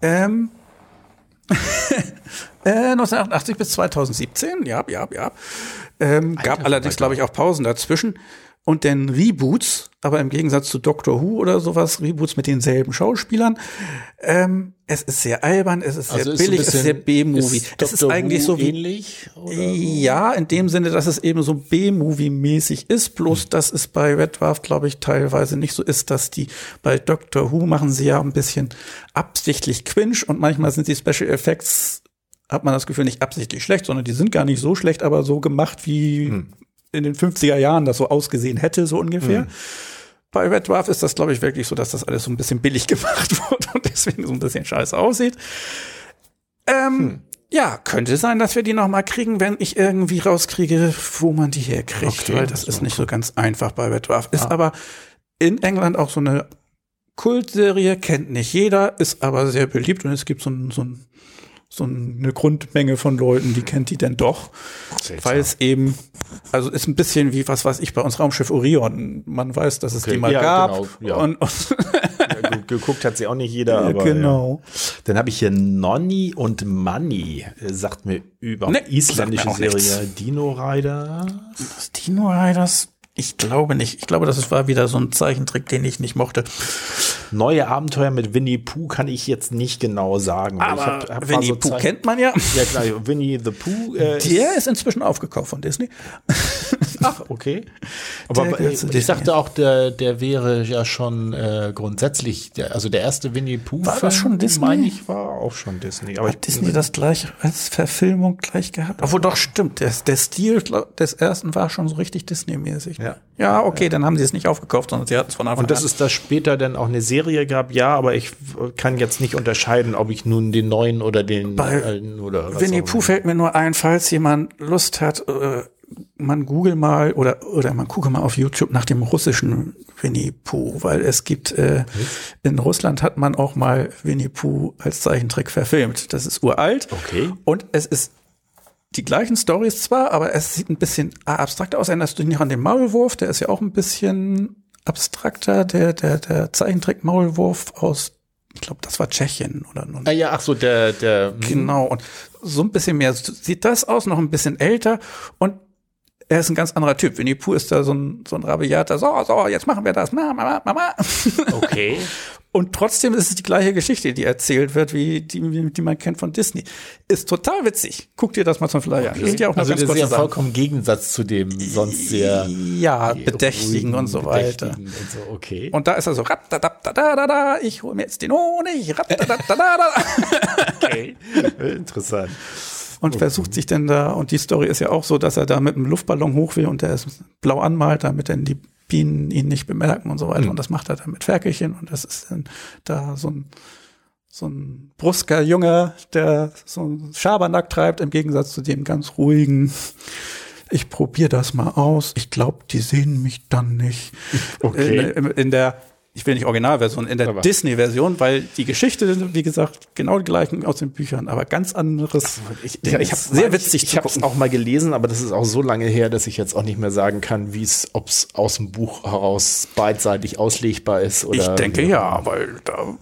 Ähm, äh, 1988 bis 2017, ja, ja, ja. Ähm, gab allerdings, glaube ich, auch Pausen dazwischen. Und dann Reboots, aber im Gegensatz zu Doctor Who oder sowas, Reboots mit denselben Schauspielern. Ähm, es ist sehr albern, es ist sehr Also ist so ein billig, es ist sehr B-Movie. ist Es ist eigentlich Who so wie ähnlich. Ja, in dem Sinne, dass es eben so B-Movie-mäßig ist, bloß dass es bei Red Dwarf, glaube ich, teilweise nicht so ist, dass die bei Doctor Who machen sie ja ein bisschen absichtlich Quinch und manchmal sind die Special Effects, hat man das Gefühl, nicht absichtlich schlecht, sondern die sind gar nicht so schlecht, aber so gemacht, wie in den 50er Jahren das so ausgesehen hätte, so ungefähr. Bei Red Dwarf ist das, glaube ich, wirklich so, dass das alles so ein bisschen billig gemacht wurde und deswegen so ein bisschen scheiße aussieht. Ähm, Ja, könnte sein, dass wir die noch mal kriegen, wenn ich irgendwie rauskriege, wo man die herkriegt, Okay, weil das ist nicht so ganz einfach bei Red Dwarf. Ist aber in England auch so eine Kultserie, kennt nicht jeder, ist aber sehr beliebt und es gibt so, ein, so, ein, so eine Grundmenge von Leuten, die kennt die denn doch, weil es eben, also ist ein bisschen wie, was weiß ich, bei uns Raumschiff Orion. Man weiß, dass es Okay, die mal ja, gab genau, ja. und, und Ja, gu- geguckt hat sie auch nicht jeder, aber genau. Dann habe ich hier Nonni und Money, äh, sagt mir über Nee, isländische Serie Dino Rider. Das Dino Riders? Ich glaube nicht. Ich glaube, das war wieder so ein Zeichentrick, den ich nicht mochte. Neue Abenteuer mit Winnie Pooh kann ich jetzt nicht genau sagen. ich Aber hab- hab Winnie so Pooh kennt man ja. Ja klar, Winnie the Pooh. Äh, Der ist inzwischen aufgekauft von Disney. Ach, okay. Aber ich, ich dachte auch, der, der wäre ja schon äh, grundsätzlich, der, also der erste Winnie Pooh. War das schon Disney? Meine ich, war auch schon Disney. Aber ich, Hat Disney das gleich als Verfilmung gleich gehabt? Obwohl doch stimmt, der, der Stil des ersten war schon so richtig Disney-mäßig. Ja. ja, okay, dann haben sie es nicht aufgekauft, sondern sie hatten es von Anfang Und dass an. es da später dann auch eine Serie gab, ja, aber ich kann jetzt nicht unterscheiden, ob ich nun den neuen oder den Bei alten oder was Winnie Pooh fällt mir nur ein, falls jemand Lust hat, äh, man google mal oder oder man gucke mal auf YouTube nach dem russischen Winnie Pooh, weil es gibt äh, in Russland hat man auch mal Winnie Pooh als Zeichentrick verfilmt. Das ist uralt. Okay. Und es ist die gleichen Stories zwar, aber es sieht ein bisschen abstrakter aus. Erinnerst du dich nicht an den Maulwurf? Der ist ja auch ein bisschen abstrakter. Der der der Zeichentrick Maulwurf aus, ich glaube, das war Tschechien oder Ah ja, ach so, der, der, Genau, und so ein bisschen mehr sieht das aus, noch ein bisschen älter und er ist ein ganz anderer Typ. Winnie Pooh ist da so ein, so ein rabiater, so, so, jetzt machen wir das, Mama, Mama, Mama. okay. Und trotzdem ist es die gleiche Geschichte, die erzählt wird, wie die, die man kennt von Disney. Ist total witzig. Guck dir das mal zum Flyer an. Das sind ja auch also das ist ja vollkommen im Gegensatz zu dem sonst sehr Ja, Bedächtigen und so weiter. Und so, okay. Und da ist er so, da ich hole mir jetzt den Honig, raptadaptadada. okay. Interessant. und versucht sich denn da, und die Story ist ja auch so, dass er da mit einem Luftballon hoch will und der ist blau anmalt, damit dann die Bienen ihn nicht bemerken und so weiter. Und das macht er dann mit Ferkelchen und das ist dann da so ein, so ein brusker Junge, der so ein Schabernack treibt, im Gegensatz zu dem ganz ruhigen, ich probiere das mal aus, ich glaube, die sehen mich dann nicht. Okay. In, in der ich will nicht Originalversion, in der Disney-Version, weil die Geschichte, wie gesagt, genau die gleichen aus den Büchern, aber ganz anderes. Ich, Ding. ich habe Ist sehr witzig Ich zu habe es auch mal gelesen, aber das ist auch so lange her, dass ich jetzt auch nicht mehr sagen kann, wie es, ob es aus dem Buch heraus beidseitig auslegbar ist oder. Ich denke ja, weil da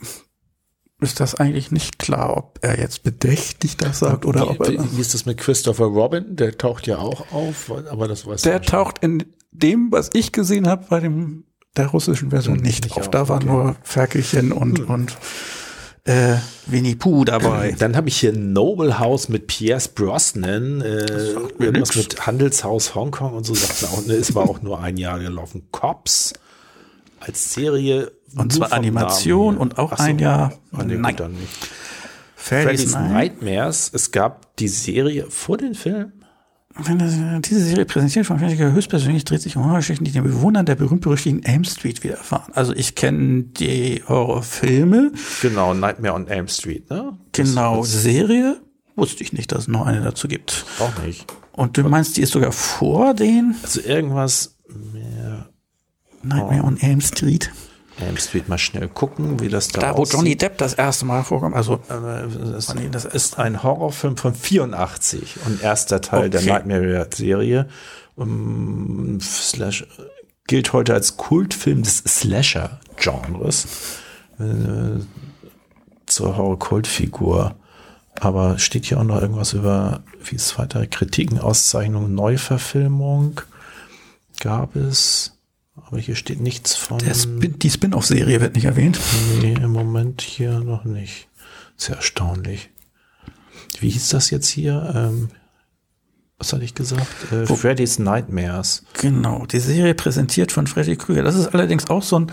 ist das eigentlich nicht klar, ob er jetzt bedächtig das sagt oder ob Wie, er. wie ist das mit Christopher Robin? Der taucht ja auch auf, aber das weiß Der ich taucht in dem, was ich gesehen habe, bei dem der russischen Version nicht, nicht auf. auf, Da waren okay. nur Ferkelchen und und äh, Winnie Pooh dabei. Dann habe ich hier Noble House mit Pierce Brosnan, äh, irgendwas nix. mit Handelshaus Hongkong und so, sagt auch, ne, ist aber auch nur ein Jahr gelaufen. Cops als Serie. Und zwar Animation und auch Ach so. ein Jahr. Ah, nee, gut, Nein. dann nicht. Freddy's Freddy's Night. Nightmares. Es gab die Serie vor den Film. Wenn das, diese Serie präsentiert von Freddy höchstpersönlich dreht sich um Horrorgeschichten, die den Bewohnern der berühmt-berüchtigten Elm Street widerfahren. Also ich kenne die Horrorfilme, Genau, Nightmare on Elm Street, ne? genau Serie, wusste ich nicht, dass es noch eine dazu gibt. Auch nicht. Und du meinst, die ist sogar vor den? Also irgendwas mehr Nightmare on Elm Street. Elm Street mal schnell gucken, wie das da, Da, wo aussieht. Johnny Depp das erste Mal vorkommt. Also, Das das ist ein Horrorfilm von 84 und erster Teil der Okay. Nightmare-Serie. Um, Slash, gilt heute als Kultfilm des Slasher-Genres. Äh, zur Horror-Kultfigur. Aber steht hier auch noch irgendwas über, wie es weiter, Kritiken, Auszeichnungen, Neuverfilmung gab es. Aber hier steht nichts von. Spin, die Spin-off-Serie wird nicht erwähnt. Nee, im Moment hier noch nicht. Sehr erstaunlich. Wie hieß das jetzt hier? Ähm, was hatte ich gesagt? Äh, Freddy's Nightmares. Genau, die Serie präsentiert von Freddy Krüger. Das ist allerdings auch so ein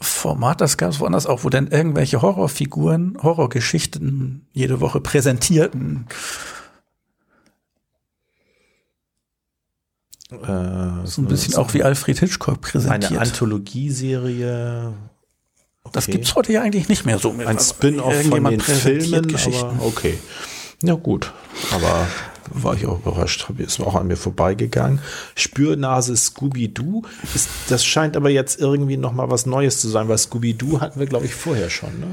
Format, das gab es woanders auch, wo dann irgendwelche Horrorfiguren, Horrorgeschichten jede Woche präsentierten. Äh, So ein bisschen auch wie Alfred Hitchcock eine präsentiert. Anthologieserie. Das Okay. gibt's heute ja eigentlich nicht mehr so. Ein Spin-off von den Filmen, Geschichten. aber okay. Ja gut, aber war ich auch überrascht, ist auch an mir vorbeigegangen. Spürnase Scooby-Doo, ist, das scheint aber jetzt irgendwie noch mal was Neues zu sein, weil Scooby-Doo hatten wir, glaube ich, vorher schon, ne?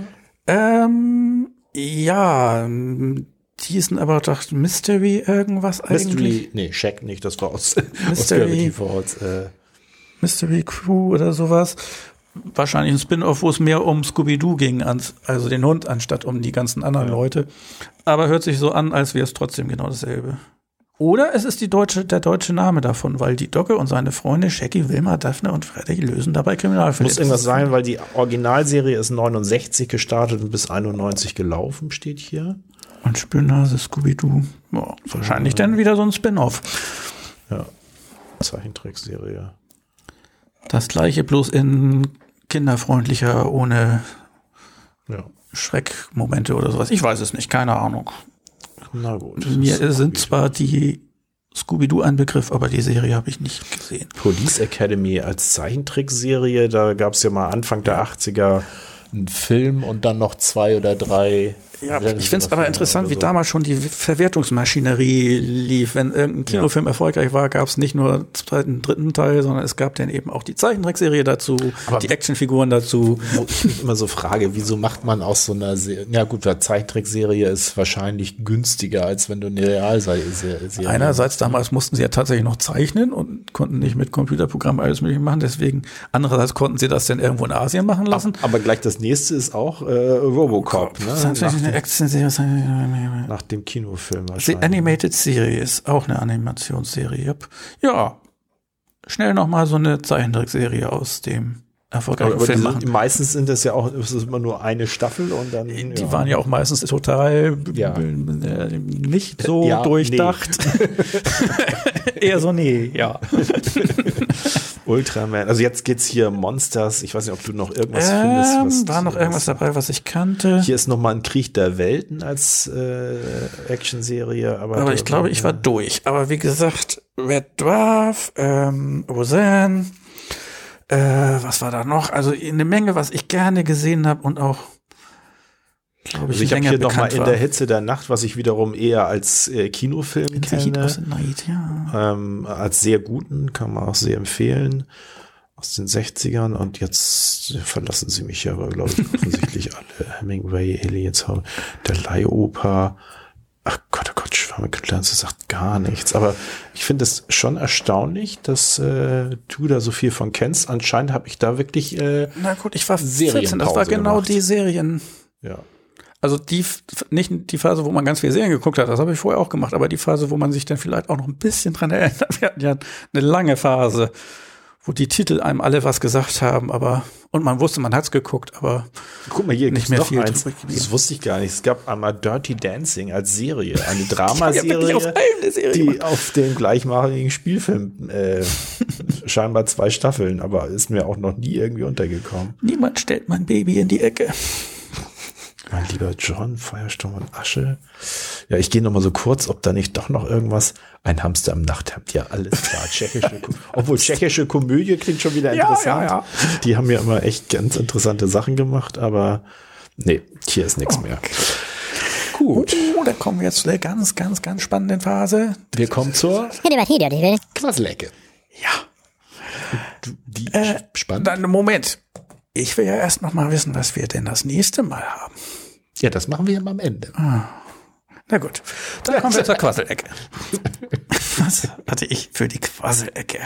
Ähm, ja, die ist aber doch Mystery irgendwas eigentlich. Mystery, nee, Shack nicht, das war aus, aus Mystery. Gravity Falls. Äh, Mystery Crew oder sowas. Wahrscheinlich ein Spin-off, wo es mehr um Scooby-Doo ging, also den Hund, anstatt um die ganzen anderen Ja. Leute. Aber hört sich so an, als wäre es trotzdem genau dasselbe. Oder es ist die deutsche, der deutsche Name davon, weil die Dogge und seine Freunde Shaggy, Wilma, Daphne und Freddy lösen dabei Kriminalfälle. muss irgendwas sein, weil die Originalserie ist 69 gestartet und bis 91 gelaufen, steht hier. Und Spürnase, Scooby-Doo. Ja, wahrscheinlich dann wieder so ein Spin-off. Ja. Zeichentrickserie. Das gleiche bloß in kinderfreundlicher, ohne Ja. Schreckmomente oder sowas. Ich weiß es nicht, keine Ahnung. Na gut. Mir sind zwar die Scooby-Doo ein Begriff, aber die Serie habe ich nicht gesehen. Police Academy als Zeichentrickserie, da gab es ja mal Anfang der 80er einen Film und dann noch zwei oder drei. Ja, ich finde es aber interessant, wie damals schon die Verwertungsmaschinerie lief. Wenn irgendein Kinofilm erfolgreich war, gab es nicht nur einen zweiten, dritten Teil, sondern es gab dann eben auch die Zeichentrickserie dazu, Aber- die Actionfiguren dazu. Ich mich immer so frage, wieso macht man aus so einer Serie, ja gut, eine Zeichentrickserie ist wahrscheinlich günstiger, als wenn du eine Realserie Einerseits damals mussten sie ja tatsächlich noch zeichnen und konnten nicht mit Computerprogrammen alles mögliche machen. Deswegen, andererseits konnten sie das dann irgendwo in Asien machen lassen. Aber gleich das nächste ist auch äh, Robocop, ne? Natürlich nach, eine Action-Serie. nach dem Kinofilm The. Animated Series, auch eine Animationsserie. Ja, schnell noch mal so eine Zeichentrickserie aus dem erfolgreichen aber Film machen. meistens sind das ja auch es ist immer nur eine Staffel und dann Die waren ja auch meistens total Ja. äh, nicht so Ja, durchdacht. Eher so, nee, ja. Ultraman. Also jetzt geht's hier Monsters. Ich weiß nicht, ob du noch irgendwas findest. Ähm, Was war noch irgendwas dabei, was ich kannte. Hier ist noch mal ein Krieg der Welten als äh, Actionserie, aber, Aber ich glaube, ich war durch. Aber wie gesagt, Red Dwarf, ähm, Roseanne, äh, was war da noch? Also eine Menge, was ich gerne gesehen habe und auch, glaube ich, Also ich habe hier noch mal bekannt in der Hitze der Nacht, was ich wiederum eher als äh, Kinofilm Heat kenne, Night, ja. ähm, als sehr guten, kann man auch sehr empfehlen. Aus den 60ern und jetzt verlassen sie mich ja, aber glaube ich offensichtlich alle. Hemingway, Aliens, der Leihoper. Ach Gott, oh Gott, Schwamme Clancy sagt gar nichts. Aber ich finde es schon erstaunlich, dass äh, du da so viel von kennst. Anscheinend habe ich da wirklich, äh, Na gut, ich war 14, das war genau gemacht. die Serien. ja. Also die, nicht die Phase, wo man ganz viel Serien geguckt hat, das habe ich vorher auch gemacht, aber die Phase, wo man sich dann vielleicht auch noch ein bisschen dran erinnert. Wir hatten ja eine lange Phase, wo die Titel einem alle was gesagt haben, aber, und man wusste, man hat's geguckt, aber Guck mal, hier Nicht mehr noch viel eins. Das wusste ich gar nicht. Es gab einmal Dirty Dancing als Serie, eine auf Dramaserie, eine Serie die gemacht. auf dem gleichmaligen Spielfilm äh, scheinbar zwei Staffeln, aber ist mir auch noch nie irgendwie untergekommen. niemand stellt mein Baby in die Ecke. Mein lieber John, Feuersturm und Asche. Ja, ich gehe noch mal so kurz, ob da nicht doch noch irgendwas. Ein Hamster im Nachthemd, ja, alles klar. Tschechische, obwohl tschechische Komödie klingt schon wieder Ja, interessant. ja, Die haben ja immer echt ganz interessante Sachen gemacht, aber nee, hier ist nichts mehr. Gut. Oh, da kommen wir jetzt zu der ganz, ganz, ganz spannenden Phase. Wir kommen zur. Quasselecke. Ja. die Äh, spannend? Dann, Moment. Ich will ja erst noch mal wissen, was wir denn das nächste Mal haben. ja, das machen wir ja mal am Ende. Na gut, dann kommen wir zur Quasselecke. Was hatte ich für die Quasselecke?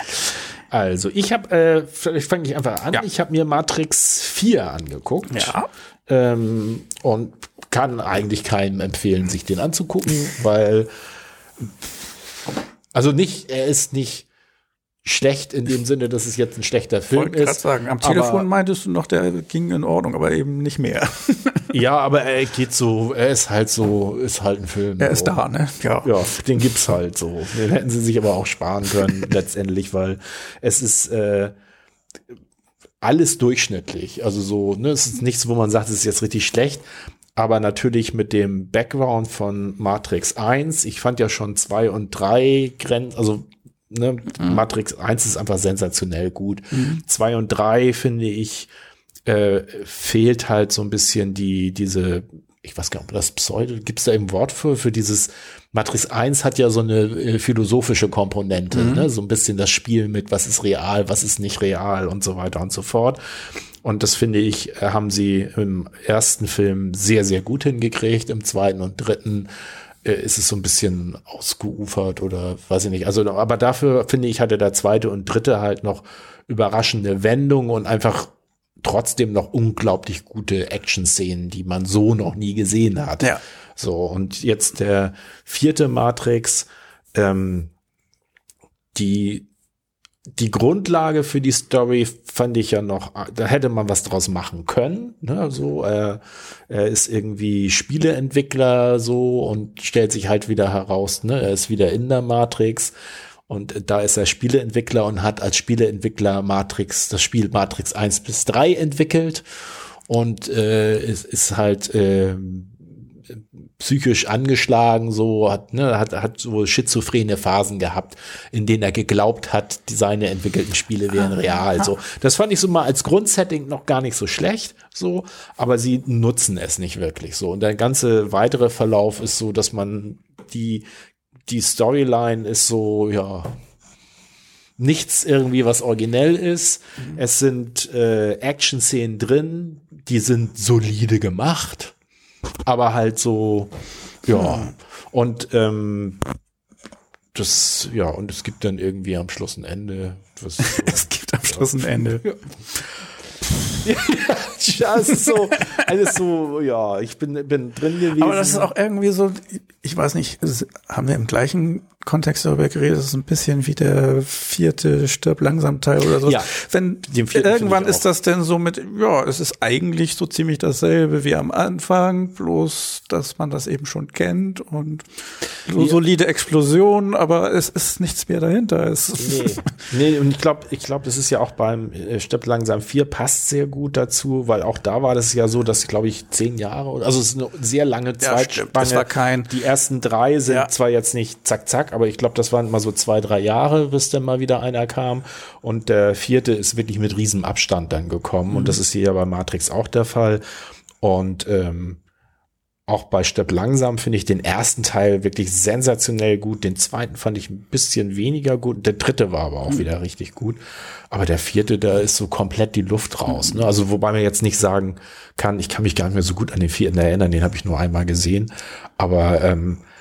Also, ich habe, äh, vielleicht fange ich einfach an. Ja. Ich habe mir Matrix 4 angeguckt. Ja. Ähm, und kann eigentlich keinem empfehlen, sich den anzugucken, weil, also nicht, er ist nicht schlecht in dem Sinne, dass es jetzt ein schlechter Film Wollte ist. sagen, am Telefon meintest du noch, der ging in Ordnung, aber eben nicht mehr. Ja, aber er geht so, er ist halt so, ist halt ein Film. Er ist so. da, ne? Ja. Ja, den gibt's halt so. Den hätten sie sich aber auch sparen können letztendlich, weil es ist äh, alles durchschnittlich. Also so, ne, es ist nichts, wo man sagt, es ist jetzt richtig schlecht. Aber natürlich mit dem Background von Matrix 1, ich fand ja schon 2 und 3 Grenzen, also ne, Matrix 1 ist einfach sensationell gut. 2 und 3 finde ich, äh, fehlt halt so ein bisschen die, diese, ich weiß gar nicht, ob das Pseudo, gibt es da ein Wort für, für dieses, Matrix 1 hat ja so eine äh, philosophische Komponente, ne? so ein bisschen das Spiel mit, was ist real, was ist nicht real und so weiter und so fort. Und das finde ich, haben sie im ersten Film sehr, sehr gut hingekriegt, im zweiten und dritten ist es so ein bisschen ausgeufert oder weiß ich nicht. Also, aber dafür finde ich, hatte der zweite und dritte halt noch überraschende Wendungen und einfach trotzdem noch unglaublich gute Action-Szenen, die man so noch nie gesehen hat. Ja. So, und jetzt der vierte Matrix, ähm, die, die Grundlage für die Story fand ich ja noch, da hätte man was draus machen können. Ne? So, äh, er ist irgendwie Spieleentwickler so und stellt sich halt wieder heraus, ne? er ist wieder in der Matrix. Und da ist er Spieleentwickler und hat als Spieleentwickler Matrix, das Spiel Matrix 1 bis 3 entwickelt und äh, ist, ist halt äh, psychisch angeschlagen, so hat, ne, hat, hat so schizophrene Phasen gehabt, in denen er geglaubt hat, die seine entwickelten Spiele wären real. So, das fand ich so mal als Grundsetting noch gar nicht so schlecht, so, aber sie nutzen es nicht wirklich so. Und der ganze weitere Verlauf ist so, dass man die die Storyline ist so, ja, nichts irgendwie, was originell ist. Es sind äh, Action-Szenen drin, die sind solide gemacht, aber halt so, ja. Und ähm, das, ja, und es gibt dann irgendwie am Schluss ein Ende. Was, Es gibt am Schluss ein Ende. ja, es ist so, alles so, ja, ich bin, bin drin gewesen. Aber das ist auch irgendwie so, ich weiß nicht, haben wir im gleichen Kontext darüber geredet, das ist ein bisschen wie der vierte Stirb langsam Teil oder so. Ja, Wenn irgendwann ist das denn so mit, ja, es ist eigentlich so ziemlich dasselbe wie am Anfang, bloß dass man das eben schon kennt und so Ja. solide Explosionen, aber es ist nichts mehr dahinter. Es Nee, nee, und ich glaube, ich glaube, das ist ja auch beim äh, Stirb langsam 4 passt sehr gut dazu, weil auch da war das ja so, dass, glaube ich, zehn Jahre, oder- also es ist eine sehr lange Ja, Zeitspanne. stimmt. Das war kein- Die ersten drei sind Ja. zwar jetzt nicht zack, zack, aber ich glaube, das waren immer so zwei, drei Jahre, bis dann mal wieder einer kam. Und der vierte ist wirklich mit riesem Abstand dann gekommen. Und das ist hier ja bei Matrix auch der Fall. Und ähm, auch bei Stirb langsam finde ich den ersten Teil wirklich sensationell gut. Den zweiten fand ich ein bisschen weniger gut. Der dritte war aber auch wieder richtig gut. Aber der vierte, da ist so komplett die Luft raus. Ne? Also wobei man jetzt nicht sagen kann, ich kann mich gar nicht mehr so gut an den vierten erinnern. Den habe ich nur einmal gesehen. Aber ähm, äh,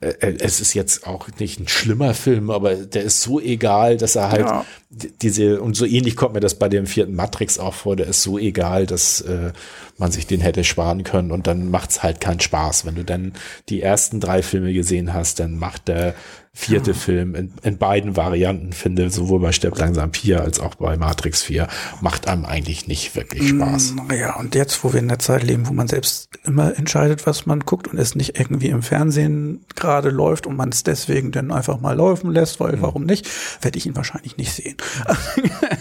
es ist jetzt auch nicht ein schlimmer Film, aber der ist so egal, dass er halt Ja. diese, und so ähnlich kommt mir das bei dem vierten Matrix auch vor, der ist so egal, dass äh, man sich den hätte sparen können und dann macht's halt keinen Spaß. Wenn du dann die ersten drei Filme gesehen hast, dann macht der vierte Film in, in beiden Varianten, finde, sowohl bei Stirb langsam 4 als auch bei Matrix 4, macht einem eigentlich nicht wirklich Spaß. Naja, und jetzt, wo wir in der Zeit leben, wo man selbst immer entscheidet, was man guckt und es nicht irgendwie im Fernsehen gerade läuft und man es deswegen dann einfach mal laufen lässt, weil warum nicht, werde ich ihn wahrscheinlich nicht sehen.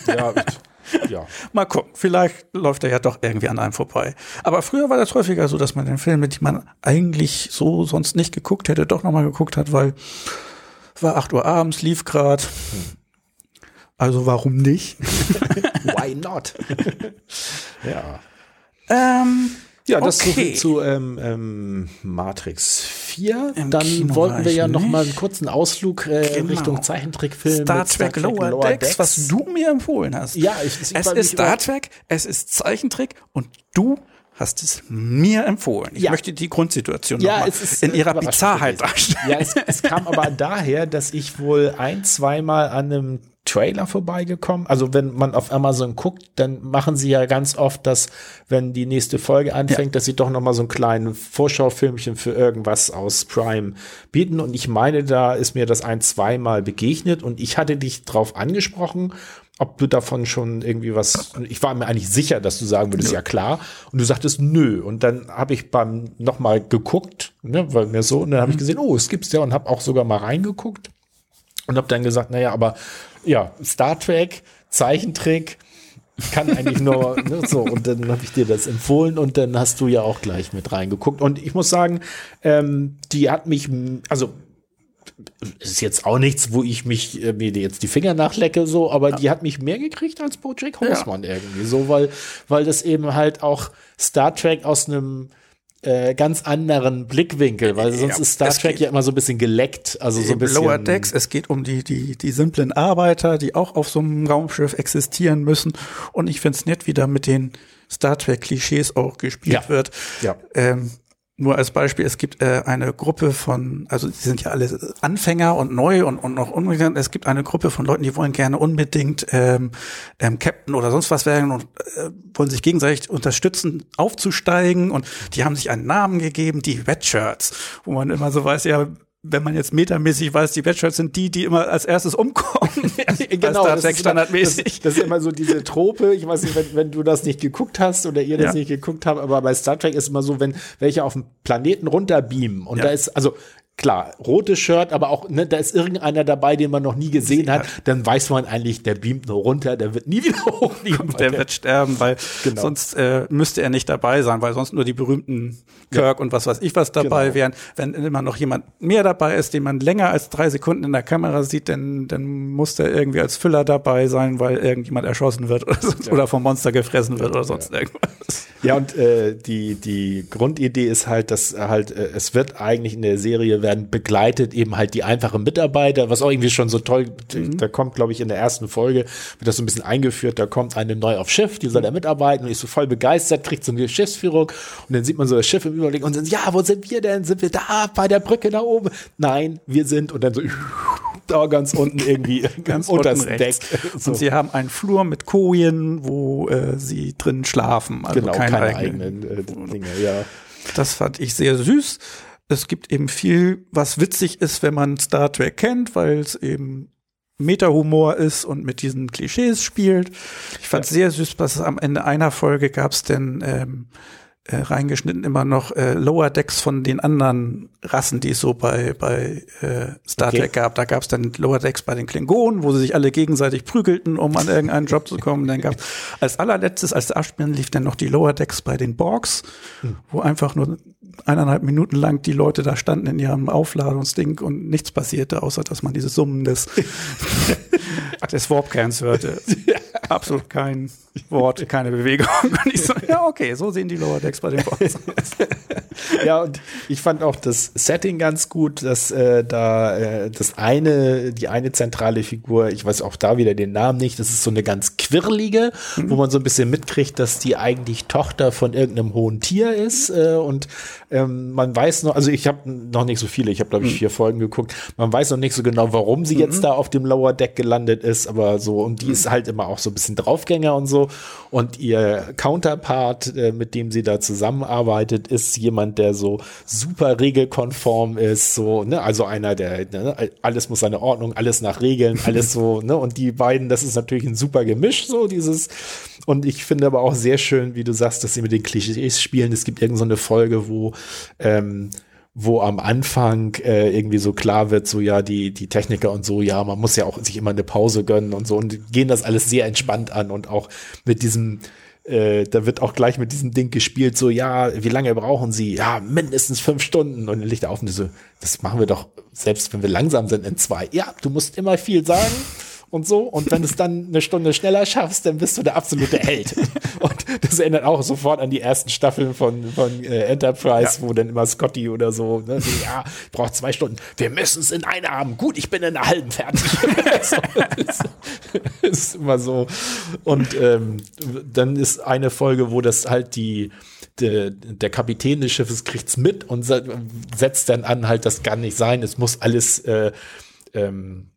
Ja, ja. mal gucken, vielleicht läuft er ja doch irgendwie an einem vorbei. Aber früher war das häufiger so, dass man den Filme, die man eigentlich so sonst nicht geguckt hätte, doch nochmal geguckt hat, weil war 8 Uhr abends, lief grad. Also warum nicht? Why not? ja. Ähm, Ja, das Okay. viel zu ähm, ähm, Matrix 4. Im Dann Kino wollten wir ja noch nicht. mal einen kurzen Ausflug äh, Genau. Richtung Zeichentrickfilm. Star mit Trek, Lower, Decks, was du mir empfohlen hast. Ja, ich- ich es ist Star Trek, es ist Zeichentrick und du hast es mir empfohlen. Ich Ja. möchte die Grundsituation Ja, nochmal es ist in äh, ihrer Bizarrheit darstellen. Ja, es, es kam aber daher, dass ich wohl ein, zweimal an einem Trailer vorbeigekommen. Also wenn man auf Amazon guckt, dann machen sie ja ganz oft, dass wenn die nächste Folge anfängt, dass sie doch noch mal so einen kleinen Vorschaufilmchen für irgendwas aus Prime bieten. Und ich meine, da ist mir das ein, zweimal begegnet und ich hatte dich drauf angesprochen, ob du davon schon irgendwie was. Ich war mir eigentlich sicher, dass du sagen würdest, ja, klar. Und du sagtest nö. Und dann habe ich beim noch mal geguckt, ne, weil mir so, und dann habe ich gesehen, oh, es gibt's ja und habe auch sogar mal reingeguckt und habe dann gesagt, naja, aber ja, Star Trek, Zeichentrick, kann eigentlich nur ne, so. Und dann habe ich dir das empfohlen und dann hast du ja auch gleich mit reingeguckt. Und ich muss sagen, ähm, die hat mich, also ist jetzt auch nichts, wo ich mich äh, mir jetzt die Finger nachlecke, so, aber die hat mich mehr gekriegt als Bojack Horseman irgendwie, so, weil, weil das eben halt auch Star Trek aus einem äh, ganz anderen Blickwinkel, weil sonst Ja, ist Star Trek ja immer so ein bisschen geleckt, also so ein bisschen Lower Decks, es geht um die, die, die simplen Arbeiter, die auch auf so einem Raumschiff existieren müssen. Und ich find's nett, wie da mit den Star Trek-Klischees auch gespielt Ja. wird. Ja. Ähm, nur als Beispiel, es gibt äh, eine Gruppe von, also die sind ja alle Anfänger und neu und, und noch unbekannt. Es gibt eine Gruppe von Leuten, die wollen gerne unbedingt ähm, ähm, Captain oder sonst was werden und äh, wollen sich gegenseitig unterstützen, aufzusteigen. Und die haben sich einen Namen gegeben, die Red Shirts, wo man immer so weiß, ja, wenn man jetzt metamäßig weiß, die Red Shirts sind die, die immer als erstes umkommen. genau, das ist, immer, standardmäßig. das, das ist immer so diese Trope. Ich weiß nicht, wenn, wenn du das nicht geguckt hast oder ihr das Ja. nicht geguckt habt, aber bei Star Trek ist immer so, wenn welche auf dem Planeten runterbeamen und Ja. da ist, also klar, rotes Shirt, aber auch, ne, da ist irgendeiner dabei, den man noch nie gesehen hat, dann weiß man eigentlich, der beamt nur runter, der wird nie wieder hochfliegen. der wird sterben, weil Genau. sonst äh, müsste er nicht dabei sein, weil sonst nur die berühmten Kirk und was weiß ich was dabei Genau. wären. Wenn immer noch jemand mehr dabei ist, den man länger als drei Sekunden in der Kamera sieht, dann, dann muss der irgendwie als Füller dabei sein, weil irgendjemand erschossen wird oder, sonst, oder vom Monster gefressen wird oder sonst irgendwas. Ja, und äh, die, die Grundidee ist halt, dass halt, äh, es wird eigentlich in der Serie werden begleitet eben halt die einfachen Mitarbeiter, was auch irgendwie schon so toll, da kommt, glaube ich, in der ersten Folge, wird das so ein bisschen eingeführt, da kommt eine neu auf Schiff, die soll da mitarbeiten und ist so voll begeistert, kriegt so eine Schiffsführung und dann sieht man so das Schiff im Überblick und dann, ja, wo sind wir denn? Sind wir da bei der Brücke da oben? Nein, wir sind und dann so da ganz unten irgendwie Ganz unter das. Deck. So. Und sie haben einen Flur mit Kojen, wo äh, sie drin schlafen. Also genau, keine, keine, eigenen. eigenen äh, Dinge, ja. Das fand ich sehr süß. Es gibt eben viel, was witzig ist, wenn man Star Trek kennt, weil es eben Meta-Humor ist und mit diesen Klischees spielt. Ich fand sehr süß, was am Ende einer Folge gab es denn ähm, äh, reingeschnitten immer noch äh, Lower Decks von den anderen Rassen, die es so bei, bei äh, Star Okay. Trek gab. Da gab es dann Lower Decks bei den Klingonen, wo sie sich alle gegenseitig prügelten, um an irgendeinen Job zu kommen. Dann gab es als allerletztes, als Abspann lief, dann noch die Lower Decks bei den Borgs, wo einfach nur eineinhalb Minuten lang die Leute da standen in ihrem Aufladungsding und nichts passierte, außer dass man dieses Summen des, des Warpkerns hörte. Absolut kein Wort, keine Bewegung. Und ich so, ja, okay, so sehen die Lower Decks bei den aus. Ja, und ich fand auch das Setting ganz gut, dass äh, da äh, das eine, die eine zentrale Figur, ich weiß auch da wieder den Namen nicht, das ist so eine ganz quirlige, wo man so ein bisschen mitkriegt, dass die eigentlich Tochter von irgendeinem hohen Tier ist äh, und ähm, man weiß noch, also ich habe noch nicht so viele, ich habe glaube ich vier Folgen geguckt, man weiß noch nicht so genau, warum sie jetzt da auf dem Lower Deck gelandet ist, aber so und die ist halt immer auch so ein bisschen Draufgänger und so. Und ihr Counterpart, äh, mit dem sie da zusammenarbeitet, ist jemand, der so super regelkonform ist, so, ne, also einer, der, ne, alles muss seine Ordnung, alles nach Regeln, alles so, ne, und die beiden, das ist natürlich ein super Gemisch, so dieses, und ich finde aber auch sehr schön, wie du sagst, dass sie mit den Klischees spielen. Es gibt irgendeine so eine Folge, wo, ähm, wo am Anfang äh, irgendwie so klar wird, so ja, die, die Techniker und so, ja, man muss ja auch sich immer eine Pause gönnen und so und gehen das alles sehr entspannt an und auch mit diesem, äh, da wird auch gleich mit diesem Ding gespielt, so, ja, wie lange brauchen Sie? Ja, mindestens fünf Stunden. Und dann liegt er auf und so, das machen wir doch, selbst wenn wir langsam sind, in zwei. Ja, du musst immer viel sagen und so. Und wenn du es dann eine Stunde schneller schaffst, dann bist du der absolute Held. Und das erinnert auch sofort an die ersten Staffeln von, von äh, Enterprise, ja. wo dann immer Scotty oder so, ne, so ja, braucht zwei Stunden. Wir müssen es in einer haben. Gut, ich bin in einer halben fertig. so, ist, ist immer so. Und ähm, dann ist eine Folge, wo das halt die der, der Kapitän des Schiffes kriegt's mit und setzt dann an, halt, das kann nicht sein, es muss alles äh, ähm,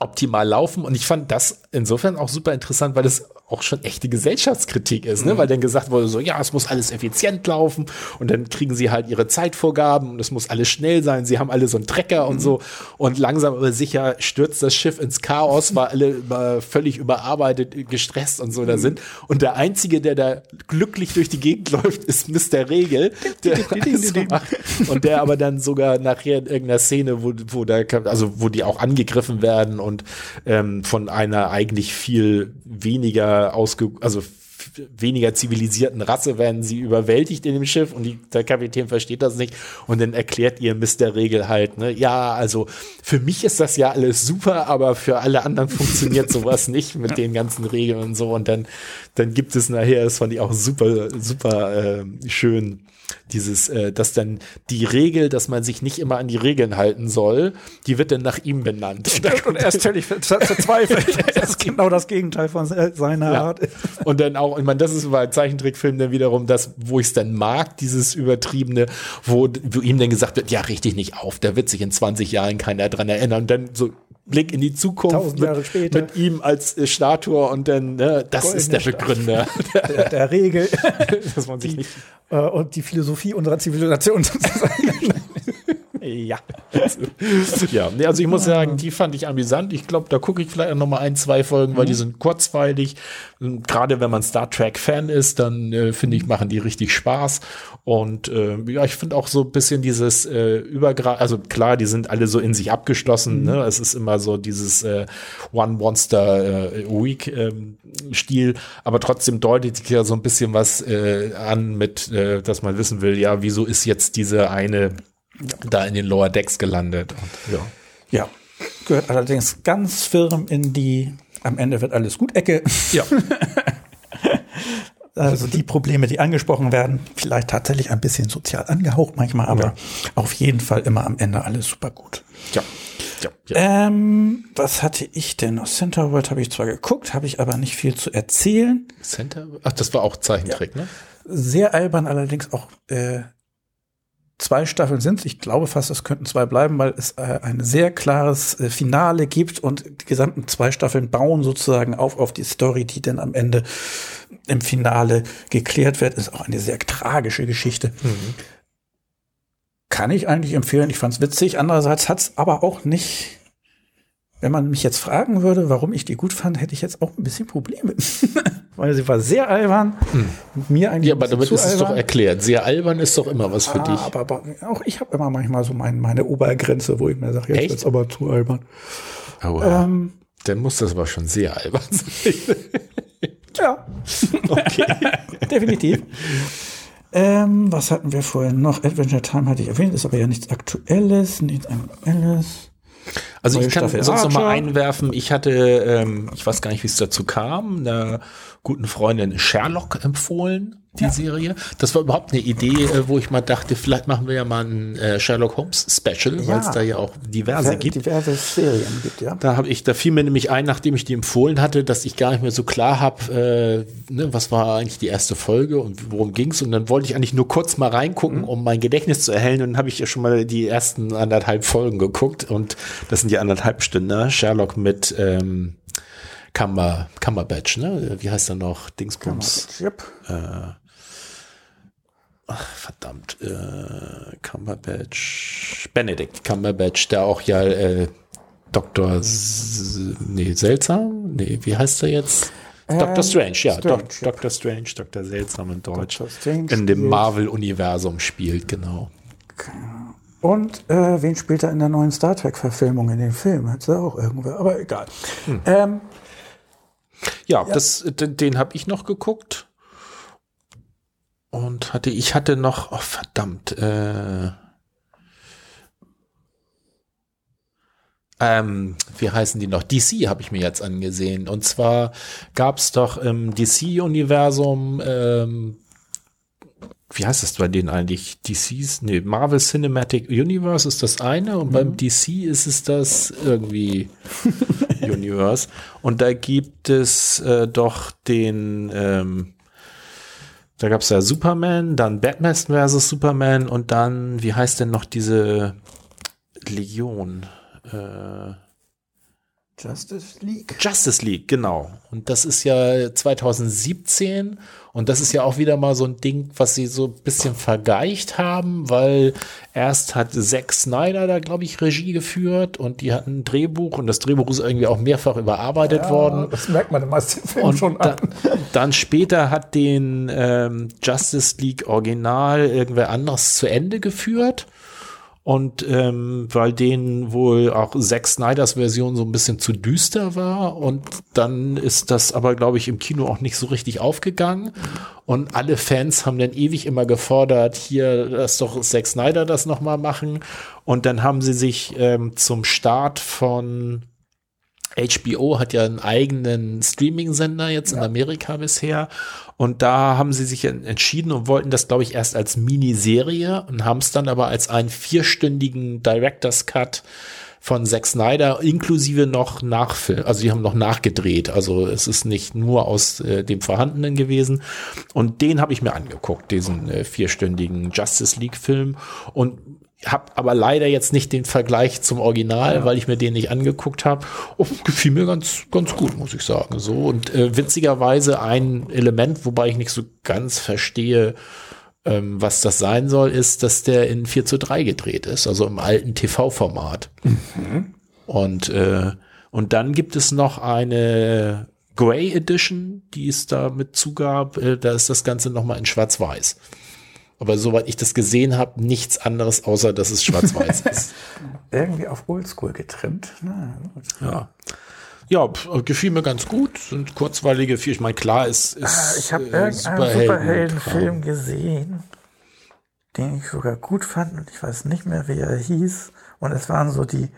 optimal laufen. Und ich fand das insofern auch super interessant, weil es auch schon echte Gesellschaftskritik ist, ne? Mhm. weil dann gesagt wurde so, ja, es muss alles effizient laufen und dann kriegen sie halt ihre Zeitvorgaben und es muss alles schnell sein. Sie haben alle so einen Trecker mhm. und so und langsam aber sicher stürzt das Schiff ins Chaos, weil alle völlig überarbeitet, gestresst und so mhm. da sind. Und der Einzige, der da glücklich durch die Gegend läuft, ist Mr. Regel, der so macht. und der aber dann sogar nachher in irgendeiner Szene, wo, wo da, also wo die auch angegriffen werden und ähm, von einer eigentlich viel weniger ausge, also weniger zivilisierten Rasse werden sie überwältigt in dem Schiff und die, der Kapitän versteht das nicht und dann erklärt ihr Mr. Regel halt, ne, ja, also für mich ist das ja alles super, aber für alle anderen funktioniert sowas nicht mit den ganzen Regeln und so und dann, dann gibt es nachher, das fand ich auch super, super äh, schön, dieses, äh, dass dann die Regel, dass man sich nicht immer an die Regeln halten soll, die wird dann nach ihm benannt. Stimmt, und er ist völlig verzweifelt. das ist genau das Gegenteil von seiner ja. Art. Und dann auch, ich meine, das ist bei Zeichentrickfilmen dann wiederum das, wo ich es dann mag, dieses übertriebene, wo, wo ihm dann gesagt wird, ja, richtig nicht auf, da wird sich in 20 Jahren keiner dran erinnern. Und dann so Blick in die Zukunft mit, mit, ihm als äh, Statue und dann, ne, das Goldene ist der Begründer. Der, der Regel, dass man sich die, nicht äh, und die Philosophie unserer Zivilisation sozusagen. Ja. ja, nee, also ich muss sagen, die fand ich amüsant. Ich glaube, da gucke ich vielleicht noch mal ein, zwei Folgen, weil mhm. die sind kurzweilig. Gerade wenn man Star Trek Fan ist, dann äh, finde ich, machen die richtig Spaß. Und äh, ja, ich finde auch so ein bisschen dieses äh, Übergra also klar, die sind alle so in sich abgeschlossen. Mhm. Ne? Es ist immer so dieses äh, One Monster äh, Week ähm, Stil, aber trotzdem deutet sich ja so ein bisschen was äh, an mit, äh, dass man wissen will, ja, wieso ist jetzt diese eine da in den Lower Decks gelandet. Und, ja. ja, gehört allerdings ganz firm in die am Ende wird alles gut Ecke. Ja. also die Probleme, die angesprochen werden, vielleicht tatsächlich ein bisschen sozial angehaucht manchmal, aber ja. auf jeden Fall immer am Ende alles super gut. Ja. Ja, ja. Ähm, was hatte ich denn noch? Center World habe ich zwar geguckt, habe ich aber nicht viel zu erzählen. Center? Ach, das war auch Zeichentrick, ja. ne? Sehr albern, allerdings auch äh, zwei Staffeln sind. Ich glaube fast, es könnten zwei bleiben, weil es äh, ein sehr klares äh, Finale gibt und die gesamten zwei Staffeln bauen sozusagen auf auf die Story, die dann am Ende im Finale geklärt wird. Ist auch eine sehr tragische Geschichte. Mhm. Kann ich eigentlich empfehlen. Ich fand's witzig. Andererseits hat's aber auch nicht wenn man mich jetzt fragen würde, warum ich die gut fand, hätte ich jetzt auch ein bisschen Probleme. Weil sie war sehr albern. Hm. Mir eigentlich ja, aber damit ist es doch erklärt. Sehr albern ist doch immer was für ah, dich. Aber, aber, auch ich habe immer manchmal so mein, meine Obergrenze, wo ich mir sage, jetzt wird's aber zu albern. Oh, ähm, Dann muss das aber schon sehr albern sein. ja. Okay. Definitiv. Ähm, was hatten wir vorhin noch? Adventure Time hatte ich erwähnt, ist aber ja nichts Aktuelles, nichts Aktuelles. Also ich kann sonst noch mal einwerfen, ich hatte, ähm, ich weiß gar nicht, wie es dazu kam, einer guten Freundin Sherlock empfohlen, die ja. Serie. Das war überhaupt eine Idee, äh, wo ich mal dachte, vielleicht machen wir ja mal ein äh, Sherlock Holmes Special, ja. weil es da ja auch diverse gibt. Diverse Serien gibt, ja. Da habe ich, da fiel mir nämlich ein, nachdem ich die empfohlen hatte, dass ich gar nicht mehr so klar habe, äh, ne, was war eigentlich die erste Folge und worum ging's. Und dann wollte ich eigentlich nur kurz mal reingucken, mhm. um mein Gedächtnis zu erhellen. Und dann habe ich ja schon mal die ersten anderthalb Folgen geguckt und das sind die anderthalb Stunden, ne? Sherlock mit ähm, Cumber, Cumberbatch, ne? Wie heißt er noch? Dingsbums. Yep. Äh, ach, verdammt, äh, Cumberbatch, Benedict Cumberbatch, der auch ja äh, Dr. S nee, Seltsam? Nee, wie heißt er jetzt? Ähm, Dr. Strange, ja, Strange, Do ja. Dr. Strange, Dr. Seltsam in Deutsch. in dem Marvel-Universum spielt, genau. Und äh, wen spielt er in der neuen Star Trek-Verfilmung in den Film? Hat er auch irgendwer, aber egal. Hm. Ähm, ja, ja, Das, den, den habe ich noch geguckt. Und hatte, ich hatte noch, oh verdammt, äh, ähm, wie heißen die noch? DC habe ich mir jetzt angesehen. Und zwar gab es doch im DC-Universum, ähm, wie heißt das bei denen eigentlich? DC's, nee, Marvel Cinematic Universe ist das eine und mhm. beim DC ist es das irgendwie Universe. Und da gibt es äh, doch den, ähm, da gab es ja Superman, dann Batman versus Superman und dann, wie heißt denn noch diese Legion? Äh, Justice League. Justice League, genau. Und das ist ja 2017 und das ist ja auch wieder mal so ein Ding, was sie so ein bisschen vergeicht haben, weil erst hat Zack Snyder da, glaube ich, Regie geführt und die hatten ein Drehbuch und das Drehbuch ist irgendwie auch mehrfach überarbeitet ja, worden. Das merkt man im meisten Film und schon an. Dann, dann später hat den ähm, Justice League Original irgendwer anderes zu Ende geführt. Und ähm, weil denen wohl auch Zack Snyders Version so ein bisschen zu düster war. Und dann ist das aber, glaube ich, im Kino auch nicht so richtig aufgegangen. Und alle Fans haben dann ewig immer gefordert, hier, lass doch Zack Snyder das nochmal machen. Und dann haben sie sich ähm, zum Start von HBO hat ja einen eigenen Streaming-Sender jetzt ja. in Amerika bisher. Und da haben sie sich entschieden und wollten das, glaube ich, erst als Miniserie und haben es dann aber als einen vierstündigen Director's Cut von Zack Snyder inklusive noch Nachfilm, also die haben noch nachgedreht, also es ist nicht nur aus äh, dem Vorhandenen gewesen und den habe ich mir angeguckt, diesen äh, vierstündigen Justice League Film und habe aber leider jetzt nicht den Vergleich zum Original, ja. weil ich mir den nicht angeguckt habe. Oh, gefiel mir ganz, ganz gut, muss ich sagen. So und äh, witzigerweise ein Element, wobei ich nicht so ganz verstehe, ähm, was das sein soll, ist, dass der in 4 zu 3 gedreht ist, also im alten TV-Format. Mhm. Und äh, und dann gibt es noch eine Grey Edition, die es da mit zugab. Äh, da ist das Ganze noch mal in Schwarz-Weiß. Aber soweit ich das gesehen habe, nichts anderes, außer dass es schwarz-weiß ist. Irgendwie auf Oldschool getrimmt. Na, ja. Ja, pf, gefiel mir ganz gut. Sind kurzweilige Filme. Ich meine, klar, ist. ist ah, ich habe äh, irgendeinen Superheldenfilm gesehen, den ich sogar gut fand und ich weiß nicht mehr, wie er hieß. Und es waren so die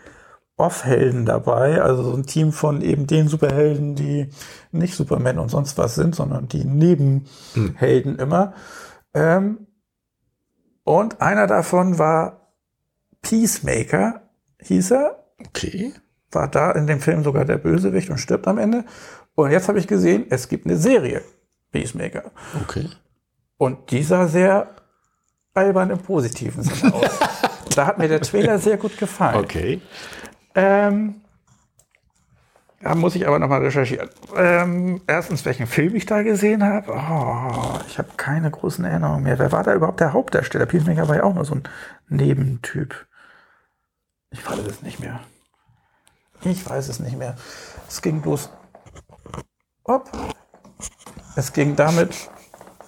Off-Helden dabei, also so ein Team von eben den Superhelden, die nicht Superman und sonst was sind, sondern die Nebenhelden hm. immer. Ähm, und einer davon war Peacemaker, hieß er. Okay. War da in dem Film sogar der Bösewicht und stirbt am Ende. Und jetzt habe ich gesehen, es gibt eine Serie, Peacemaker. Okay. Und die sah sehr albern im positiven Sinne aus. da hat mir der Trailer sehr gut gefallen. Okay. Ähm, da muss ich aber nochmal recherchieren. Ähm, erstens, welchen Film ich da gesehen habe. Oh, ich habe keine großen Erinnerungen mehr. Wer war da überhaupt der Hauptdarsteller? Peacemaker war ja auch nur so ein Nebentyp. Ich weiß es nicht mehr. Ich weiß es nicht mehr. Es ging bloß. Hopp. Es ging damit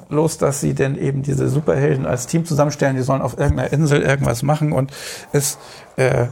los, dass sie denn eben diese Superhelden als Team zusammenstellen. Die sollen auf irgendeiner Insel irgendwas machen und es äh,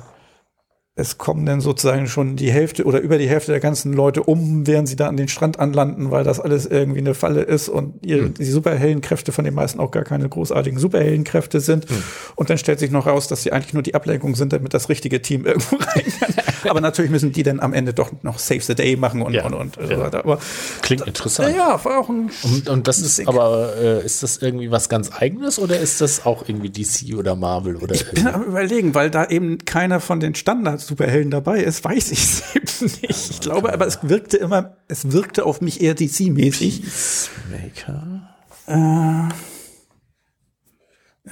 es kommen dann sozusagen schon die Hälfte oder über die Hälfte der ganzen Leute um, während sie da an den Strand anlanden, weil das alles irgendwie eine Falle ist und ihre, mhm. die Superheldenkräfte von den meisten auch gar keine großartigen Superheldenkräfte sind. Mhm. Und dann stellt sich noch raus, dass sie eigentlich nur die Ablenkung sind, damit das richtige Team irgendwo rein kann. Aber natürlich müssen die dann am Ende doch noch Save the Day machen und, ja. und, und, ja. so weiter. Aber Klingt interessant. Ja, war auch ein Und, und das ist aber, äh, ist das irgendwie was ganz eigenes oder ist das auch irgendwie DC oder Marvel oder? Ich bin am überlegen, weil da eben keiner von den Standards Superhelden dabei ist, weiß ich es eben nicht. Ich glaube, aber es wirkte immer, es wirkte auf mich eher DC-mäßig. Peacemaker. Äh,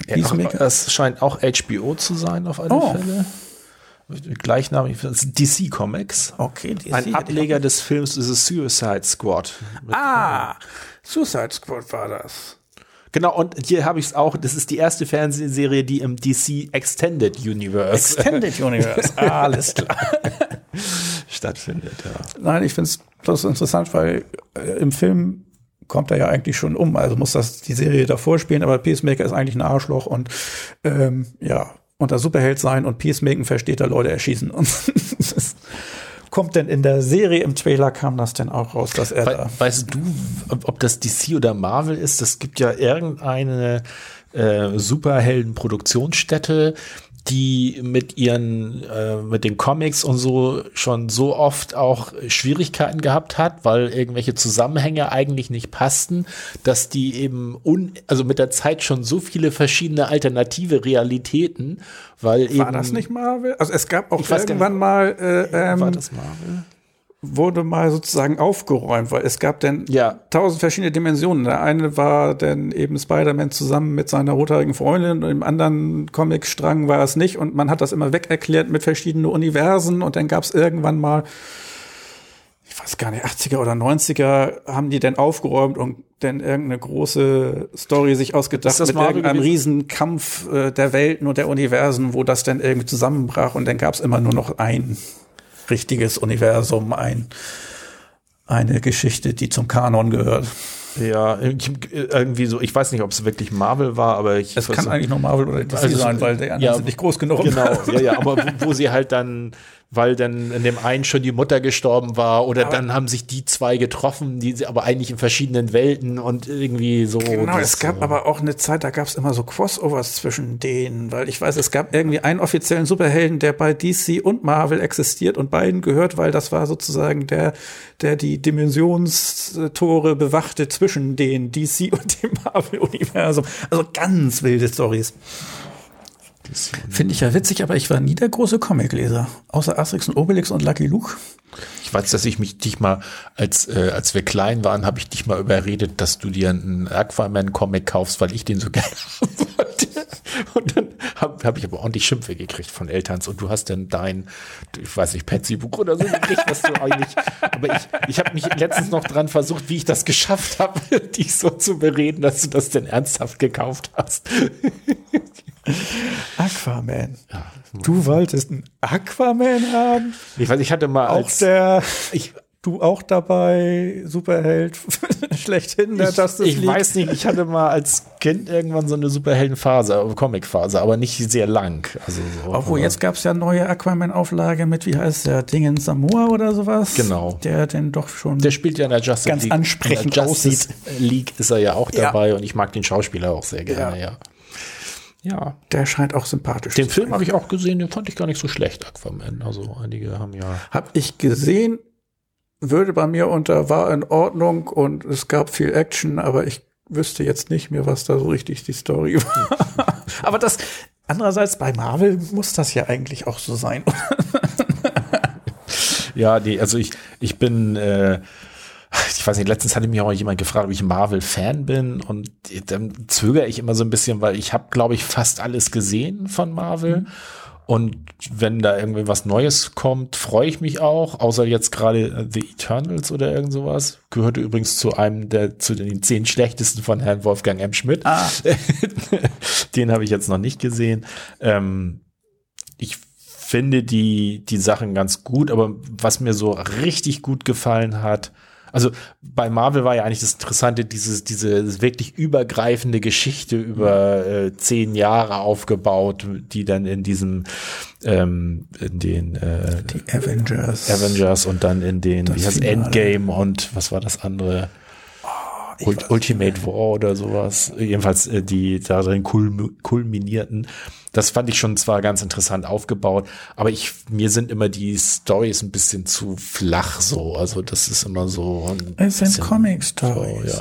Peacemaker. Ja, es scheint auch HBO zu sein, auf alle oh. Fälle. Gleichnamig, DC Comics. Okay, DC. Ein Ableger des Films ist Suicide Squad. Ah, Suicide Squad war das. Genau, und hier habe ich es auch, das ist die erste Fernsehserie, die im DC Extended Universe. Extended Universe, ah, alles klar. stattfindet, ja. Nein, ich finde es bloß interessant, weil äh, im Film kommt er ja eigentlich schon um. Also muss das die Serie davor spielen, aber Peacemaker ist eigentlich ein Arschloch und ähm, ja, unter Superheld sein und Peacemaker versteht er Leute erschießen. Und das kommt denn in der Serie im Trailer kam das denn auch raus, dass er We da. Weißt du, ob das DC oder Marvel ist? Das gibt ja irgendeine äh, Superhelden-Produktionsstätte, die mit ihren, äh, mit den Comics und so schon so oft auch Schwierigkeiten gehabt hat, weil irgendwelche Zusammenhänge eigentlich nicht passten, dass die eben un, also mit der Zeit schon so viele verschiedene alternative Realitäten, weil War eben. War das nicht Marvel? Also es gab auch irgendwann mal äh, ähm, war das Marvel? Wurde mal sozusagen aufgeräumt, weil es gab dann Ja. tausend verschiedene Dimensionen. Der eine war dann eben Spider-Man zusammen mit seiner rothaarigen Freundin und im anderen Comicstrang war es nicht und man hat das immer weg erklärt mit verschiedenen Universen und dann gab es irgendwann mal ich weiß gar nicht, 80er oder 90er haben die dann aufgeräumt und dann irgendeine große Story sich ausgedacht mit irgendeinem gewesen? riesen Kampf äh, der Welten und der Universen, wo das dann irgendwie zusammenbrach und dann gab es immer nur noch ein richtiges Universum, ein, eine Geschichte, die zum Kanon gehört. Ja, irgendwie so, ich weiß nicht, ob es wirklich Marvel war, aber ich. Es kann eigentlich nur Marvel oder DC Also, sein, weil die anderen ja, sind nicht groß genug. Genau, ja, ja, aber wo, wo sie halt dann, weil dann in dem einen schon die Mutter gestorben war oder dann haben sich die zwei getroffen, die sie aber eigentlich in verschiedenen Welten und irgendwie so. Genau, es gab so. aber auch eine Zeit, da gab es immer so Crossovers zwischen denen, weil ich weiß, es gab irgendwie einen offiziellen Superhelden, der bei DC und Marvel existiert und beiden gehört, weil das war sozusagen der, der die Dimensionstore bewachte zwischen den DC und dem Marvel-Universum. Also ganz wilde Stories. Finde ich ja witzig, aber ich war nie der große Comicleser. Außer Asterix und Obelix und Lucky Luke. Ich weiß, dass ich mich dich mal, als, äh, als wir klein waren, habe ich dich mal überredet, dass du dir einen Aquaman-Comic kaufst, weil ich den so gerne haben wollte. Und dann habe hab ich aber ordentlich Schimpfe gekriegt von Elterns und du hast dann dein, ich weiß nicht, Petsy-Buch oder so gekriegt, was du eigentlich, aber ich, ich habe mich letztens noch dran versucht, wie ich das geschafft habe, dich so zu bereden, dass du das denn ernsthaft gekauft hast. Aquaman. Du wolltest einen Aquaman haben? Ich weiß, ich hatte mal Auch als, der, ich, du auch dabei, Superheld schlechthin, der ich, Justice ich League. weiß nicht, ich hatte mal als Kind irgendwann so eine Superheldenphase, äh, Comicphase, aber nicht sehr lang. Also so, Obwohl, jetzt gab es ja neue Aquaman-Auflage mit, wie heißt der, Dingen Samoa oder sowas? Genau. Der denn doch schon. Der spielt ja in der Justice Ganz League. ansprechend in der Justice League ist er ja auch Ja. dabei und ich mag den Schauspieler auch sehr gerne, ja. Ja. der scheint auch sympathisch Den zu Film sein. habe ich auch gesehen, den fand ich gar nicht so schlecht, Aquaman. Also einige haben ja. Hab ich gesehen, würde bei mir unter, war in Ordnung und es gab viel Action, aber ich wüsste jetzt nicht mehr, was da so richtig die Story war. aber das, andererseits bei Marvel muss das ja eigentlich auch so sein. Ja, die, also ich, ich bin, äh, ich weiß nicht, letztens hatte mich auch jemand gefragt, ob ich Marvel-Fan bin und dann zögere ich immer so ein bisschen, weil ich habe, glaube ich, fast alles gesehen von Marvel. Und wenn da irgendwie was Neues kommt, freue ich mich auch, außer jetzt gerade äh, The Eternals oder irgend sowas. Gehörte übrigens zu einem der, zu den zehn schlechtesten von Herrn Wolfgang M. Schmidt. Ah. Den habe ich jetzt noch nicht gesehen. Ähm, ich finde die, die Sachen ganz gut, aber was mir so richtig gut gefallen hat, also bei Marvel war ja eigentlich das Interessante, dieses, diese wirklich übergreifende Geschichte über äh, zehn Jahre aufgebaut, die dann in diesem, ähm, in den äh, Die Avengers. Avengers und dann in den, Das wie heißt. Endgame und was war das andere? Ult Ultimate War oder sowas. Jedenfalls äh, die darin kulm kulminierten. Das fand ich schon zwar ganz interessant aufgebaut, aber ich, mir sind immer die Stories ein bisschen zu flach so. Also das ist immer so. Ein Es sind Comic-Stories. So,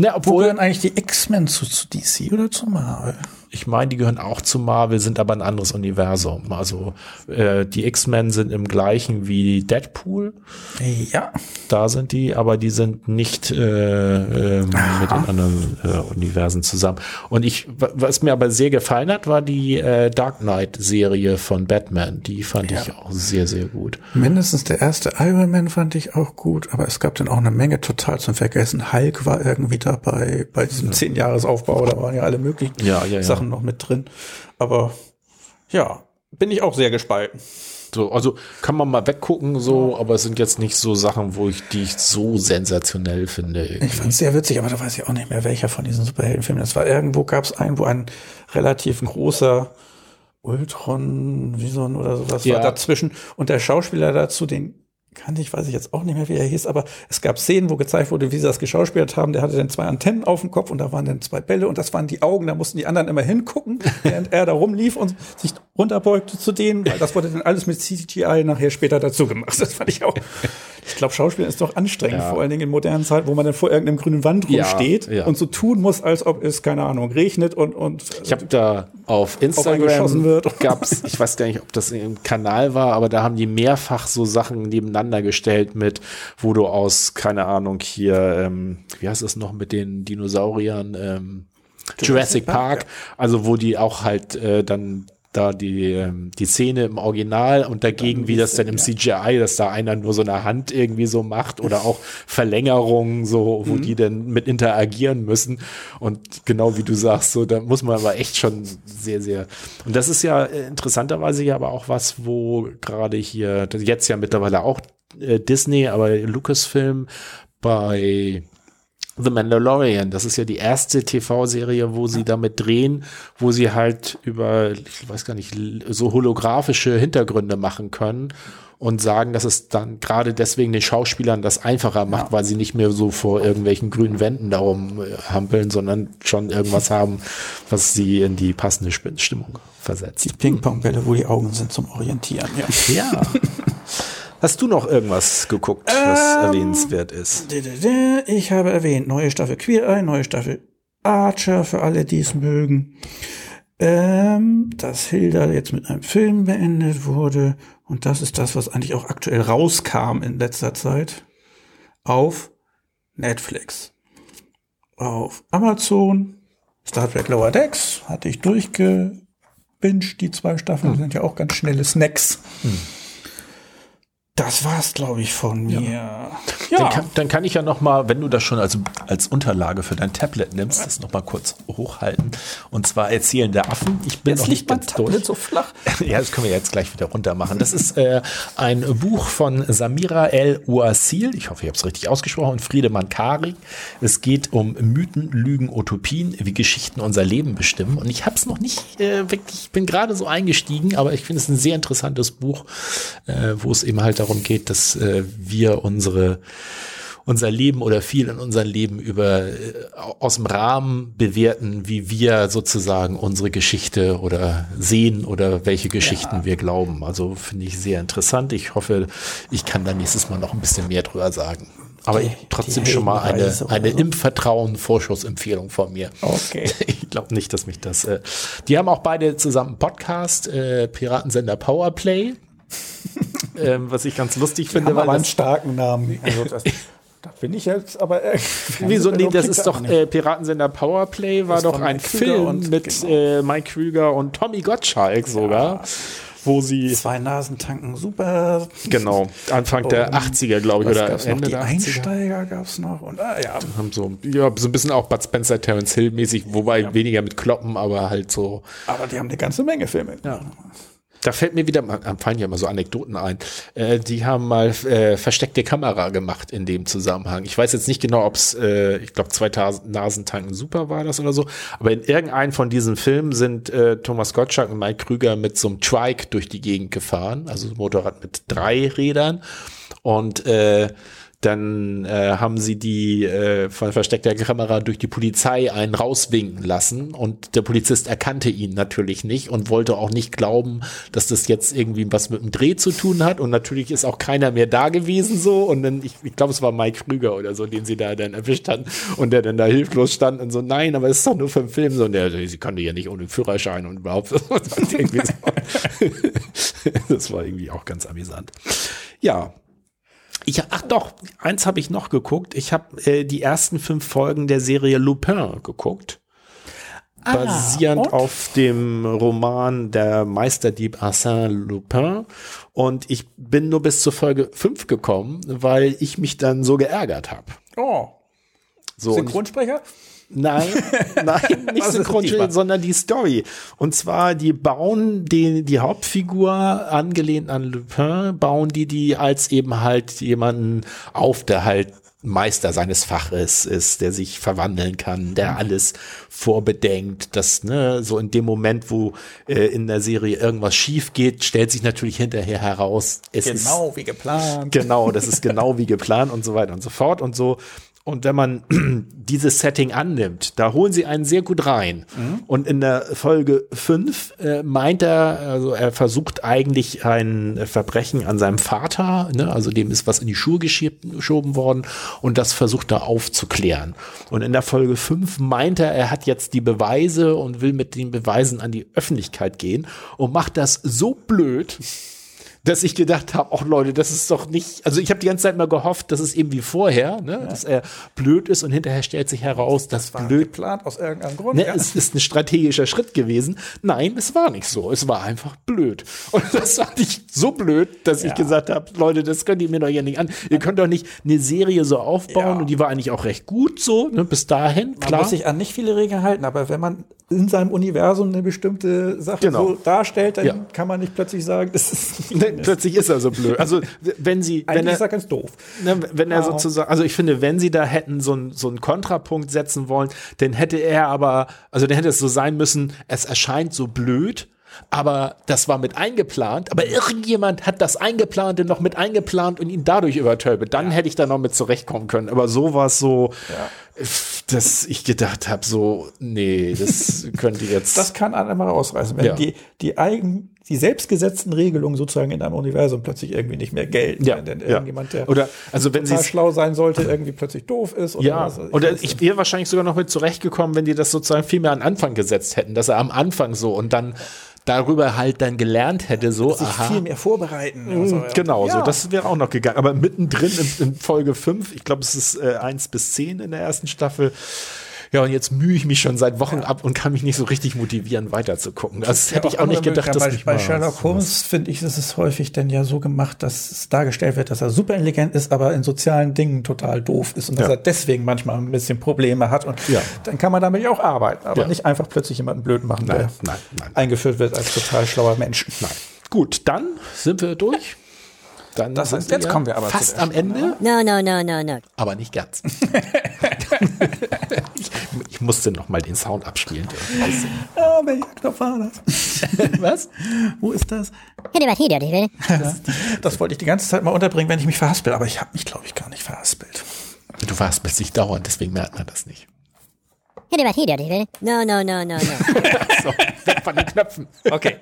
ja. Wo obwohl, gehören eigentlich die X-Men zu, zu DC oder zu Marvel? Ich meine, die gehören auch zu Marvel, sind aber ein anderes Universum. Also äh, die X-Men sind im gleichen wie Deadpool. Ja. da sind die, aber die sind nicht äh, ähm, mit den anderen äh, Universen zusammen. Und ich, wa- was mir aber sehr gefallen hat, war die äh, Dark Knight Serie von Batman. Die fand ich auch sehr, sehr gut. Mindestens der erste Iron Man fand ich auch gut, aber es gab dann auch eine Menge total zum Vergessen. Hulk war irgendwie dabei bei diesem zehn Jahresaufbau, da waren ja alle möglichen Ja, ja, ja. Sachen noch mit drin. Aber ja, bin ich auch sehr gespalten. So, also kann man mal weggucken, so, aber es sind jetzt nicht so Sachen, wo ich die ich so sensationell finde. irgendwie. Ich fand es sehr witzig, aber da weiß ich auch nicht mehr, welcher von diesen Superheldenfilmen das war. Irgendwo gab es einen, wo ein relativ großer Ultron, Vison oder sowas Ja. war dazwischen und der Schauspieler dazu, den kannte ich, weiß ich jetzt auch nicht mehr, wie er hieß, aber es gab Szenen, wo gezeigt wurde, wie sie das geschauspielt haben. Der hatte dann zwei Antennen auf dem Kopf und da waren dann zwei Bälle und das waren die Augen, da mussten die anderen immer hingucken, während er da rumlief und sich runterbeugte zu denen, weil das wurde dann alles mit CGI nachher später dazu gemacht. Das fand ich auch. Ich glaube, Schauspielen ist doch anstrengend, ja. vor allen Dingen in modernen Zeiten, wo man dann vor irgendeinem grünen Wand rumsteht ja, ja. und so tun muss, als ob es, keine Ahnung, regnet und. und ich habe da auf Instagram wird. gab's, ich weiß gar nicht, ob das im Kanal war, aber da haben die mehrfach so Sachen nebeneinander gestellt mit, wo du aus, keine Ahnung, hier, ähm, wie heißt es noch mit den Dinosauriern, ähm, Jurassic, Jurassic Park, Park also wo die auch halt äh, dann da die, ähm, die Szene im Original und dagegen, wie das dann im CGI, dass da einer nur so eine Hand irgendwie so macht oder auch Verlängerungen, so, wo mhm. die dann mit interagieren müssen. Und genau wie du sagst, so, da muss man aber echt schon sehr, sehr. Und das ist ja äh, interessanterweise ja aber auch was, wo gerade hier, jetzt ja mittlerweile auch äh, Disney, aber Lucasfilm bei The Mandalorian. Das ist ja die erste TV-Serie, wo sie damit drehen, wo sie halt über, ich weiß gar nicht, so holographische Hintergründe machen können und sagen, dass es dann gerade deswegen den Schauspielern das einfacher macht, ja. weil sie nicht mehr so vor irgendwelchen grünen Wänden darum äh, hampeln, sondern schon irgendwas haben, was sie in die passende Stimmung versetzt. Die Ping-Pong-Bälle, wo die Augen sind zum Orientieren, ja. Ja. Hast du noch irgendwas geguckt, was ähm, erwähnenswert ist? Ich habe erwähnt, neue Staffel Queer Eye, neue Staffel Archer, für alle, die es mögen. Ähm, dass Hilda jetzt mit einem Film beendet wurde. Und das ist das, was eigentlich auch aktuell rauskam in letzter Zeit. Auf Netflix. Auf Amazon. Star Trek Lower Decks hatte ich durchgebinged. Die zwei Staffeln hm. sind ja auch ganz schnelle Snacks. Hm. Das war's, glaube ich, von mir. Ja. ja. Dann, kann, dann, kann, ich ja noch mal, wenn du das schon als, als Unterlage für dein Tablet nimmst, das noch mal kurz hochhalten. Und zwar Erzählen der Affen. Ich bin jetzt noch nicht ganz Tablet durch. so flach. ja, das können wir jetzt gleich wieder runter machen. Das ist äh, ein Buch von Samira El Ouasil. Ich hoffe, ich habe es richtig ausgesprochen. Und Friedemann Kari. Es geht um Mythen, Lügen, Utopien, wie Geschichten unser Leben bestimmen. Und ich habe es noch nicht äh, wirklich, ich bin gerade so eingestiegen, aber ich finde es ein sehr interessantes Buch, äh, wo es eben halt darum darum geht, dass äh, wir unsere unser Leben oder viel in unserem Leben über äh, aus dem Rahmen bewerten, wie wir sozusagen unsere Geschichte oder sehen oder welche Geschichten ja. wir glauben. Also finde ich sehr interessant. Ich hoffe, ich kann da nächstes Mal noch ein bisschen mehr drüber sagen. Aber die, trotzdem schon mal eine, eine im Vertrauen Vorschussempfehlung von mir. Okay. Ich glaube nicht, dass mich das. Äh, die haben auch beide zusammen Podcast, äh, Piratensender Powerplay ähm, was ich ganz lustig finde. weil aber einen starken Namen. Also das, da bin ich jetzt aber. Äh, Wieso? Nee, das ist doch äh, Piratensender Powerplay, war doch ein Film mit genau. äh, Mike Krüger und Tommy Gottschalk ja. sogar. Wo sie. Zwei Nasentanken, super. Genau, Anfang und der 80er, glaube ich, oder Ende noch? Die der 80er. Einsteiger gab es noch. Und, ah, ja. Haben so, ja, so ein bisschen auch Bud Spencer, Terence Hill mäßig, wobei ja. weniger mit Kloppen, aber halt so. Aber die haben eine ganze Menge Filme. Ja. Da fällt mir wieder, fallen ja immer so Anekdoten ein. Äh, die haben mal äh, versteckte Kamera gemacht in dem Zusammenhang. Ich weiß jetzt nicht genau, ob es, äh, ich glaube, 2000 Nasentanken Super war das oder so. Aber in irgendeinem von diesen Filmen sind äh, Thomas Gottschalk und Mike Krüger mit so einem Trike durch die Gegend gefahren, also Motorrad mit drei Rädern. Und äh, dann äh, haben sie die äh, von versteckter Kamera durch die Polizei einen rauswinken lassen und der Polizist erkannte ihn natürlich nicht und wollte auch nicht glauben, dass das jetzt irgendwie was mit dem Dreh zu tun hat und natürlich ist auch keiner mehr da gewesen so und dann, ich, ich glaube es war Mike Krüger oder so, den sie da dann erwischt hatten und der dann da hilflos stand und so, nein, aber es ist doch nur für den Film so und der, sie konnte ja nicht ohne Führerschein und überhaupt das war irgendwie auch ganz amüsant. Ja, ich, ach doch, eins habe ich noch geguckt. Ich habe äh, die ersten fünf Folgen der Serie Lupin geguckt. Ah, basierend und? auf dem Roman Der Meisterdieb Arsène Lupin. Und ich bin nur bis zur Folge fünf gekommen, weil ich mich dann so geärgert habe. Oh. So, Synchronsprecher? Nein, nein, nicht Synchronschnitt, sondern die Story. Und zwar, die bauen die, die Hauptfigur, angelehnt an Lupin, bauen die die als eben halt jemanden auf, der halt Meister seines Faches ist, der sich verwandeln kann, der Mhm. alles vorbedenkt, dass ne, so in dem Moment, wo äh, in der Serie irgendwas schief geht, stellt sich natürlich hinterher heraus, es ist Genau wie geplant. Genau, das ist genau wie geplant und so weiter und so fort und so. Und wenn man dieses Setting annimmt, da holen sie einen sehr gut rein. Und in der Folge 5 äh, meint er, also er versucht eigentlich ein Verbrechen an seinem Vater, ne, also dem ist was in die Schuhe geschoben worden und das versucht er aufzuklären. Und in der Folge 5 meint er, er hat jetzt die Beweise und will mit den Beweisen an die Öffentlichkeit gehen und macht das so blöd, dass ich gedacht habe, ach Leute, das ist doch nicht, also ich habe die ganze Zeit mal gehofft, dass es eben wie vorher, ne, dass er blöd ist und hinterher stellt sich heraus, dass blöd geplant aus irgendeinem Grund. Ne, ja. Es ist ein strategischer Schritt gewesen. Nein, es war nicht so. Es war einfach blöd. Und das fand ich so blöd, dass ich gesagt habe, Leute, das könnt ihr mir doch ja nicht an. Ihr könnt doch nicht eine Serie so aufbauen Ja. und die war eigentlich auch recht gut so, ne, bis dahin, Man klar. muss sich an nicht viele Regeln halten, aber wenn man in seinem Universum eine bestimmte Sache Genau. so darstellt, dann Ja. kann man nicht plötzlich sagen, das ist Ne, Plötzlich ist er so blöd. Also wenn sie, wenn eigentlich er, ist er ganz doof. Ne, wenn er Wow. sozusagen, also ich finde, wenn sie da hätten so, ein, so einen Kontrapunkt setzen wollen, dann hätte er aber, also dann hätte es so sein müssen, es erscheint so blöd, aber das war mit eingeplant, aber irgendjemand hat das Eingeplante noch mit eingeplant und ihn dadurch übertölpelt. Dann hätte ich da noch mit zurechtkommen können. Aber so war es so, dass ich gedacht habe, so, nee, das könnte jetzt. Das kann einen mal rausreißen, wenn Ja. die, die eigen, die selbstgesetzten Regelungen sozusagen in einem Universum plötzlich irgendwie nicht mehr gelten. Ja, wenn denn irgendjemand, der Oder, also wenn total sie schlau sein sollte, irgendwie plötzlich doof ist. Oder Ja, was. oder weiß ich wäre wahrscheinlich sogar noch mit zurechtgekommen, wenn die das sozusagen viel mehr an Anfang gesetzt hätten, dass er am Anfang so und dann darüber halt dann gelernt hätte, so, sich aha. viel mehr vorbereiten. und so, ja. Genau, so, Ja. das wäre auch noch gegangen. Aber mittendrin in, in Folge 5, ich glaube, es ist äh, 1 bis 10 in der ersten Staffel. Ja, und jetzt mühe ich mich schon seit Wochen ab und kann mich nicht so richtig motivieren, weiter zu gucken. Das hätte ich auch nicht gedacht, dass bei, mich bei Sherlock Holmes finde ich, ist es häufig dann ja so gemacht, dass es dargestellt wird, dass er super intelligent ist, aber in sozialen Dingen total doof ist und dass Ja. er deswegen manchmal ein bisschen Probleme hat. Und Ja. dann kann man damit ja auch arbeiten, aber Ja. nicht einfach plötzlich jemanden blöd machen, Nein, der nein, nein. eingeführt wird als total schlauer Mensch. Nein. Gut, dann sind wir durch. Dann Das heißt, jetzt kommen wir aber zu fast am Ende. No, no, no, no, no. aber nicht ganz. ich, ich musste noch mal den Sound abspielen. Ah, welcher Knopf war das? Was? Wo ist das? Daddy. Das wollte ich die ganze Zeit mal unterbringen, wenn ich mich verhaspel, aber ich habe mich, glaube ich, gar nicht verhaspelt. Du verhaspelst dich dauernd, deswegen merkt man das nicht. No, no, no, no, no. So, weg von den Knöpfen. Okay.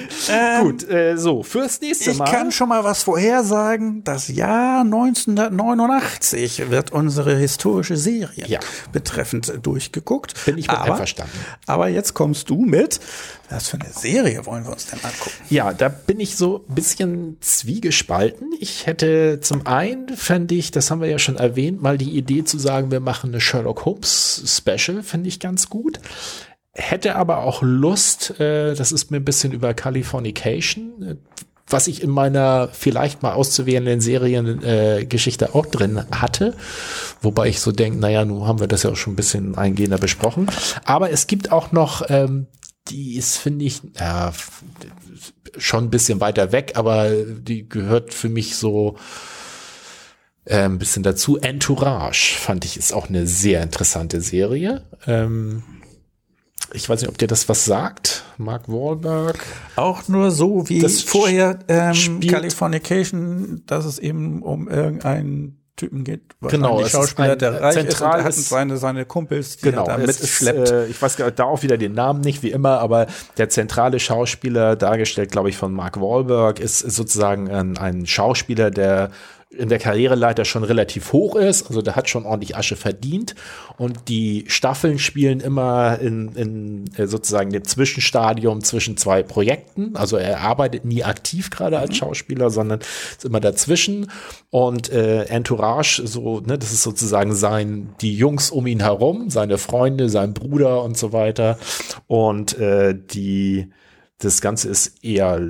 Gut, äh, so, fürs nächste Ich Mal. kann schon mal was vorhersagen. Das Jahr 1989 wird unsere historische Serie Ja. betreffend durchgeguckt. Bin ich mit aber, einverstanden. Aber jetzt kommst du mit. Was für eine Serie wollen wir uns denn angucken? Ja, da bin ich so ein bisschen zwiegespalten. Ich hätte zum einen, fände ich, das haben wir ja schon erwähnt, mal die Idee zu sagen, wir machen eine Sherlock Holmes Special, finde ich ganz gut. Hätte aber auch Lust, äh, das ist mir ein bisschen über Californication, äh, was ich in meiner vielleicht mal auszuwählenden Seriengeschichte äh, auch drin hatte. Wobei ich so denke, naja, nun haben wir das ja auch schon ein bisschen eingehender besprochen. Aber es gibt auch noch, ähm, die ist, finde ich, ja, schon ein bisschen weiter weg, aber die gehört für mich so äh, ein bisschen dazu. Entourage fand ich ist auch eine sehr interessante Serie. Ähm, ich weiß nicht, ob dir das was sagt. Mark Wahlberg. Auch nur so wie Das vorher ähm, Californication, dass es eben um irgendeinen Typen geht. Genau, es ist Schauspieler, ein, der reich ist und zentral hat ist- seine, seine Kumpels, die Genau, er da mitschleppt. Ist, äh, ich weiß da auch wieder den Namen nicht, wie immer, aber der zentrale Schauspieler, dargestellt, glaube ich, von Mark Wahlberg, ist, ist sozusagen ein, ein Schauspieler, der in der Karriereleiter schon relativ hoch ist, also der hat schon ordentlich Asche verdient. Und die Staffeln spielen immer in, in äh, sozusagen dem Zwischenstadium zwischen zwei Projekten, also er arbeitet nie aktiv gerade als Schauspieler, sondern ist immer dazwischen. Und äh, Entourage, so, ne, das ist sozusagen sein, die Jungs um ihn herum, seine Freunde, sein Bruder und so weiter. Und äh, die das Ganze ist eher,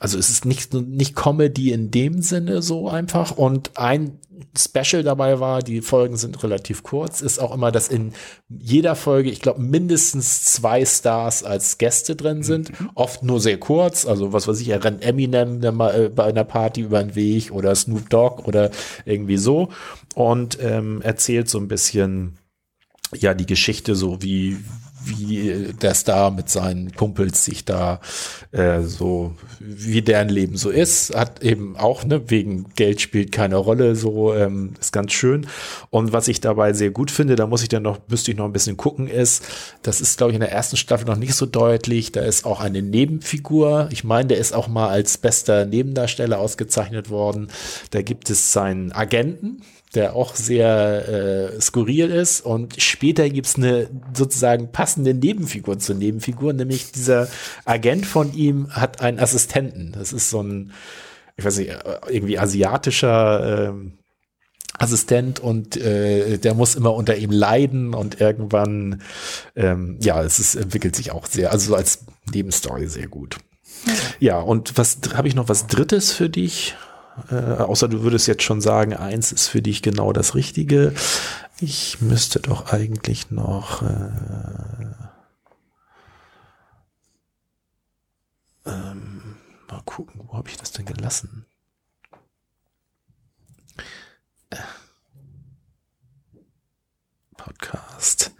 also es ist nicht, nicht Comedy in dem Sinne so einfach. Und ein Special dabei war, die Folgen sind relativ kurz, ist auch immer, dass in jeder Folge, ich glaube, mindestens zwei Stars als Gäste drin sind. Mhm. Oft nur sehr kurz. Also was weiß ich, er rennt Eminem äh, bei einer Party über den Weg oder Snoop Dogg oder irgendwie so. Und ähm, erzählt so ein bisschen ja die Geschichte so wie wie der Star mit seinen Kumpels sich da äh, so, wie deren Leben so ist, hat eben auch, ne, wegen Geld spielt keine Rolle, so ähm, ist ganz schön. Und was ich dabei sehr gut finde, da muss ich dann noch, müsste ich noch ein bisschen gucken, ist, das ist, glaube ich, in der ersten Staffel noch nicht so deutlich. Da ist auch eine Nebenfigur. Ich meine, der ist auch mal als bester Nebendarsteller ausgezeichnet worden. Da gibt es seinen Agenten, der auch sehr äh, skurril ist. Und später gibt's eine sozusagen passende Nebenfigur zur Nebenfigur, nämlich dieser Agent von ihm hat einen Assistenten. Das ist so ein, ich weiß nicht, irgendwie asiatischer äh, Assistent und äh, der muss immer unter ihm leiden und irgendwann, ähm, ja, es ist, entwickelt sich auch sehr, also so als Nebenstory sehr gut. Ja, und was habe ich noch was Drittes für dich? Äh, außer du würdest jetzt schon sagen, eins ist für dich genau das Richtige. Ich müsste doch eigentlich noch äh, ähm, mal gucken, wo habe ich das denn gelassen? Äh, Podcast,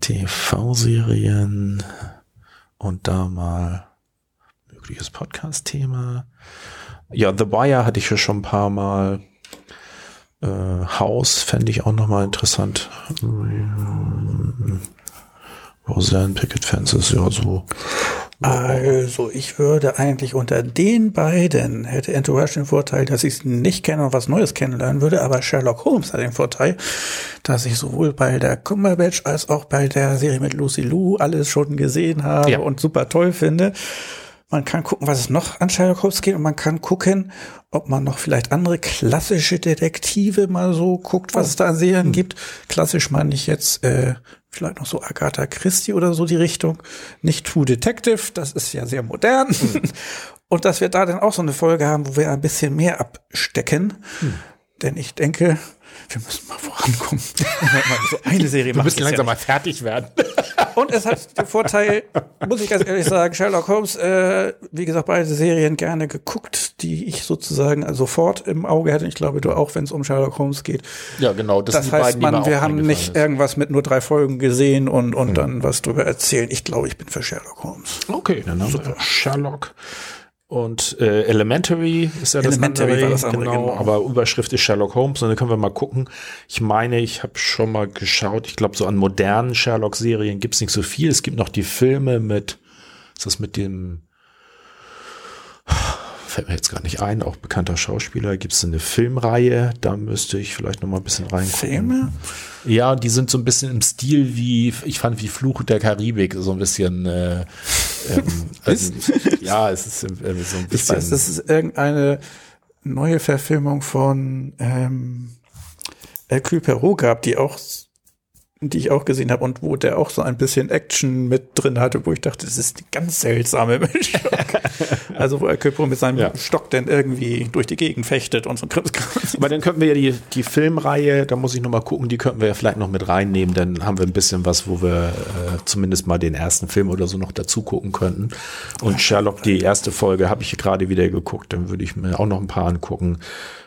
TV-Serien und da mal mögliches Podcast-Thema. Ja, The Wire hatte ich ja schon ein paar Mal. Äh, House fände ich auch nochmal interessant. Roseanne Picket Fences, ja, so. Also, ich würde eigentlich unter den beiden hätte Entourage den Vorteil, dass ich es nicht kenne und was Neues kennenlernen würde, aber Sherlock Holmes hat den Vorteil, dass ich sowohl bei der Cumberbatch als auch bei der Serie mit Lucy Lou alles schon gesehen habe ja. und super toll finde. Man kann gucken, was es noch an Sherlock Holmes geht und man kann gucken, ob man noch vielleicht andere klassische Detektive mal so guckt, was oh. es da an Serien hm. gibt. Klassisch meine ich jetzt äh, vielleicht noch so Agatha Christie oder so die Richtung. Nicht True Detective, das ist ja sehr modern. Hm. Und dass wir da dann auch so eine Folge haben, wo wir ein bisschen mehr abstecken. Hm. Denn ich denke, wir müssen mal vorankommen. so eine Serie wir müssen langsam ja mal fertig werden. Und es hat den Vorteil, muss ich ganz ehrlich sagen, Sherlock Holmes, äh, wie gesagt, beide Serien gerne geguckt, die ich sozusagen sofort im Auge hätte. Ich glaube, du auch, wenn es um Sherlock Holmes geht. Ja, genau. Das, das heißt, beiden, man, wir haben nicht ist. irgendwas mit nur drei Folgen gesehen und, und mhm. dann was drüber erzählen. Ich glaube, ich bin für Sherlock Holmes. Okay, dann haben wir Sherlock. Und äh, Elementary ist ja Elementary das andere, war das andere genau, genau, aber Überschrift ist Sherlock Holmes und dann können wir mal gucken. Ich meine, ich habe schon mal geschaut, ich glaube, so an modernen Sherlock-Serien gibt's nicht so viel. Es gibt noch die Filme mit, ist das mit dem fällt mir jetzt gar nicht ein, auch bekannter Schauspieler, gibt es eine Filmreihe, da müsste ich vielleicht noch mal ein bisschen reingucken. Filme? Ja, die sind so ein bisschen im Stil wie, ich fand wie Fluch der Karibik, so ein bisschen, äh, ähm, also, ja, es ist äh, so ein bisschen. Ich weiß, das ist irgendeine neue Verfilmung von ähm, Hercule Perrault gab, die auch die ich auch gesehen habe und wo der auch so ein bisschen Action mit drin hatte, wo ich dachte, das ist eine ganz seltsame Mischung. also wo er Köpro mit seinem ja. Stock dann irgendwie durch die Gegend fechtet und so ein Aber dann könnten wir ja die, die Filmreihe, da muss ich nochmal gucken, die könnten wir ja vielleicht noch mit reinnehmen, dann haben wir ein bisschen was, wo wir äh, zumindest mal den ersten Film oder so noch dazu gucken könnten. Und Sherlock, die erste Folge habe ich gerade wieder geguckt, dann würde ich mir auch noch ein paar angucken.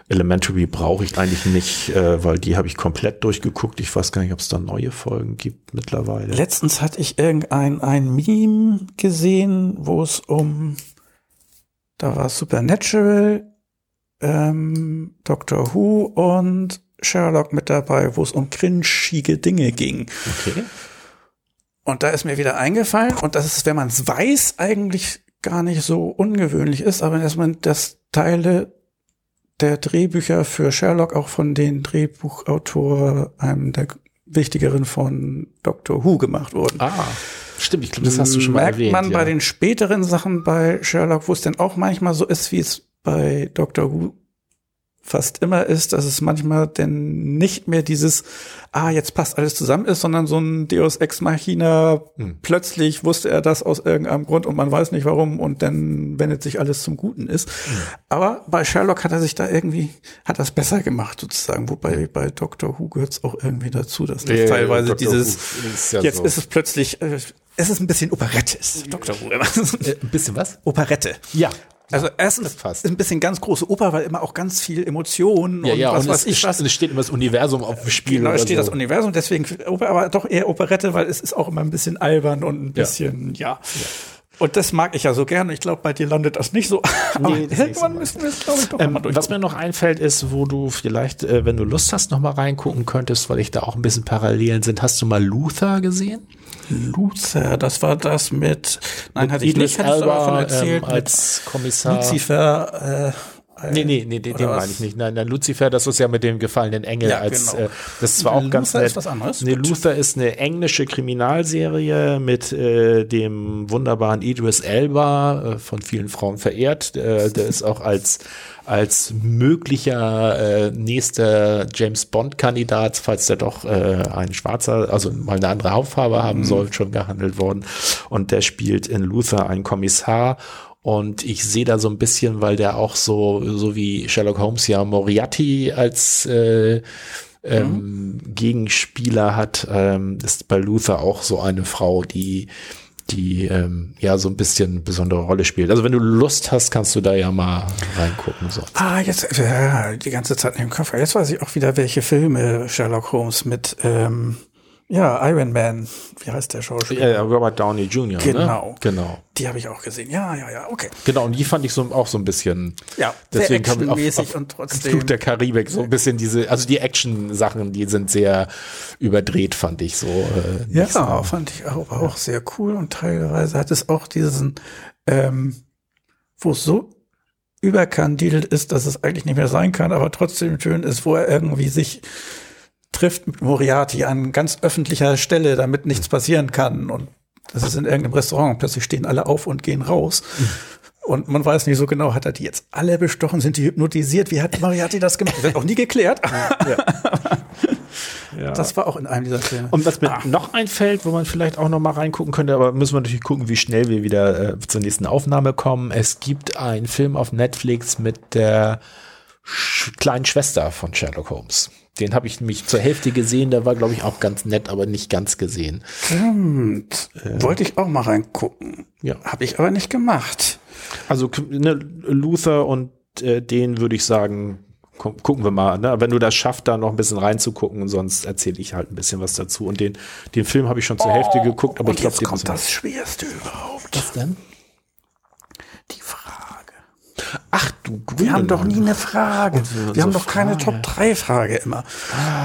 Elementary brauche ich eigentlich nicht, äh, weil die habe ich komplett durchgeguckt. Ich weiß gar nicht, ob es da neue Folgen gibt mittlerweile. Letztens hatte ich irgendein ein Meme gesehen, wo es um, da war Supernatural, ähm, Doctor Who und Sherlock mit dabei, wo es um cringige Dinge ging. Okay. Und da ist mir wieder eingefallen, und das ist, wenn man es weiß, eigentlich gar nicht so ungewöhnlich ist, aber dass man das Teile der Drehbücher für Sherlock auch von den Drehbuchautor, einem der wichtigeren von Doctor Who gemacht wurden. Ah, stimmt, ich glaube, das hast du schon mal Merkt erwähnt. Merkt man ja. bei den späteren Sachen bei Sherlock, wo es denn auch manchmal so ist, wie es bei Doctor Who fast immer ist, dass es manchmal denn nicht mehr dieses, ah, jetzt passt alles zusammen ist, sondern so ein Deus Ex Machina, plötzlich wusste er das aus irgendeinem Grund und man weiß nicht warum und dann wendet sich alles zum Guten ist. Aber bei Sherlock hat er sich da irgendwie, hat das besser gemacht sozusagen, wobei bei Doctor Who gehört es auch irgendwie dazu, dass das Ja, teilweise Dr. dieses, ist ja jetzt so. ist es plötzlich, äh, es ist ein bisschen Operette, ist Doctor Who. Äh, ein bisschen was? Operette. Ja. Also erstens passt. ist ein bisschen ganz große Oper, weil immer auch ganz viel Emotionen Ja, und ja, was und weiß es, ich was. es steht immer das Universum auf dem Spiel. Genau, es steht so. das Universum, deswegen Oper, aber doch eher Operette, weil es ist auch immer ein bisschen albern und ein bisschen, ja. Und das mag ich ja so gerne. Ich glaube, bei dir landet das nicht so. Aber Nee, irgendwann müssen wir es, glaube ich, doch Ähm, mal durch. was mir noch einfällt, ist, wo du vielleicht, äh, wenn du Lust hast, noch mal reingucken könntest, weil ich da auch ein bisschen Parallelen sind. Hast du mal Luther gesehen? Luther, das war das mit, nein, hatte ich Idris nicht, hattest du aber von erzählt, ähm, als Kommissar. mit Lucifer, äh, Nee, nee, nee, den, den meine ich nicht. Nein, nein, Lucifer, das ist ja mit dem gefallenen Engel Ja, als genau. äh, das ist zwar auch ganz Luther nett. ist was anderes. Nee. Luther ist eine englische Kriminalserie mit äh, dem wunderbaren Idris Elba, äh, von vielen Frauen verehrt. Äh, der ist auch als als möglicher äh, nächster James Bond Kandidat, falls der doch äh, ein schwarzer, also mal eine andere Hautfarbe haben soll, schon gehandelt worden. Und der spielt in Luther einen Kommissar und ich sehe da so ein bisschen, weil der auch so, so wie Sherlock Holmes ja Moriarty als äh, ähm, Gegenspieler hat, ähm, ist bei Luther auch so eine Frau, die die ähm, ja so ein bisschen besondere Rolle spielt. Also wenn du Lust hast, kannst du da ja mal reingucken. So. Ah, jetzt, ja, die ganze Zeit nicht im Kopf. Jetzt weiß ich auch wieder, welche Filme Sherlock Holmes mit, ähm, ja, Iron Man, wie heißt der Schauspieler? Ja, Robert Downey Jr. Genau. Ne? Genau. Die habe ich auch gesehen. Ja, ja, ja, okay. Genau, und die fand ich so auch so ein bisschen. Ja, sehr deswegen kam ich auf, auf und trotzdem- Flug der Karibik so ein bisschen diese, also die Action-Sachen, die sind sehr überdreht, fand ich so. Äh, Ja, so. fand ich auch, auch sehr cool und teilweise hat es auch diesen, ähm, wo es so überkandidelt ist, dass es eigentlich nicht mehr sein kann, aber trotzdem schön ist, wo er irgendwie sich trifft mit Moriarty an ganz öffentlicher Stelle, damit nichts passieren kann und das ist in irgendeinem Restaurant und plötzlich stehen alle auf und gehen raus. Und man weiß nicht so genau, hat er die jetzt alle bestochen, sind die hypnotisiert, wie hat Moriarty das gemacht? Das wird auch nie geklärt. Ja. Das war auch in einem dieser Filme. Und was mir Ah. noch einfällt, wo man vielleicht auch noch mal reingucken könnte, aber müssen wir natürlich gucken, wie schnell wir wieder äh, zur nächsten Aufnahme kommen. Es gibt einen Film auf Netflix mit der Sch kleinen Schwester von Sherlock Holmes. Den habe ich nämlich zur Hälfte gesehen, der war, glaube ich, auch ganz nett, aber nicht ganz gesehen. Stimmt. Wollte ich auch mal reingucken. Ja. Habe ich aber nicht gemacht. Also ne, Luther und äh, den würde ich sagen, gu gucken wir mal. Ne? Wenn du das schaffst, da noch ein bisschen reinzugucken, sonst erzähle ich halt ein bisschen was dazu. Und den, den Film habe ich schon zur Hälfte geguckt, aber Und ich glaube, jetzt kommt das Schwerste überhaupt. Was denn? Die Frage. Ach du Wir haben doch nie eine Frage. so- wir haben so doch keine Frage. Top-3-Frage immer.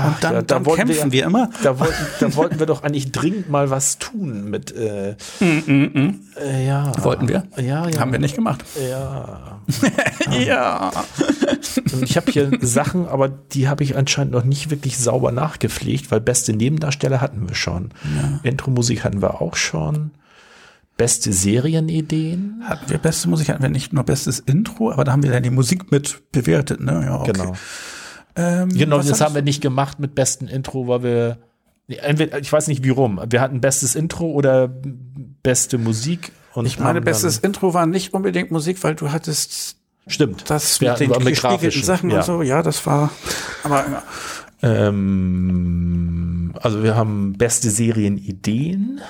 Und dann, Ja, da dann kämpfen wir, immer. Da wollten, da wollten wir doch eigentlich dringend mal was tun mit. Äh, äh, ja. Wollten wir? Ja, ja. Haben wir nicht gemacht. Ja. Ja. Ich habe hier Sachen, aber die habe ich anscheinend noch nicht wirklich sauber nachgepflegt, weil beste Nebendarsteller hatten wir schon. Intro-Musik hatten wir auch schon. Beste Serienideen. Hatten wir beste Musik, hatten wir nicht nur bestes Intro, aber da haben wir dann die Musik mit bewertet, ne? Ja, okay. Genau. Ähm, Genau, das haben wir nicht gemacht mit besten Intro, weil wir. Entweder, ich weiß nicht wie rum. Wir hatten bestes Intro oder beste Musik. Und Ich meine, bestes Intro war nicht unbedingt Musik, weil du hattest Stimmt. das mit den hatten- mit gespiegelten Sachen ja. und so. Ja, das war, aber Ähm, also wir haben beste Serienideen.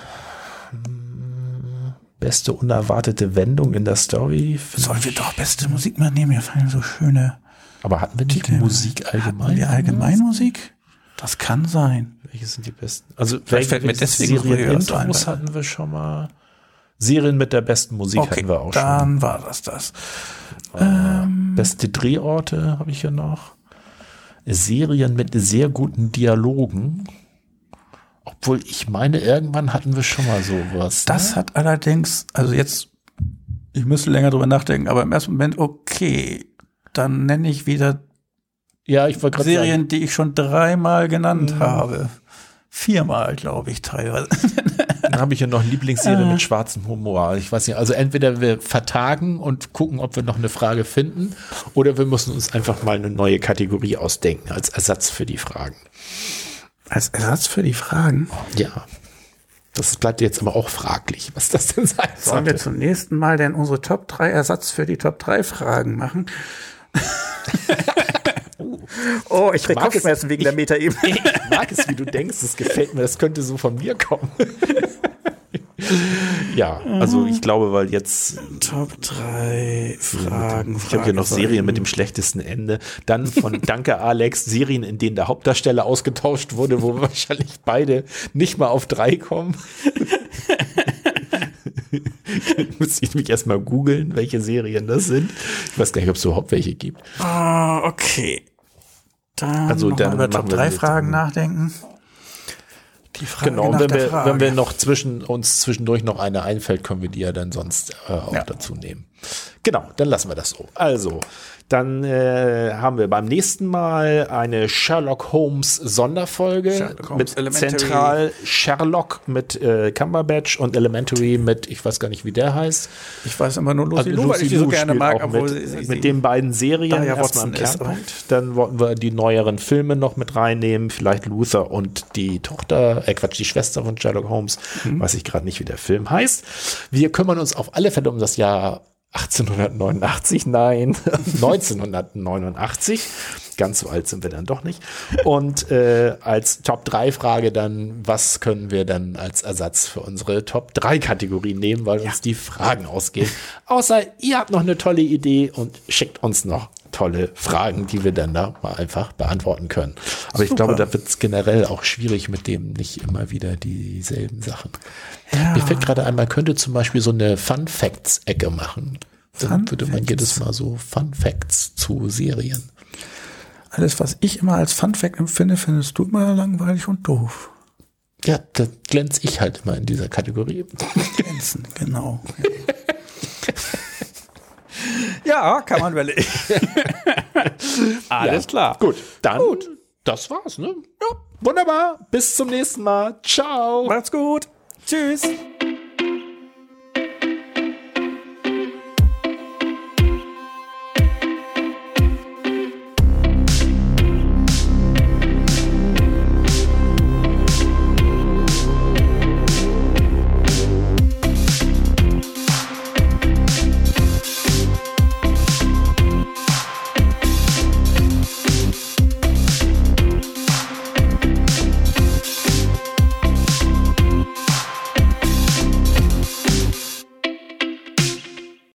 Beste unerwartete Wendung in der Story. sollen wir doch beste Musik mal nehmen? Mir fallen so schöne. Aber hatten wir nicht. Musik allgemein? Haben wir Allgemeinmusik? Das kann sein. Welche sind die besten? Also Vielleicht fällt mir deswegen Serienintros hatten wir schon mal. Serien mit der besten Musik hatten wir auch schon. dann war das das. Beste Drehorte habe ich hier noch. Serien mit sehr guten Dialogen. Obwohl ich meine, irgendwann hatten wir schon mal sowas. Das ne? hat allerdings, also jetzt, ich müsste länger drüber nachdenken, aber im ersten Moment, okay, dann nenne ich wieder Ja, ich wollte gerade sagen. Serien, die ich schon dreimal genannt habe. Viermal, glaube ich, teilweise. dann habe ich ja noch eine Lieblingsserie mit schwarzem Humor. Ich weiß nicht, also entweder wir vertagen und gucken, ob wir noch eine Frage finden, oder wir müssen uns einfach mal eine neue Kategorie ausdenken als Ersatz für die Fragen. Als Ersatz für die Fragen. Ja. Das bleibt jetzt aber auch fraglich, was das denn sein Sollen wir zum nächsten Mal denn unsere Top 3 Ersatz für die Top 3 Fragen machen? oh, ich krieg mag es- Kopfschmerzen wegen der Metaebene. Ich mag es, wie du denkst, das gefällt mir, das könnte so von mir kommen. ja, also ich glaube, weil jetzt, Top 3 Fragen. ich habe hier noch Serien mit dem schlechtesten Ende. Dann von Danke Alex, Serien, in denen der Hauptdarsteller ausgetauscht wurde, wo wahrscheinlich beide nicht mal auf drei kommen. Muss ich mich erstmal googeln, welche Serien das sind. Ich weiß gar nicht, ob es überhaupt welche gibt. Ah, okay. Dann, Also, dann über Top machen wir 3 das Fragen nachdenken. Die Frage Genau, nach wenn der wir, Frage. wenn wir noch zwischen uns zwischendurch noch eine einfällt, können wir die ja dann sonst äh, auch Ja. dazu nehmen. Genau, dann lassen wir das so. Also, dann äh, haben wir beim nächsten Mal eine Sherlock Holmes Sonderfolge Sherlock Holmes mit Elementary. Zentral Sherlock mit äh, Cumberbatch und Elementary mit, ich weiß gar nicht, wie der heißt. ich weiß immer nur Lucy Also Lou, weil ich die so gerne mag, obwohl mit, sie, sie, mit den beiden Serien Dahlia erstmal im ist, Kernpunkt. Dann wollten wir die neueren Filme noch mit reinnehmen, vielleicht Luther und die Tochter, äh Quatsch, die Schwester von Sherlock Holmes, Mhm. weiß ich gerade nicht, wie der Film heißt. Wir kümmern uns auf alle Fälle um das Jahr 1889, nein, 1989. Ganz so alt sind wir dann doch nicht. Und äh, als Top-3-Frage dann, was können wir dann als Ersatz für unsere Top-3-Kategorie nehmen, weil uns die Fragen ausgehen. Außer ihr habt noch eine tolle Idee und schickt uns noch tolle Fragen, die wir dann da mal einfach beantworten können. Aber ich Super. glaube, da wird es generell auch schwierig mit dem nicht immer wieder dieselben Sachen. Mir fällt gerade ein, man könnte zum Beispiel so eine Fun Facts Ecke machen. Dann Fun würde man Facts. jedes Mal so Fun Facts zu Serien. Alles, was ich immer als Fun Fact empfinde, findest du immer langweilig und doof. Ja, da glänze ich halt immer in dieser Kategorie. Glänzen, genau. ja, kann man überlegen. Alles Ja. klar. Gut, dann das war's, ne? Ja, wunderbar. Bis zum nächsten Mal. Ciao. Macht's gut. Tschüss.